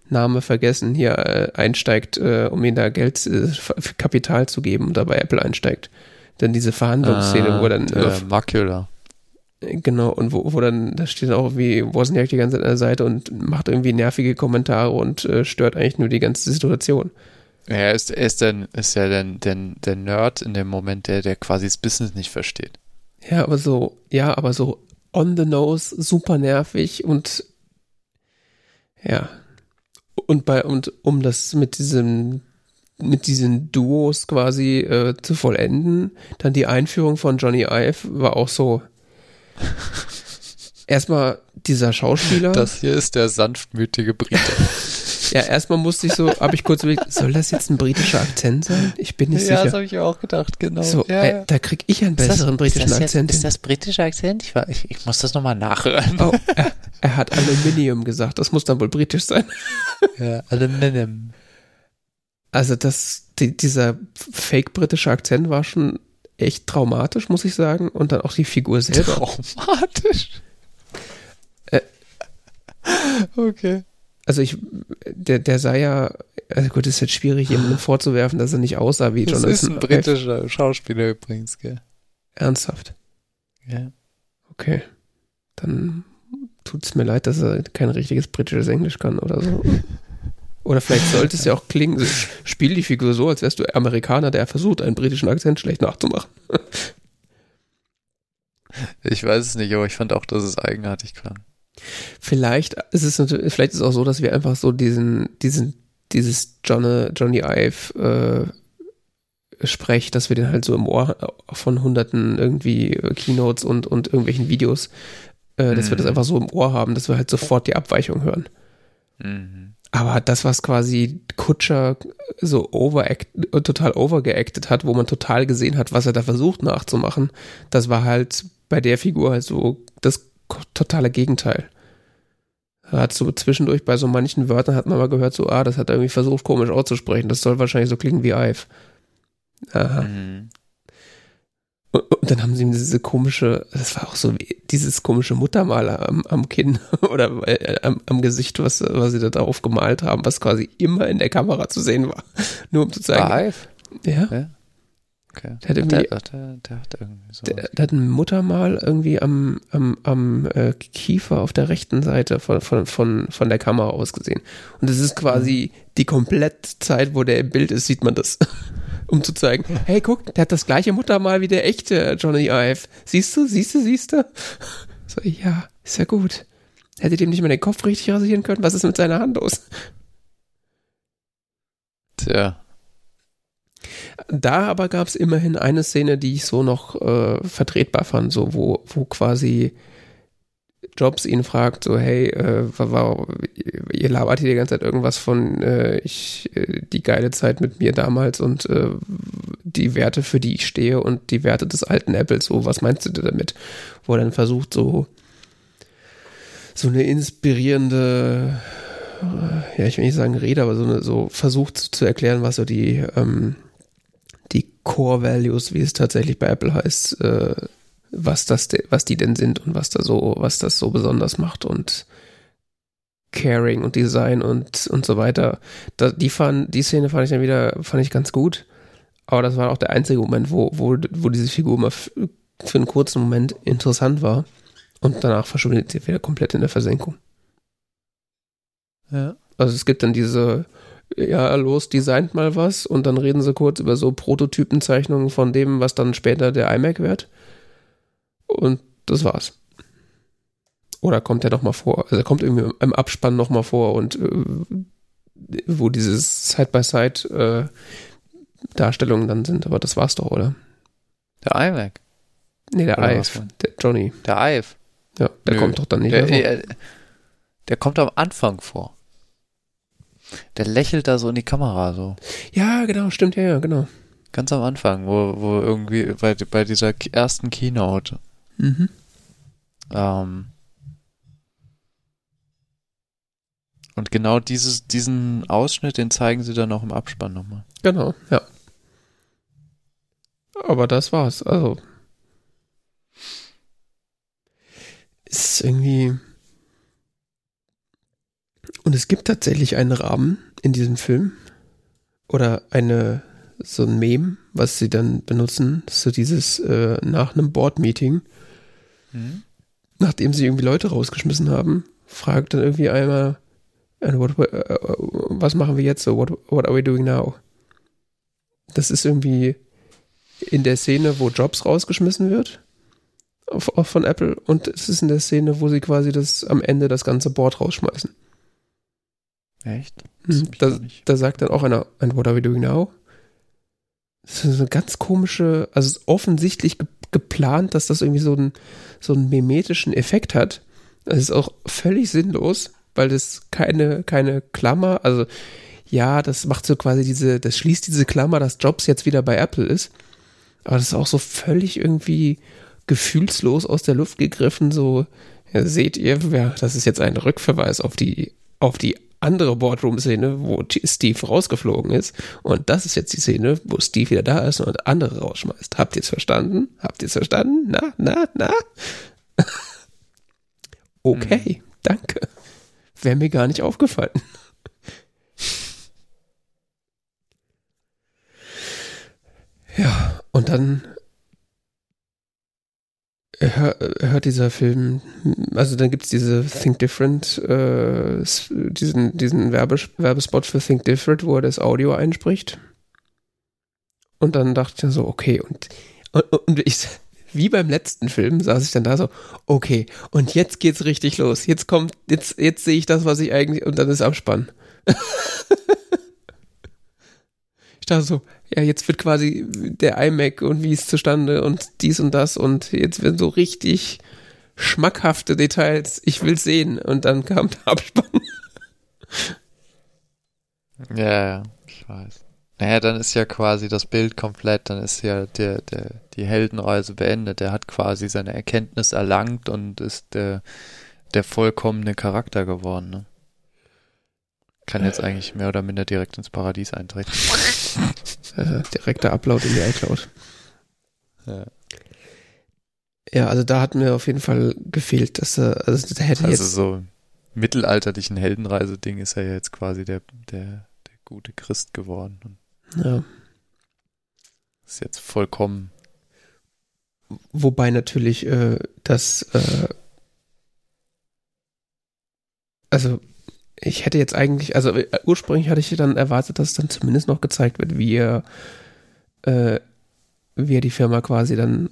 Speaker 1: Name vergessen hier äh, einsteigt, äh, um ihm da Geld, äh, Kapital zu geben und dabei Apple einsteigt. Dann diese Verhandlungsszene, wo dann äh,
Speaker 2: der Makula.
Speaker 1: Genau, und wo, wo dann, da steht auch wie Wozniak die ganze Zeit an der Seite und macht irgendwie nervige Kommentare und äh, stört eigentlich nur die ganze Situation.
Speaker 2: Ja, er ist, er ist, dann, ist ja dann der, der Nerd in dem Moment, der, der quasi das Business nicht versteht.
Speaker 1: Ja, aber so, ja, aber so on the nose, super nervig und ja. Und bei, und um das mit diesem, mit diesen Duos quasi äh, zu vollenden, dann die Einführung von Johnny Ive war auch so. Erstmal dieser Schauspieler.
Speaker 2: Das hier ist der sanftmütige Brite.
Speaker 1: Ja, erstmal musste ich so, habe ich kurz überlegt, soll das jetzt ein britischer Akzent sein? Ich bin nicht
Speaker 2: ja, das
Speaker 1: sicher.
Speaker 2: habe ich auch gedacht, genau.
Speaker 1: So,
Speaker 2: ja,
Speaker 1: äh,
Speaker 2: ja.
Speaker 1: da krieg ich einen besseren britischen Akzent. hin.
Speaker 2: das britischer Akzent? Ich, war, ich, ich muss das nochmal nachhören.
Speaker 1: Oh, er, er hat Aluminium gesagt. Das muss dann wohl britisch sein.
Speaker 2: Ja, Aluminium.
Speaker 1: Also das, die, dieser fake-britische Akzent war schon echt traumatisch, muss ich sagen. Und dann auch die Figur selber.
Speaker 2: Traumatisch.
Speaker 1: Äh.
Speaker 2: okay.
Speaker 1: Also ich, der, der sah ja, also gut, ist jetzt schwierig, jemandem vorzuwerfen, dass er nicht aussah wie
Speaker 2: Das
Speaker 1: Jonathan.
Speaker 2: ist ein britischer Schauspieler übrigens, gell?
Speaker 1: Ernsthaft.
Speaker 2: Ja.
Speaker 1: Okay. Dann tut's mir leid, dass er kein richtiges britisches Englisch kann oder so. Oder vielleicht sollte es ja auch klingen, spiel die Figur so, als wärst du Amerikaner, der versucht, einen britischen Akzent schlecht nachzumachen.
Speaker 2: Ich weiß es nicht, aber ich fand auch, dass es eigenartig klang.
Speaker 1: Vielleicht ist es natürlich, vielleicht ist es auch so, dass wir einfach so diesen, diesen, dieses Johnny, Johnny Ive äh, Sprech, dass wir den halt so im Ohr von hunderten irgendwie äh, Keynotes und, und irgendwelchen Videos, äh, dass wir das
Speaker 2: Mhm.
Speaker 1: einfach so im Ohr haben, dass wir halt sofort die Abweichung hören.
Speaker 2: Mhm.
Speaker 1: Aber das, was quasi Kutscher so overact, total overgeacted hat, wo man total gesehen hat, was er da versucht nachzumachen, das war halt bei der Figur halt so das totale Gegenteil. Hat so zwischendurch bei so manchen Wörtern hat man mal gehört, so, ah, das hat er irgendwie versucht, komisch auszusprechen. Das soll wahrscheinlich so klingen wie Ive. Aha.
Speaker 2: Mhm.
Speaker 1: Und, und dann haben sie ihm diese komische, das war auch so wie dieses komische Muttermal am, am Kinn oder äh, am, am Gesicht, was, was sie da drauf gemalt haben, was quasi immer in der Kamera zu sehen war. Nur um zu zeigen.
Speaker 2: Live?
Speaker 1: Ja,
Speaker 2: Ja. Okay.
Speaker 1: Der hat irgendwie-
Speaker 2: der, der, der hat irgendwie so.
Speaker 1: der, der hat ein Muttermal irgendwie am, am, am äh, Kiefer auf der rechten Seite von, von, von, von der Kamera aus gesehen. Und es ist quasi die komplette Zeit, wo der im Bild ist, sieht man das. um zu zeigen, hey, guck, der hat das gleiche Muttermal wie der echte Johnny Ive. Siehst du, siehst du, siehst du? So, ja, ist ja gut. Hätte dem nicht mal den Kopf richtig rasieren können? Was ist mit seiner Hand los?
Speaker 2: Tja.
Speaker 1: Da aber gab es immerhin eine Szene, die ich so noch äh, vertretbar fand, so wo, wo quasi Jobs ihn fragt, so hey, äh, wa- wa- ihr labert hier die ganze Zeit irgendwas von äh, ich äh, die geile Zeit mit mir damals und äh, die Werte, für die ich stehe und die Werte des alten Apples, so was meinst du damit? Wo er dann versucht, so so eine inspirierende äh, ja, ich will nicht sagen Rede, aber so eine, so versucht zu erklären, was so die, ähm, die Core Values, wie es tatsächlich bei Apple heißt, äh, was das, was die denn sind und was da so, was das so besonders macht und Caring und Design und, und so weiter. Da, die fand, die Szene fand ich dann wieder, fand ich ganz gut. Aber das war auch der einzige Moment, wo, wo, wo diese Figur mal für einen kurzen Moment interessant war. Und danach verschwindet sie wieder komplett in der Versenkung.
Speaker 2: Ja.
Speaker 1: Also es gibt dann diese, ja, los, designt mal was und dann reden sie kurz über so Prototypenzeichnungen von dem, was dann später der iMac wird. Und das war's. Oder kommt er nochmal vor? Also er kommt irgendwie im Abspann nochmal vor und äh, wo dieses Side-by-Side äh, Darstellungen dann sind, aber das war's doch, oder?
Speaker 2: Der iMac.
Speaker 1: Nee, der
Speaker 2: Oder
Speaker 1: Ive, der Johnny.
Speaker 2: Der Ive.
Speaker 1: Ja, der
Speaker 2: Nö.
Speaker 1: kommt doch dann nicht
Speaker 2: Der,
Speaker 1: mehr vor.
Speaker 2: der, der kommt am Anfang vor. Der lächelt da so in die Kamera, so.
Speaker 1: Ja, genau, stimmt, ja, ja, genau.
Speaker 2: Ganz am Anfang, wo, wo irgendwie bei, bei dieser ersten Keynote.
Speaker 1: Mhm.
Speaker 2: Ähm, und genau dieses, diesen Ausschnitt, den zeigen sie dann auch im Abspann nochmal.
Speaker 1: Genau, ja. Aber das war's. Also. Ist irgendwie. Und es gibt tatsächlich einen Rahmen in diesem Film. Oder eine, so ein Meme, was sie dann benutzen. So dieses, äh, nach einem Board-Meeting, nachdem sie irgendwie Leute rausgeschmissen haben, fragt dann irgendwie einmal, what, äh, was machen wir jetzt so? What, what are we doing now? Das ist irgendwie in der Szene, wo Jobs rausgeschmissen wird auf, auf von Apple und es ist in der Szene, wo sie quasi das am Ende das ganze Board rausschmeißen.
Speaker 2: Echt?
Speaker 1: Hm, Da, da sagt dann auch einer, and what are we doing now? Das ist eine ganz komische, also es ist offensichtlich ge geplant, dass das irgendwie so einen, so einen mimetischen Effekt hat. Das ist auch völlig sinnlos, weil das keine, keine Klammer, also ja, das macht so quasi diese, das schließt diese Klammer, dass Jobs jetzt wieder bei Apple ist. Aber das ist auch so völlig irgendwie gefühlslos aus der Luft gegriffen, so, ja, seht ihr, ja, das ist jetzt ein Rückverweis auf die, auf die andere Boardroom-Szene, wo Steve rausgeflogen ist. Und das ist jetzt die Szene, wo Steve wieder da ist und andere rausschmeißt. Habt ihr es verstanden? Habt ihr es verstanden? Na, na, na? okay, danke. Wäre mir gar nicht aufgefallen. Ja, und dann hört dieser Film, also dann gibt es diese Think Different, äh, diesen, diesen Werbes Werbespot für Think Different, wo er das Audio einspricht. Und dann dachte ich so, okay, und, und, und ich, wie beim letzten Film, saß ich dann da so, okay, und jetzt geht's richtig los. Jetzt kommt, jetzt, jetzt sehe ich das, was ich eigentlich, und dann ist Abspann. ich dachte so, ja, jetzt wird quasi der iMac und wie ist zustande und dies und das und jetzt werden so richtig schmackhafte Details. Ich will sehen. Und dann kam der Abspann.
Speaker 2: Ja, ja, ich weiß. Naja, dann ist ja quasi das Bild komplett, dann ist ja der, der, die Heldenreise beendet. Er hat quasi seine Erkenntnis erlangt und ist der, der vollkommene Charakter geworden. Ne? Kann jetzt eigentlich mehr oder minder direkt ins Paradies eintreten.
Speaker 1: Äh, direkter Upload in die iCloud.
Speaker 2: Ja.
Speaker 1: Ja, also da hat mir auf jeden Fall gefehlt, dass er, also der hätte
Speaker 2: Also
Speaker 1: jetzt,
Speaker 2: so im mittelalterlichen Heldenreise-Ding ist er ja jetzt quasi der, der, der gute Christ geworden
Speaker 1: ja.
Speaker 2: ist jetzt vollkommen.
Speaker 1: Wobei natürlich äh, das, äh, also ich hätte jetzt eigentlich, also äh, ursprünglich hatte ich dann erwartet, dass dann zumindest noch gezeigt wird, wie er, äh, wie er die Firma quasi dann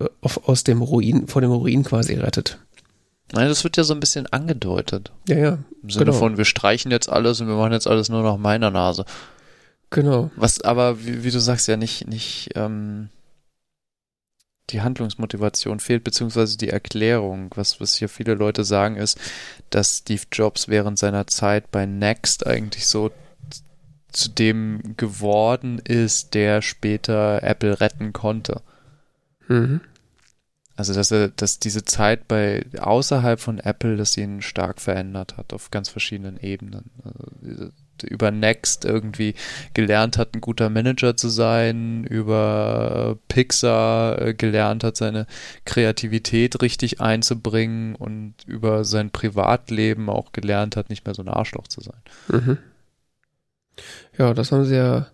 Speaker 1: äh, auf, aus dem Ruin, vor dem Ruin quasi rettet.
Speaker 2: Nein, das wird ja so ein bisschen angedeutet.
Speaker 1: Ja, ja,
Speaker 2: Im Sinne
Speaker 1: Genau.
Speaker 2: von, wir streichen jetzt alles und wir machen jetzt alles nur nach meiner Nase.
Speaker 1: genau.
Speaker 2: Was aber, wie, wie du sagst, ja nicht, nicht ähm, die Handlungsmotivation fehlt, beziehungsweise die Erklärung. Was, was hier viele Leute sagen, ist, dass Steve Jobs während seiner Zeit bei Next eigentlich so zu dem geworden ist, der später Apple retten konnte.
Speaker 1: Mhm.
Speaker 2: Also dass er, dass diese Zeit bei außerhalb von Apple, dass sie ihn stark verändert hat auf ganz verschiedenen Ebenen. Also über Next irgendwie gelernt hat, ein guter Manager zu sein, über Pixar äh, gelernt hat, seine Kreativität richtig einzubringen und über sein Privatleben auch gelernt hat, nicht mehr so ein Arschloch zu sein.
Speaker 1: Mhm. Ja, das haben sie ja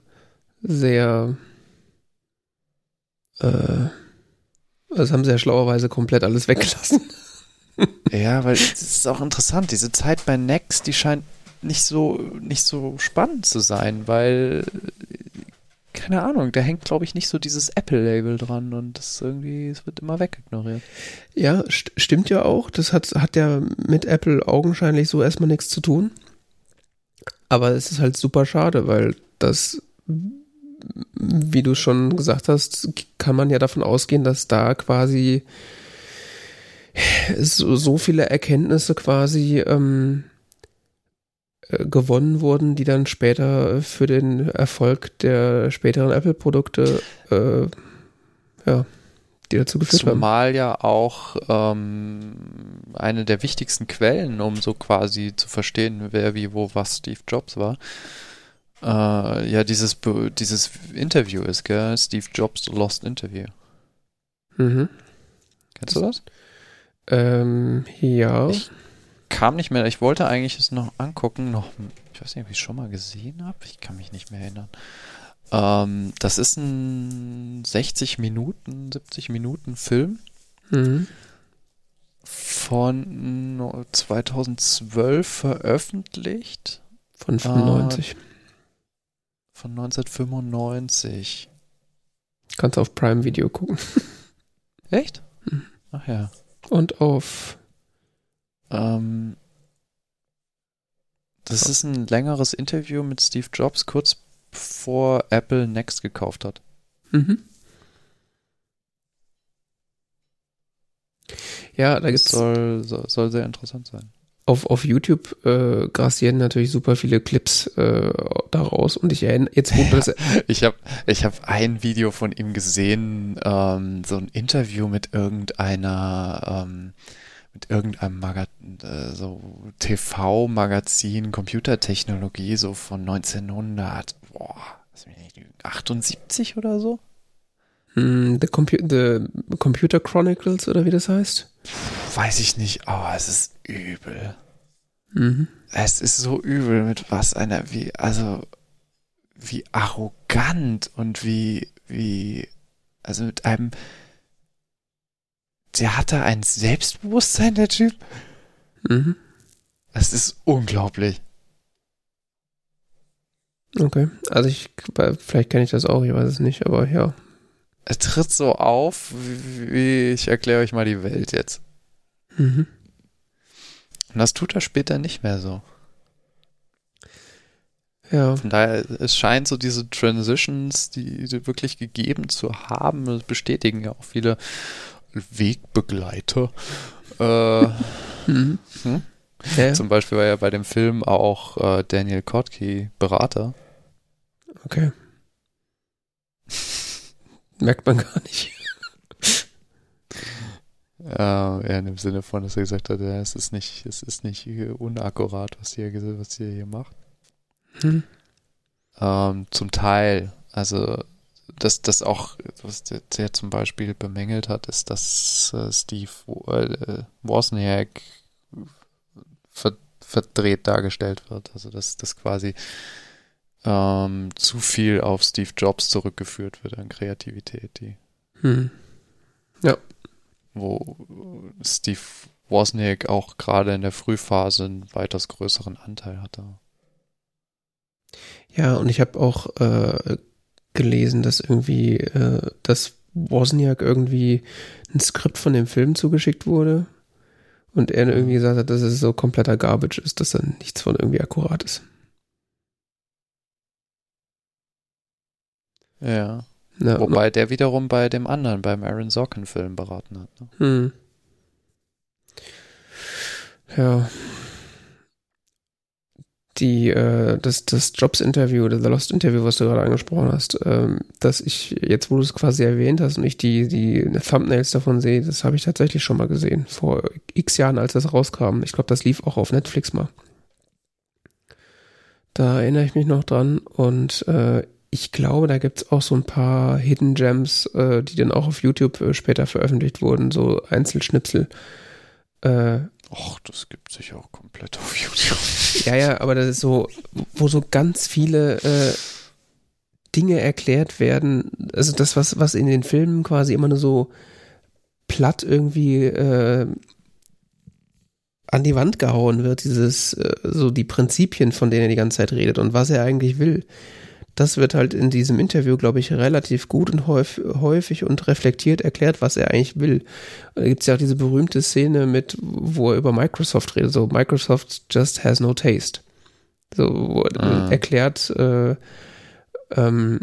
Speaker 1: sehr, äh, das haben sie ja schlauerweise komplett alles weggelassen.
Speaker 2: Ja, weil es ist auch interessant. Diese Zeit bei Next, die scheint nicht so, nicht so spannend zu sein, weil, keine Ahnung, da hängt, glaube ich, nicht so dieses Apple-Label dran und das irgendwie, es wird immer wegignoriert.
Speaker 1: Ja, st stimmt ja auch. Das hat, hat ja mit Apple augenscheinlich so erstmal nichts zu tun. Aber es ist halt super schade, weil das, wie du schon gesagt hast, kann man ja davon ausgehen, dass da quasi so, so viele Erkenntnisse quasi ähm, äh, gewonnen wurden, die dann später für den Erfolg der späteren Apple-Produkte äh, ja, die dazu geführt
Speaker 2: Zumal
Speaker 1: haben.
Speaker 2: Zumal ja auch ähm, eine der wichtigsten Quellen, um so quasi zu verstehen, wer wie wo was Steve Jobs war, äh, ja dieses dieses Interview ist, gell? Steve Jobs Lost Interview.
Speaker 1: Mhm.
Speaker 2: Kennst du das?
Speaker 1: Ähm, ja.
Speaker 2: Ich kam nicht mehr, ich wollte eigentlich es noch angucken, noch, ich weiß nicht, ob ich es schon mal gesehen habe, ich kann mich nicht mehr erinnern. Ähm, das ist ein 60 Minuten, 70 Minuten Film
Speaker 1: Mhm.
Speaker 2: von 2012 veröffentlicht,
Speaker 1: Von 95.
Speaker 2: von 1995.
Speaker 1: Kannst auf Prime Video gucken.
Speaker 2: Echt?
Speaker 1: Mhm.
Speaker 2: Ach ja.
Speaker 1: Und auf.
Speaker 2: Ähm, das ist ein längeres Interview mit Steve Jobs, kurz bevor Apple Next gekauft hat.
Speaker 1: Mhm. Ja, da gibt's
Speaker 2: soll, soll, soll sehr interessant sein.
Speaker 1: auf, auf YouTube äh, grassieren natürlich super viele Clips äh, daraus und ich erinnere jetzt wo du das
Speaker 2: Ich habe ich hab ein Video von ihm gesehen, ähm, so ein Interview mit irgendeiner, ähm, mit irgendeinem Maga äh, so TV-Magazin, Computertechnologie, so von 1900, boah, lass mich nicht lügen, 78 oder so?
Speaker 1: hm, the, Compu the Computer Chronicles oder wie das heißt.
Speaker 2: Weiß ich nicht, aber es ist übel.
Speaker 1: Mhm.
Speaker 2: Es ist so übel, mit was einer, wie, also, wie arrogant und wie, wie, also mit einem, der hatte ein Selbstbewusstsein, der Typ.
Speaker 1: Mhm.
Speaker 2: Es ist unglaublich.
Speaker 1: Okay. Also ich vielleicht kenne ich das auch, ich weiß es nicht, aber ja.
Speaker 2: Er tritt so auf, wie, ich erkläre euch mal die Welt jetzt.
Speaker 1: Mhm.
Speaker 2: Und das tut er später nicht mehr so.
Speaker 1: Ja.
Speaker 2: Von daher, es scheint so diese Transitions, die, die wirklich gegeben zu haben, das bestätigen ja auch viele Wegbegleiter. Äh,
Speaker 1: Mhm.
Speaker 2: Hm?
Speaker 1: Ja.
Speaker 2: Zum Beispiel war ja bei dem Film auch äh, Daniel Kotke Berater.
Speaker 1: Okay. Merkt man gar nicht.
Speaker 2: Äh, ja, in dem Sinne von, dass er gesagt hat, ja, es ist nicht, es ist nicht unakkurat, was ihr, was ihr hier macht.
Speaker 1: Hm.
Speaker 2: Ähm, zum Teil, also dass das auch, was der, der zum Beispiel bemängelt hat, ist, dass äh, Steve äh, Wozniak ver verdreht dargestellt wird. Also dass das quasi ähm, zu viel auf Steve Jobs zurückgeführt wird an Kreativität, die
Speaker 1: Hm.
Speaker 2: wo Steve Wozniak auch gerade in der Frühphase einen weitaus größeren Anteil hatte.
Speaker 1: Ja, und ich habe auch äh, gelesen, dass irgendwie, äh, dass Wozniak irgendwie ein Skript von dem Film zugeschickt wurde und er irgendwie gesagt hat, dass es so kompletter Garbage ist, dass da nichts von irgendwie akkurat ist.
Speaker 2: Ja.
Speaker 1: Ja,
Speaker 2: Wobei der wiederum bei dem anderen, beim Aaron Sorkin-Film beraten hat. Ne?
Speaker 1: Hm. Ja. Die, äh, das, das Jobs-Interview oder The Lost-Interview, was du gerade angesprochen hast, ähm, dass ich, jetzt wo du es quasi erwähnt hast und ich die, die Thumbnails davon sehe, das habe ich tatsächlich schon mal gesehen, vor x Jahren, als das rauskam. Ich glaube, das lief auch auf Netflix mal. Da erinnere ich mich noch dran und äh, ich glaube, da gibt es auch so ein paar Hidden Gems, äh, die dann auch auf YouTube äh, später veröffentlicht wurden, so Einzelschnipsel. Äh,
Speaker 2: Och, das gibt sich auch komplett auf YouTube.
Speaker 1: ja, ja, aber das ist so, wo so ganz viele äh, Dinge erklärt werden. Also das, was, was in den Filmen quasi immer nur so platt irgendwie äh, an die Wand gehauen wird, dieses, äh, so die Prinzipien, von denen er die ganze Zeit redet und was er eigentlich will. Das wird halt in diesem Interview, glaube ich, relativ gut und häufig und reflektiert erklärt, was er eigentlich will. Da gibt es ja auch diese berühmte Szene mit, wo er über Microsoft redet, so Microsoft just has no taste. So, ah. erklärt, äh, ähm,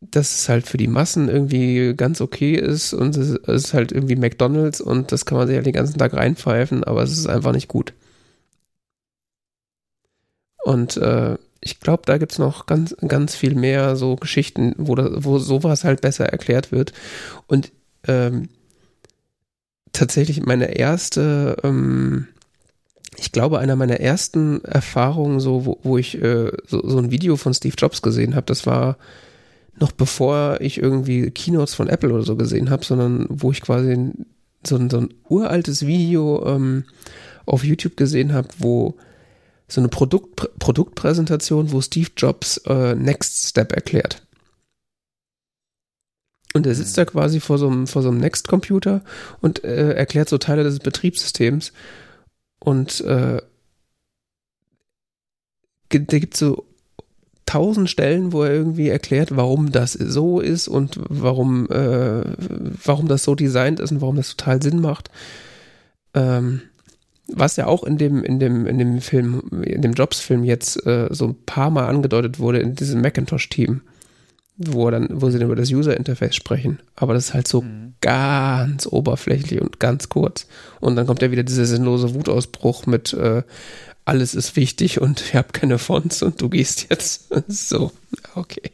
Speaker 1: dass es halt für die Massen irgendwie ganz okay ist und es ist halt irgendwie McDonalds und das kann man sich halt den ganzen Tag reinpfeifen, aber es ist einfach nicht gut. Und äh, ich glaube, da gibt es noch ganz, ganz viel mehr so Geschichten, wo, das, wo sowas halt besser erklärt wird. Und ähm, tatsächlich meine erste, ähm, ich glaube, einer meiner ersten Erfahrungen, so, wo, wo ich äh, so, so ein Video von Steve Jobs gesehen habe, das war noch bevor ich irgendwie Keynotes von Apple oder so gesehen habe, sondern wo ich quasi so ein, so ein uraltes Video ähm, auf YouTube gesehen habe, wo so eine Produkt, Produktpräsentation, wo Steve Jobs äh, Next Step erklärt. Und er sitzt mhm. da quasi vor so einem, vor so einem Next-Computer und äh, erklärt so Teile des Betriebssystems. Und äh, da gibt so tausend Stellen, wo er irgendwie erklärt, warum das so ist und warum, äh, warum das so designt ist und warum das total Sinn macht. Ähm, was ja auch in dem, in dem, in dem Film, in dem Jobs-Film jetzt äh, so ein paar Mal angedeutet wurde in diesem Macintosh-Team, wo dann, wo sie dann über das User-Interface sprechen. Aber das ist halt so mhm. ganz oberflächlich und ganz kurz. Und dann kommt ja wieder dieser sinnlose Wutausbruch mit äh, alles ist wichtig und ich habe keine Fonts und du gehst jetzt. so, okay.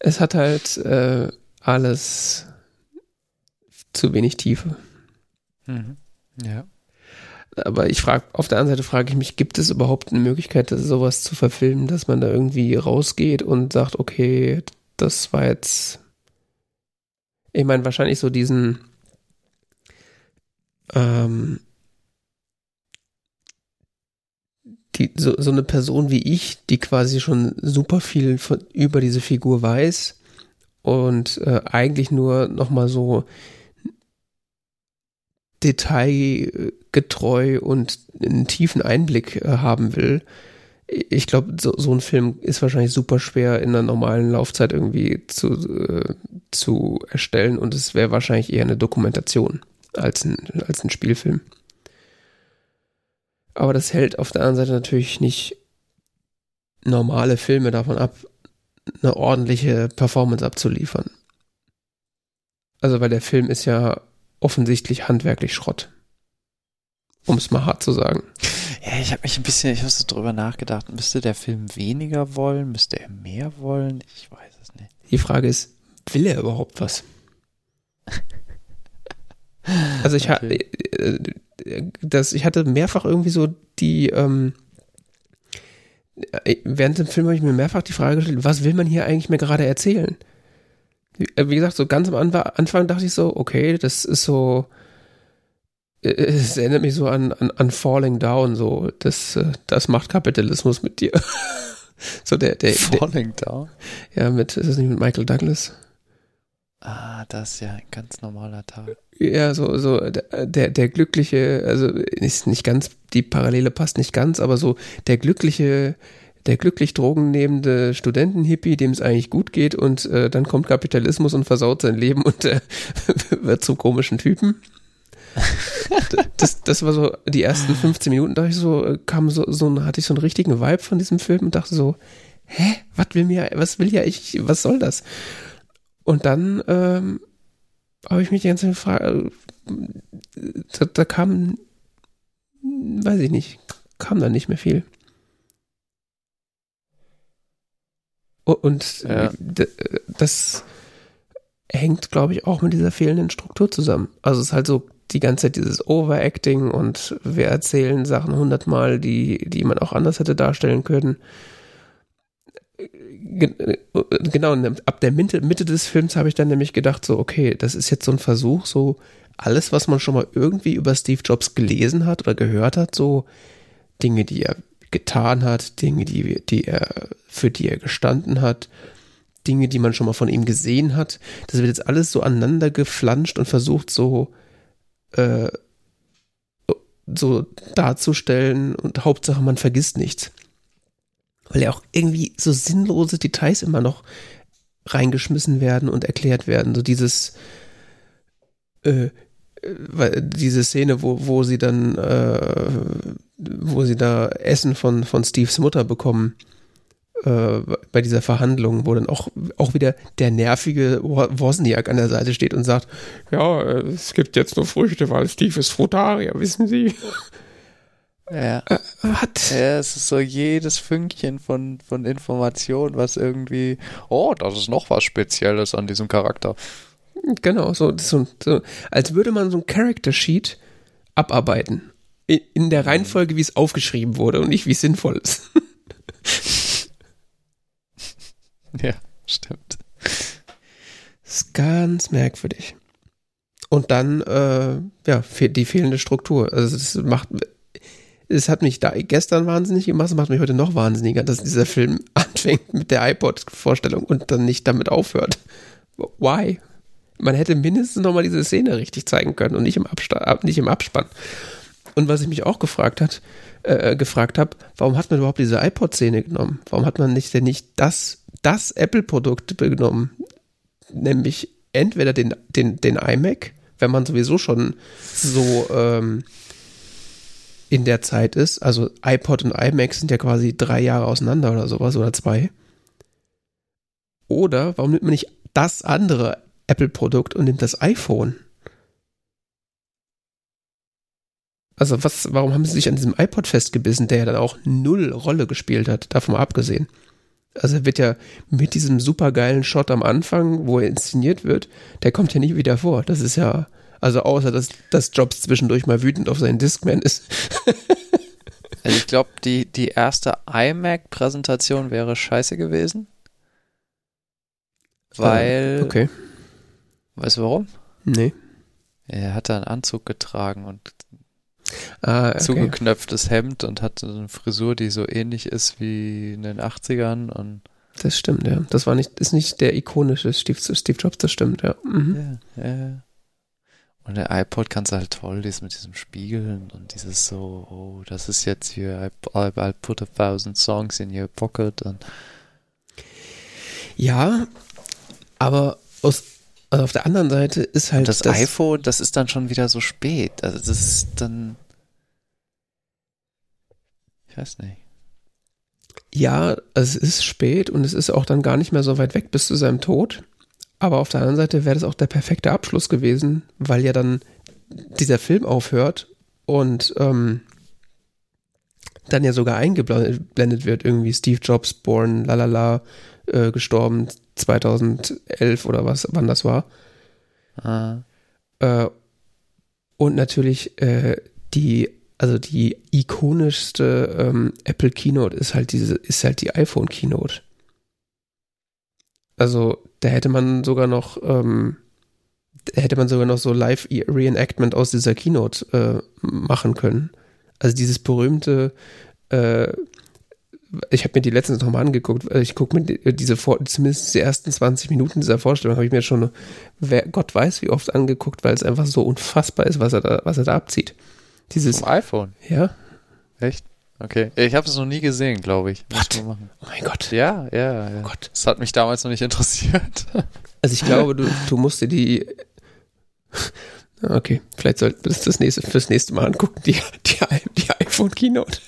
Speaker 1: Es hat halt äh, alles zu wenig Tiefe.
Speaker 2: Mhm. Ja.
Speaker 1: Aber ich frage, auf der anderen Seite frage ich mich, gibt es überhaupt eine Möglichkeit, sowas zu verfilmen, dass man da irgendwie rausgeht und sagt, okay, das war jetzt. Ich meine, wahrscheinlich so diesen ähm, die, so, so eine Person wie ich, die quasi schon super viel von, über diese Figur weiß und äh, eigentlich nur nochmal so detailgetreu und einen tiefen Einblick äh, haben will. Ich glaube, so, so ein Film ist wahrscheinlich super schwer in einer normalen Laufzeit irgendwie zu, äh, zu erstellen und es wäre wahrscheinlich eher eine Dokumentation als ein, als ein Spielfilm. Aber das hält auf der anderen Seite natürlich nicht normale Filme davon ab, eine ordentliche Performance abzuliefern. Also, weil der Film ist ja offensichtlich handwerklich Schrott. Um es mal hart zu sagen.
Speaker 2: Ja, ich habe mich ein bisschen, ich habe so drüber nachgedacht, müsste der Film weniger wollen, müsste er mehr wollen? Ich weiß es nicht.
Speaker 1: Die Frage ist, will er überhaupt was? also ich hatte, das, ich hatte mehrfach irgendwie so die, ähm, äh, während dem Film habe ich mir mehrfach die Frage gestellt, was will man hier eigentlich mir gerade erzählen? Äh, wie gesagt, so ganz am Anfang dachte ich so, okay, das ist so, äh, es erinnert mich so an, an, an Falling Down, so, das, das macht Kapitalismus mit dir. so der, der,
Speaker 2: Falling der, Down?
Speaker 1: Ja, mit, ist das nicht mit Michael Douglas?
Speaker 2: Ah, das ist ja ein ganz normaler Tag.
Speaker 1: Ja, so, so, der, der glückliche, also ist nicht ganz, die Parallele passt nicht ganz, aber so der glückliche, der glücklich drogennehmende Studentenhippie, dem es eigentlich gut geht und äh, dann kommt Kapitalismus und versaut sein Leben und äh, wird zum komischen Typen. das, das war so die ersten 15 Minuten, da ich so, äh, kam so, so hatte ich so einen richtigen Vibe von diesem Film und dachte so, hä, was will mir, was will ja ich, was soll das? Und dann ähm, habe ich mich die ganze Zeit gefragt, da, da kam, weiß ich nicht, kam da nicht mehr viel. Und ja. das hängt, glaube ich, auch mit dieser fehlenden Struktur zusammen. Also es ist halt so die ganze Zeit dieses Overacting und wir erzählen Sachen hundertmal, die, die man auch anders hätte darstellen können. Genau, ab der Mitte, Mitte des Films habe ich dann nämlich gedacht, so, okay, das ist jetzt so ein Versuch, so alles, was man schon mal irgendwie über Steve Jobs gelesen hat oder gehört hat, so Dinge, die er getan hat, Dinge, die, die er, für die er gestanden hat, Dinge, die man schon mal von ihm gesehen hat. Das wird jetzt alles so aneinander geflanscht und versucht so äh, so darzustellen und Hauptsache man vergisst nichts. Weil ja auch irgendwie so sinnlose Details immer noch reingeschmissen werden und erklärt werden. So dieses, äh, äh diese Szene, wo, wo sie dann, äh, wo sie da Essen von, von Steves Mutter bekommen äh, bei dieser Verhandlung, wo dann auch, auch wieder der nervige Wozniak an der Seite steht und sagt, ja, es gibt jetzt nur Früchte, weil Steve ist Frutarier, wissen Sie.
Speaker 2: Ja. Äh, was? Ja, es ist so jedes Fünkchen von, von Information, was irgendwie, oh, das ist noch was Spezielles an diesem Charakter.
Speaker 1: Genau, so, so, so als würde man so ein Character Sheet abarbeiten. In, der mhm. Reihenfolge, wie es aufgeschrieben wurde und nicht, wie es sinnvoll ist.
Speaker 2: Ja, stimmt.
Speaker 1: Das ist ganz merkwürdig. Und dann, äh, ja, die fehlende Struktur. Also es macht, es hat mich da gestern wahnsinnig gemacht, es macht mich heute noch wahnsinniger, dass dieser Film anfängt mit der iPod-Vorstellung und dann nicht damit aufhört. Why? Man hätte mindestens nochmal diese Szene richtig zeigen können und nicht im, Absta nicht im Abspann. Und was ich mich auch gefragt hat, äh, gefragt habe, warum hat man überhaupt diese iPod-Szene genommen? Warum hat man nicht denn nicht das das Apple-Produkt genommen, nämlich entweder den, den, den iMac, wenn man sowieso schon so ähm, in der Zeit ist, also iPod und iMac sind ja quasi drei Jahre auseinander oder sowas oder zwei. Oder warum nimmt man nicht das andere Apple-Produkt und nimmt das iPhone? Also was, warum haben sie sich an diesem iPod festgebissen, der ja dann auch null Rolle gespielt hat, davon mal abgesehen? Also er wird ja mit diesem supergeilen Shot am Anfang, wo er inszeniert wird, der kommt ja nicht wieder vor. Das ist ja, also außer dass, dass Jobs zwischendurch mal wütend auf seinen Discman ist.
Speaker 2: also ich glaube, die, die erste iMac-Präsentation wäre scheiße gewesen. Weil.
Speaker 1: Uh, okay.
Speaker 2: Weißt du warum?
Speaker 1: Nee.
Speaker 2: Er hat einen Anzug getragen und
Speaker 1: ah, okay.
Speaker 2: zugeknöpftes Hemd und hat eine Frisur, die so ähnlich ist wie in den 80ern und
Speaker 1: das stimmt, ja. Das war nicht, ist nicht der ikonische Steve, Steve Jobs, das stimmt, ja. Mhm.
Speaker 2: Ja, ja. Und der iPod kannst du halt toll lesen mit diesem Spiegeln und dieses so, oh, das ist jetzt hier, I'll, I'll put a thousand songs in your pocket und
Speaker 1: ja, aber aus, also auf der anderen Seite ist halt. Und
Speaker 2: das, das iPhone, das ist dann schon wieder so spät. Also das ist dann. Ich weiß nicht.
Speaker 1: Ja, es ist spät und es ist auch dann gar nicht mehr so weit weg bis zu seinem Tod. Aber auf der anderen Seite wäre das auch der perfekte Abschluss gewesen, weil ja dann dieser Film aufhört und ähm, dann ja sogar eingeblendet wird, irgendwie Steve Jobs, born, lalala, äh, gestorben 2011 oder was, wann das war.
Speaker 2: Ah.
Speaker 1: Äh, und natürlich äh, die, also die ikonischste ähm, Apple Keynote ist halt diese, ist halt die iPhone Keynote. Also da hätte man sogar noch, ähm, hätte man sogar noch so Live Reenactment aus dieser Keynote äh, machen können. Also dieses berühmte äh, ich habe mir die letztens nochmal angeguckt, ich gucke mir diese, zumindest die ersten 20 Minuten dieser Vorstellung, habe ich mir schon, wer, Gott weiß wie oft angeguckt, weil es einfach so unfassbar ist, was er da, was er da abzieht. Dieses
Speaker 2: Vom iPhone?
Speaker 1: Ja.
Speaker 2: Echt? Okay. Ich habe es noch nie gesehen, glaube ich.
Speaker 1: What? Oh mein Gott.
Speaker 2: Ja, ja, ja. Oh Gott. Das hat mich damals noch nicht interessiert.
Speaker 1: Also ich glaube, du, du musst dir die Okay, vielleicht sollten wir das, das nächste, fürs nächste Mal angucken, die, die, die iPhone Keynote.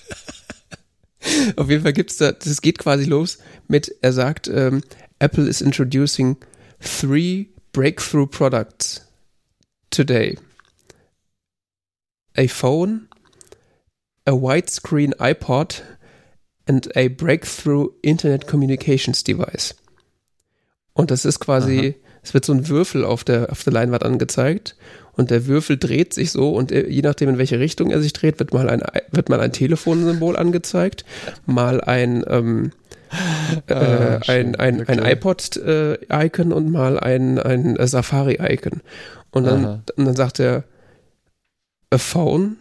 Speaker 1: Auf jeden Fall gibt es da, das geht quasi los mit, er sagt, ähm, Apple is introducing three breakthrough products today. A phone, a widescreen iPod and a breakthrough Internet Communications Device. Und das ist quasi, Aha. es wird so ein Würfel auf der, auf der Leinwand angezeigt und der Würfel dreht sich so und äh, je nachdem, in welche Richtung er sich dreht, wird mal ein, wird mal ein Telefonsymbol angezeigt, mal ein, ähm, äh, ah, ein, ein, ein iPod-Icon äh, und mal ein, ein Safari-Icon. Und dann, und dann sagt er, a phone,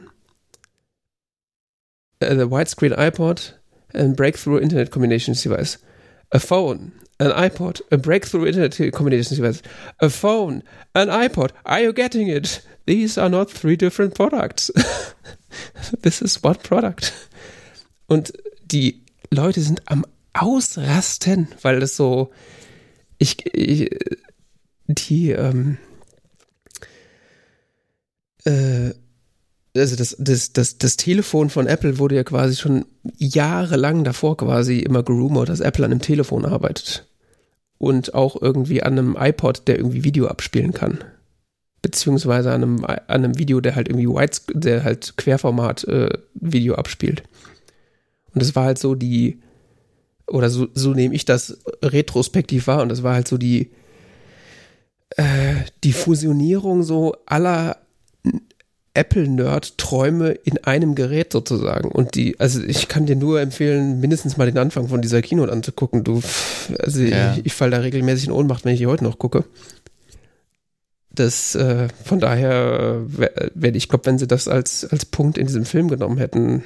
Speaker 1: the widescreen iPod and breakthrough Internet Communications Device. A phone, an iPod, a breakthrough internet communications device, a phone, an iPod. Are you getting it? These are not three different products. this is what product? Und die Leute sind am Ausrasten, weil das so, ich, ich die, ähm, äh, also das, das, das, das Telefon von Apple wurde ja quasi schon jahrelang davor quasi immer gerumort, dass Apple an einem Telefon arbeitet. Und auch irgendwie an einem iPod, der irgendwie Video abspielen kann. Beziehungsweise an einem, an einem Video, der halt irgendwie White, der halt Querformat äh, Video abspielt. Und das war halt so die, oder so, so nehme ich das retrospektiv wahr, und das war halt so die, äh, die Fusionierung so aller Apple-Nerd-Träume in einem Gerät sozusagen. Und die, also ich kann dir nur empfehlen, mindestens mal den Anfang von dieser Keynote anzugucken. Du, also ja. ich, ich fall da regelmäßig in Ohnmacht, wenn ich die heute noch gucke. Das, äh, von daher, werde ich glaube, wenn sie das als, als Punkt in diesem Film genommen hätten,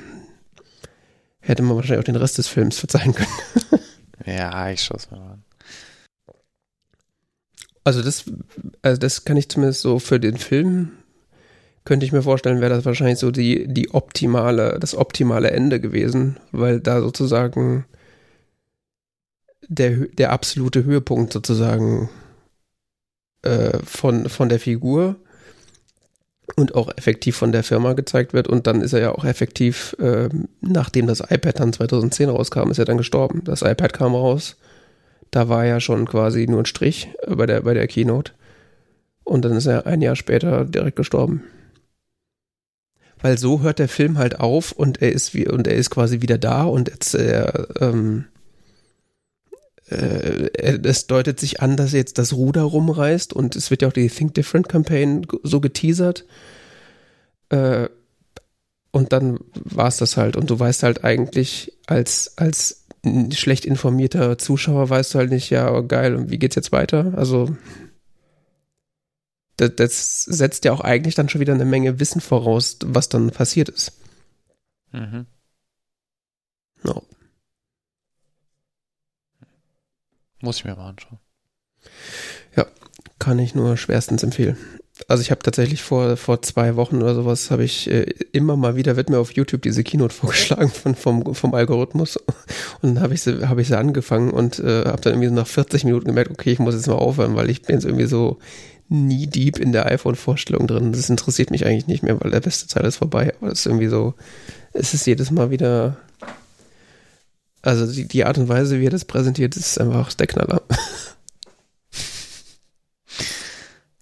Speaker 1: hätte man wahrscheinlich auch den Rest des Films verzeihen können.
Speaker 2: ja, ich schaue es mal an.
Speaker 1: Also das, also das kann ich zumindest so für den Film könnte ich mir vorstellen, wäre das wahrscheinlich so die, die optimale, das optimale Ende gewesen, weil da sozusagen der, der absolute Höhepunkt sozusagen äh, von, von der Figur und auch effektiv von der Firma gezeigt wird. Und dann ist er ja auch effektiv, äh, nachdem das iPad dann 2010 rauskam, ist er dann gestorben. Das iPad kam raus. Da war ja schon quasi nur ein Strich bei der, bei der Keynote. Und dann ist er ein Jahr später direkt gestorben weil so hört der Film halt auf und er ist wie und er ist quasi wieder da und jetzt er, ähm, äh, es deutet sich an, dass jetzt das Ruder rumreißt und es wird ja auch die Think Different Campaign so geteasert. Äh, und dann war es das halt. Und du weißt halt eigentlich als, als schlecht informierter Zuschauer weißt du halt nicht, ja, geil, und wie geht's jetzt weiter? Also das, das setzt ja auch eigentlich dann schon wieder eine Menge Wissen voraus, was dann passiert ist. Mhm. No.
Speaker 2: Muss ich mir mal anschauen.
Speaker 1: Ja, kann ich nur schwerstens empfehlen. Also ich habe tatsächlich vor, vor zwei Wochen oder sowas, habe ich äh, immer mal wieder, wird mir auf YouTube diese Keynote vorgeschlagen von, vom, vom Algorithmus und dann habe ich, sie, hab ich sie angefangen und äh, habe dann irgendwie so nach 40 Minuten gemerkt, okay, ich muss jetzt mal aufhören, weil ich bin jetzt irgendwie so nie deep in der iPhone-Vorstellung drin. Das interessiert mich eigentlich nicht mehr, weil der beste Teil ist vorbei. Aber es ist irgendwie so, es ist jedes Mal wieder, also die, die Art und Weise, wie er das präsentiert, ist einfach der Knaller.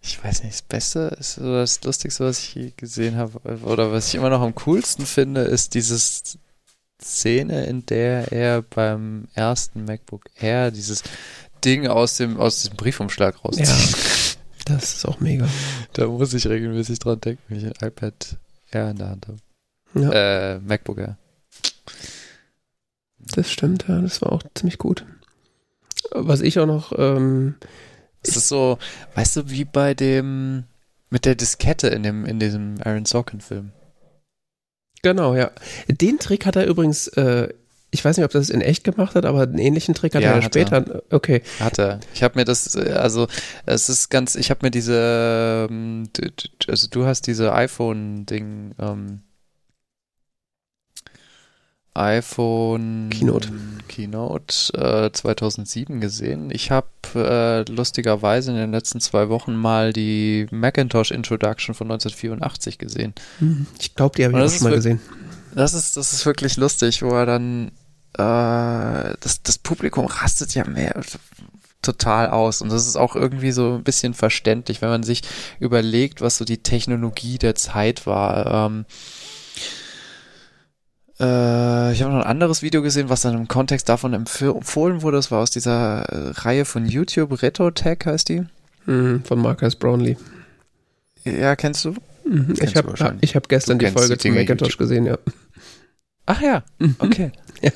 Speaker 2: Ich weiß nicht, das Beste ist so das Lustigste, was ich je gesehen habe, oder was ich immer noch am coolsten finde, ist diese Szene, in der er beim ersten MacBook Air dieses Ding aus dem, aus dem Briefumschlag rauszieht. Ja.
Speaker 1: Das ist auch mega.
Speaker 2: Da muss ich regelmäßig dran denken, wenn ich ein iPad Air in der Hand habe. Ja. Äh, MacBook Air.
Speaker 1: Das stimmt, ja, das war auch ziemlich gut. Was ich auch noch. Ähm,
Speaker 2: es ist so, weißt du, wie bei dem mit der Diskette in dem in diesem Aaron Sorkin Film.
Speaker 1: Genau, ja. Den Trick hat er übrigens äh, ich weiß nicht, ob das in echt gemacht hat, aber einen ähnlichen Trick hat ja, er später. Er. Okay.
Speaker 2: Hatte. Ich habe mir das, also es ist ganz, ich habe mir diese, ähm, also du hast diese iPhone-Ding, ähm, iPhone
Speaker 1: Keynote,
Speaker 2: Keynote äh, 2007 gesehen. Ich habe äh, lustigerweise in den letzten zwei Wochen mal die Macintosh Introduction von 1984 gesehen.
Speaker 1: Hm, ich glaube, die habe ich auch schon mal gesehen.
Speaker 2: Das ist, das ist wirklich lustig, wo er dann äh, das, das Publikum rastet ja mehr total aus. Und das ist auch irgendwie so ein bisschen verständlich, wenn man sich überlegt, was so die Technologie der Zeit war. Ähm, äh, ich habe noch ein anderes Video gesehen, was dann im Kontext davon empfohlen wurde. Das war aus dieser äh, Reihe von YouTube, RetroTech heißt die.
Speaker 1: Mhm, von Marcus Brownlee.
Speaker 2: Ja, kennst du?
Speaker 1: Mhm, ich habe hab gestern die Folge zum Macintosh gesehen, ja.
Speaker 2: Ach ja, mhm. okay. ja.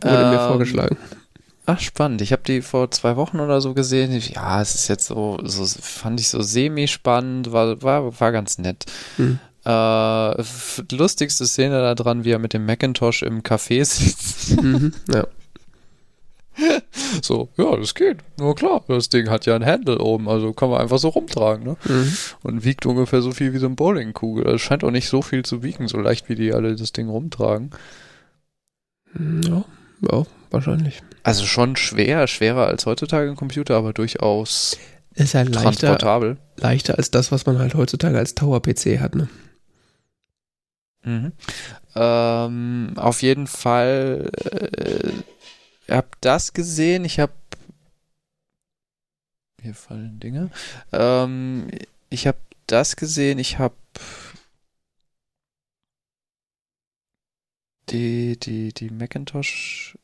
Speaker 1: Wurde ähm, mir vorgeschlagen.
Speaker 2: Ach, spannend. Ich habe die vor zwei Wochen oder so gesehen. Ja, es ist jetzt so, so fand ich so semi-spannend, war, war, war ganz nett. Hm. Äh, lustigste Szene da dran, wie er mit dem Macintosh im Café sitzt. Mhm, ja. So, ja, das geht. Nur klar, das Ding hat ja ein Handle oben, also kann man einfach so rumtragen, ne?
Speaker 1: Mhm.
Speaker 2: Und wiegt ungefähr so viel wie so eine Bowlingkugel. Also es scheint auch nicht so viel zu wiegen, so leicht wie die alle das Ding rumtragen.
Speaker 1: Ja, ja, wahrscheinlich.
Speaker 2: Also schon schwer, schwerer als heutzutage ein Computer, aber durchaus
Speaker 1: Ist halt leichter,
Speaker 2: transportabel.
Speaker 1: leichter als das, was man halt heutzutage als Tower-PC hat, ne?
Speaker 2: Mhm. Ähm, auf jeden Fall, äh, habe das gesehen. Ich habe hier fallen Dinge. Ähm, ich habe das gesehen. Ich habe die die die Macintosh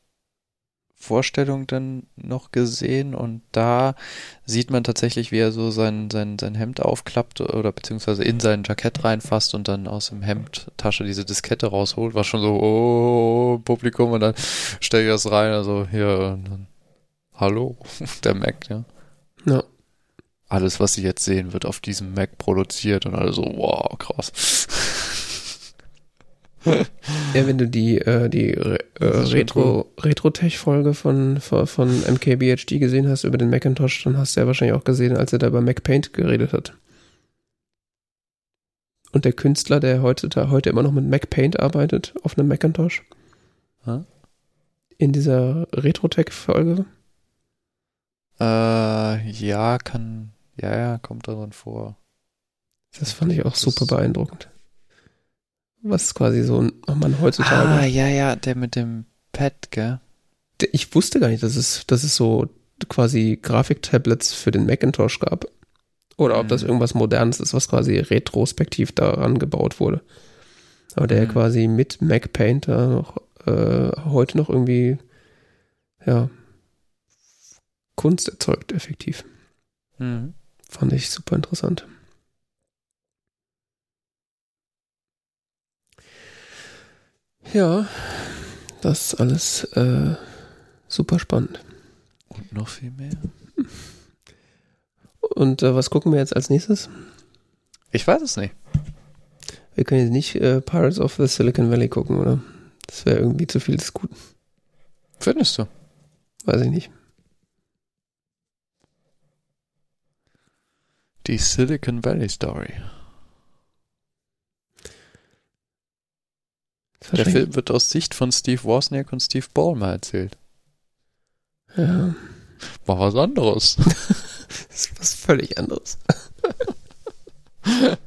Speaker 2: Vorstellung dann noch gesehen und da sieht man tatsächlich, wie er so sein, sein, sein Hemd aufklappt oder beziehungsweise in sein Jackett reinfasst und dann aus dem Hemdtasche diese Diskette rausholt. War schon so, oh, Publikum und dann stelle ich das rein, also hier, und dann, hallo, der Mac, ja.
Speaker 1: Ja.
Speaker 2: Alles, was Sie jetzt sehen, wird auf diesem Mac produziert und alle so, wow, krass.
Speaker 1: Ja, wenn du die, äh, die Re äh, Retro-Tech-Folge von, von, von MKBHD gesehen hast über den Macintosh, dann hast du ja wahrscheinlich auch gesehen, als er da über MacPaint geredet hat. Und der Künstler, der heute, da, heute immer noch mit MacPaint arbeitet, auf einem Macintosh,
Speaker 2: Hä?
Speaker 1: in dieser Retro-Tech-Folge,
Speaker 2: Äh, ja, kann, ja, ja, kommt darin vor.
Speaker 1: das fand ich auch
Speaker 2: Das-
Speaker 1: super beeindruckend. Was quasi so ein oh man heutzutage.
Speaker 2: Ah, ja, ja, der mit dem Pad, gell?
Speaker 1: ich wusste gar nicht, dass es, dass es so quasi Grafiktablets für den Macintosh gab. Oder ob das
Speaker 2: Mhm.
Speaker 1: irgendwas Modernes ist, was quasi retrospektiv daran gebaut wurde. Aber der
Speaker 2: Mhm.
Speaker 1: quasi mit MacPaint da noch, äh, heute noch irgendwie, ja, Kunst erzeugt, effektiv.
Speaker 2: Mhm.
Speaker 1: Fand ich super interessant. Ja, das ist alles äh, super spannend.
Speaker 2: Und noch viel mehr.
Speaker 1: Und äh, was gucken wir jetzt als nächstes?
Speaker 2: Ich weiß es nicht.
Speaker 1: Wir können jetzt nicht äh, Pirates of the Silicon Valley gucken, oder? Das wäre irgendwie zu viel des Guten.
Speaker 2: Findest du?
Speaker 1: Weiß ich nicht.
Speaker 2: Die Silicon Valley Story.
Speaker 1: Das ist
Speaker 2: Der Film wird aus Sicht von Steve Wozniak und Steve Ballmer erzählt.
Speaker 1: Ja,
Speaker 2: War was anderes.
Speaker 1: das ist was völlig anderes.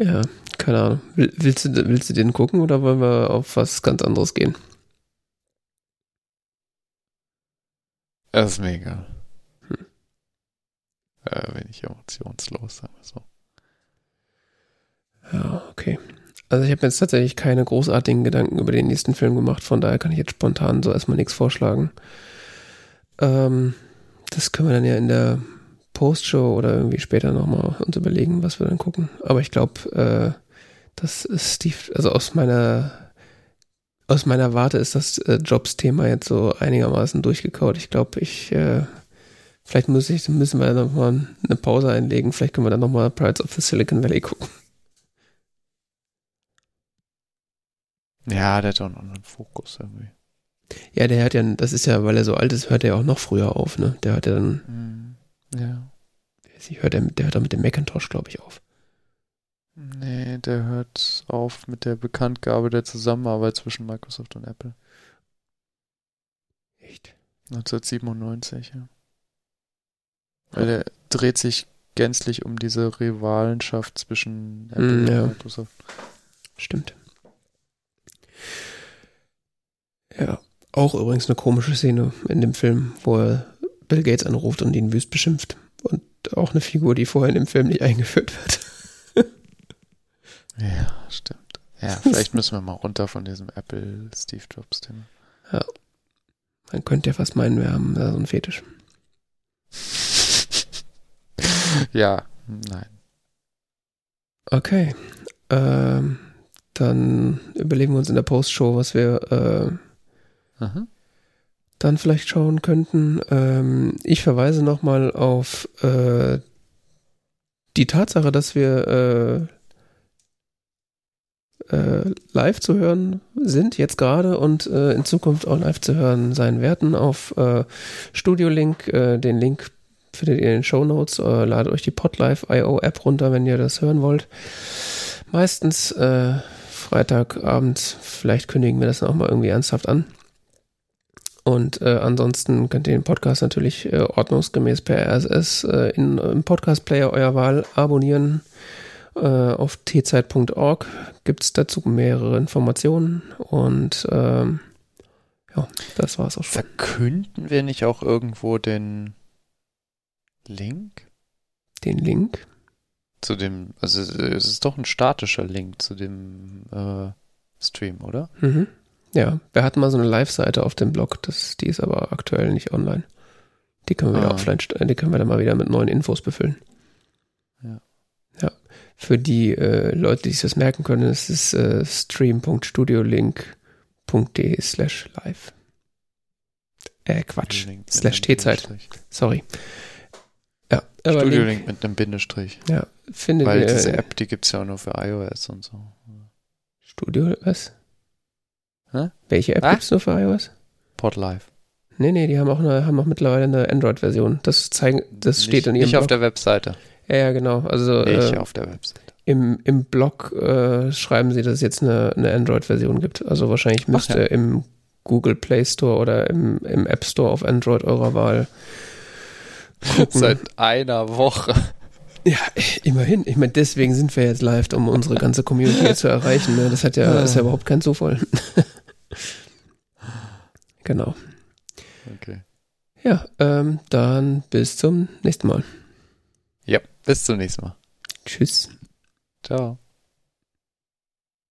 Speaker 1: Ja, keine Ahnung. Will, willst, du, willst du den gucken oder wollen wir auf was ganz anderes gehen?
Speaker 2: Das ist mega.
Speaker 1: Hm.
Speaker 2: Äh, ich emotionslos, sagen wir so.
Speaker 1: Ja, okay. Also ich habe jetzt tatsächlich keine großartigen Gedanken über den nächsten Film gemacht, von daher kann ich jetzt spontan so erstmal nichts vorschlagen. Ähm, das können wir dann ja in der Postshow oder irgendwie später nochmal uns überlegen, was wir dann gucken. Aber ich glaube, äh, das ist Steve, also aus meiner aus meiner Warte ist das äh, Jobs-Thema jetzt so einigermaßen durchgekaut. Ich glaube, ich äh, vielleicht muss ich, müssen wir nochmal eine Pause einlegen. Vielleicht können wir dann nochmal Pirates of the Silicon Valley gucken.
Speaker 2: Ja, der hat auch einen anderen Fokus irgendwie.
Speaker 1: Ja, der hat ja, das ist ja, weil er so alt ist, hört er ja auch noch früher auf, ne? Der hört ja dann,
Speaker 2: Hm, Ja.
Speaker 1: ich hört der, der hört dann mit dem Macintosh, glaube ich, auf.
Speaker 2: Nee, der hört auf mit der Bekanntgabe der Zusammenarbeit zwischen Microsoft und Apple.
Speaker 1: Echt?
Speaker 2: 1997, ja. Weil der dreht sich gänzlich um diese Rivalenschaft zwischen Apple
Speaker 1: Mm, ja.
Speaker 2: und Microsoft.
Speaker 1: Stimmt. Ja, auch übrigens eine komische Szene in dem Film, wo er Bill Gates anruft und ihn wüst beschimpft. Und auch eine Figur, die vorher in dem Film nicht eingeführt wird.
Speaker 2: Ja, stimmt. Ja, vielleicht müssen wir mal runter von diesem Apple Steve Jobs Thema.
Speaker 1: Man könnte ja fast meinen, wir haben da so einen Fetisch.
Speaker 2: ja, nein.
Speaker 1: Okay. Ähm, dann überlegen wir uns in der Postshow, was wir äh, dann vielleicht schauen könnten. Ähm, ich verweise nochmal auf äh, die Tatsache, dass wir äh, live zu hören sind, jetzt gerade und äh, in Zukunft auch live zu hören sein werden auf äh, Studio Link. Äh, den Link findet ihr in den Show Notes. Äh, ladet euch die Podlife.io App runter, wenn ihr das hören wollt. Meistens äh, Freitagabend, vielleicht kündigen wir das dann auch mal irgendwie ernsthaft an. Und äh, ansonsten könnt ihr den Podcast natürlich äh, ordnungsgemäß per RSS äh, in, im Podcast-Player eurer Wahl abonnieren. Äh, auf tzeit.org gibt es dazu mehrere Informationen. Und ähm, ja, das war es auch schon.
Speaker 2: Verkünden wir nicht auch irgendwo den Link?
Speaker 1: Den Link?
Speaker 2: Zu dem, also es ist doch ein statischer Link zu dem äh, Stream, oder?
Speaker 1: Mhm. Ja, wir hatten mal so eine Live-Seite auf dem Blog, das, die ist aber aktuell nicht online. Die können wir ah. wieder offline, die können wir dann mal wieder mit neuen Infos befüllen.
Speaker 2: Ja.
Speaker 1: Ja. Für die äh, Leute, die sich das merken können, es ist äh, stream.studiolink.de slash live. Äh, Quatsch. Slash T-Zeit. Sorry.
Speaker 2: Aber Studio Link, Link mit einem Bindestrich.
Speaker 1: Ja, findet
Speaker 2: Weil ihr, diese App, die gibt es ja auch nur für iOS und so.
Speaker 1: Studio, was?
Speaker 2: Hä?
Speaker 1: Welche App ah? gibt es nur für iOS?
Speaker 2: Podlife.
Speaker 1: Nee, nee, die haben auch, eine, haben auch mittlerweile eine Android-Version. Das zeigen, das
Speaker 2: nicht,
Speaker 1: steht in ihrem
Speaker 2: Nicht
Speaker 1: Blog.
Speaker 2: auf der Webseite.
Speaker 1: Ja, ja, genau. Also,
Speaker 2: nicht
Speaker 1: äh,
Speaker 2: auf der Webseite.
Speaker 1: Im, im Blog äh, schreiben sie, dass es jetzt eine, eine Android-Version gibt. Also wahrscheinlich müsste ja. im Google Play Store oder im, im App Store auf Android eurer Wahl
Speaker 2: gucken. Seit einer Woche.
Speaker 1: Ja, immerhin. Ich meine, deswegen sind wir jetzt live, um unsere ganze Community zu erreichen. Ne? Das hat ja, ja. ist ja überhaupt kein Zufall. genau.
Speaker 2: Okay.
Speaker 1: Ja, ähm, dann bis zum nächsten Mal.
Speaker 2: Ja, bis zum nächsten Mal.
Speaker 1: Tschüss.
Speaker 2: Ciao.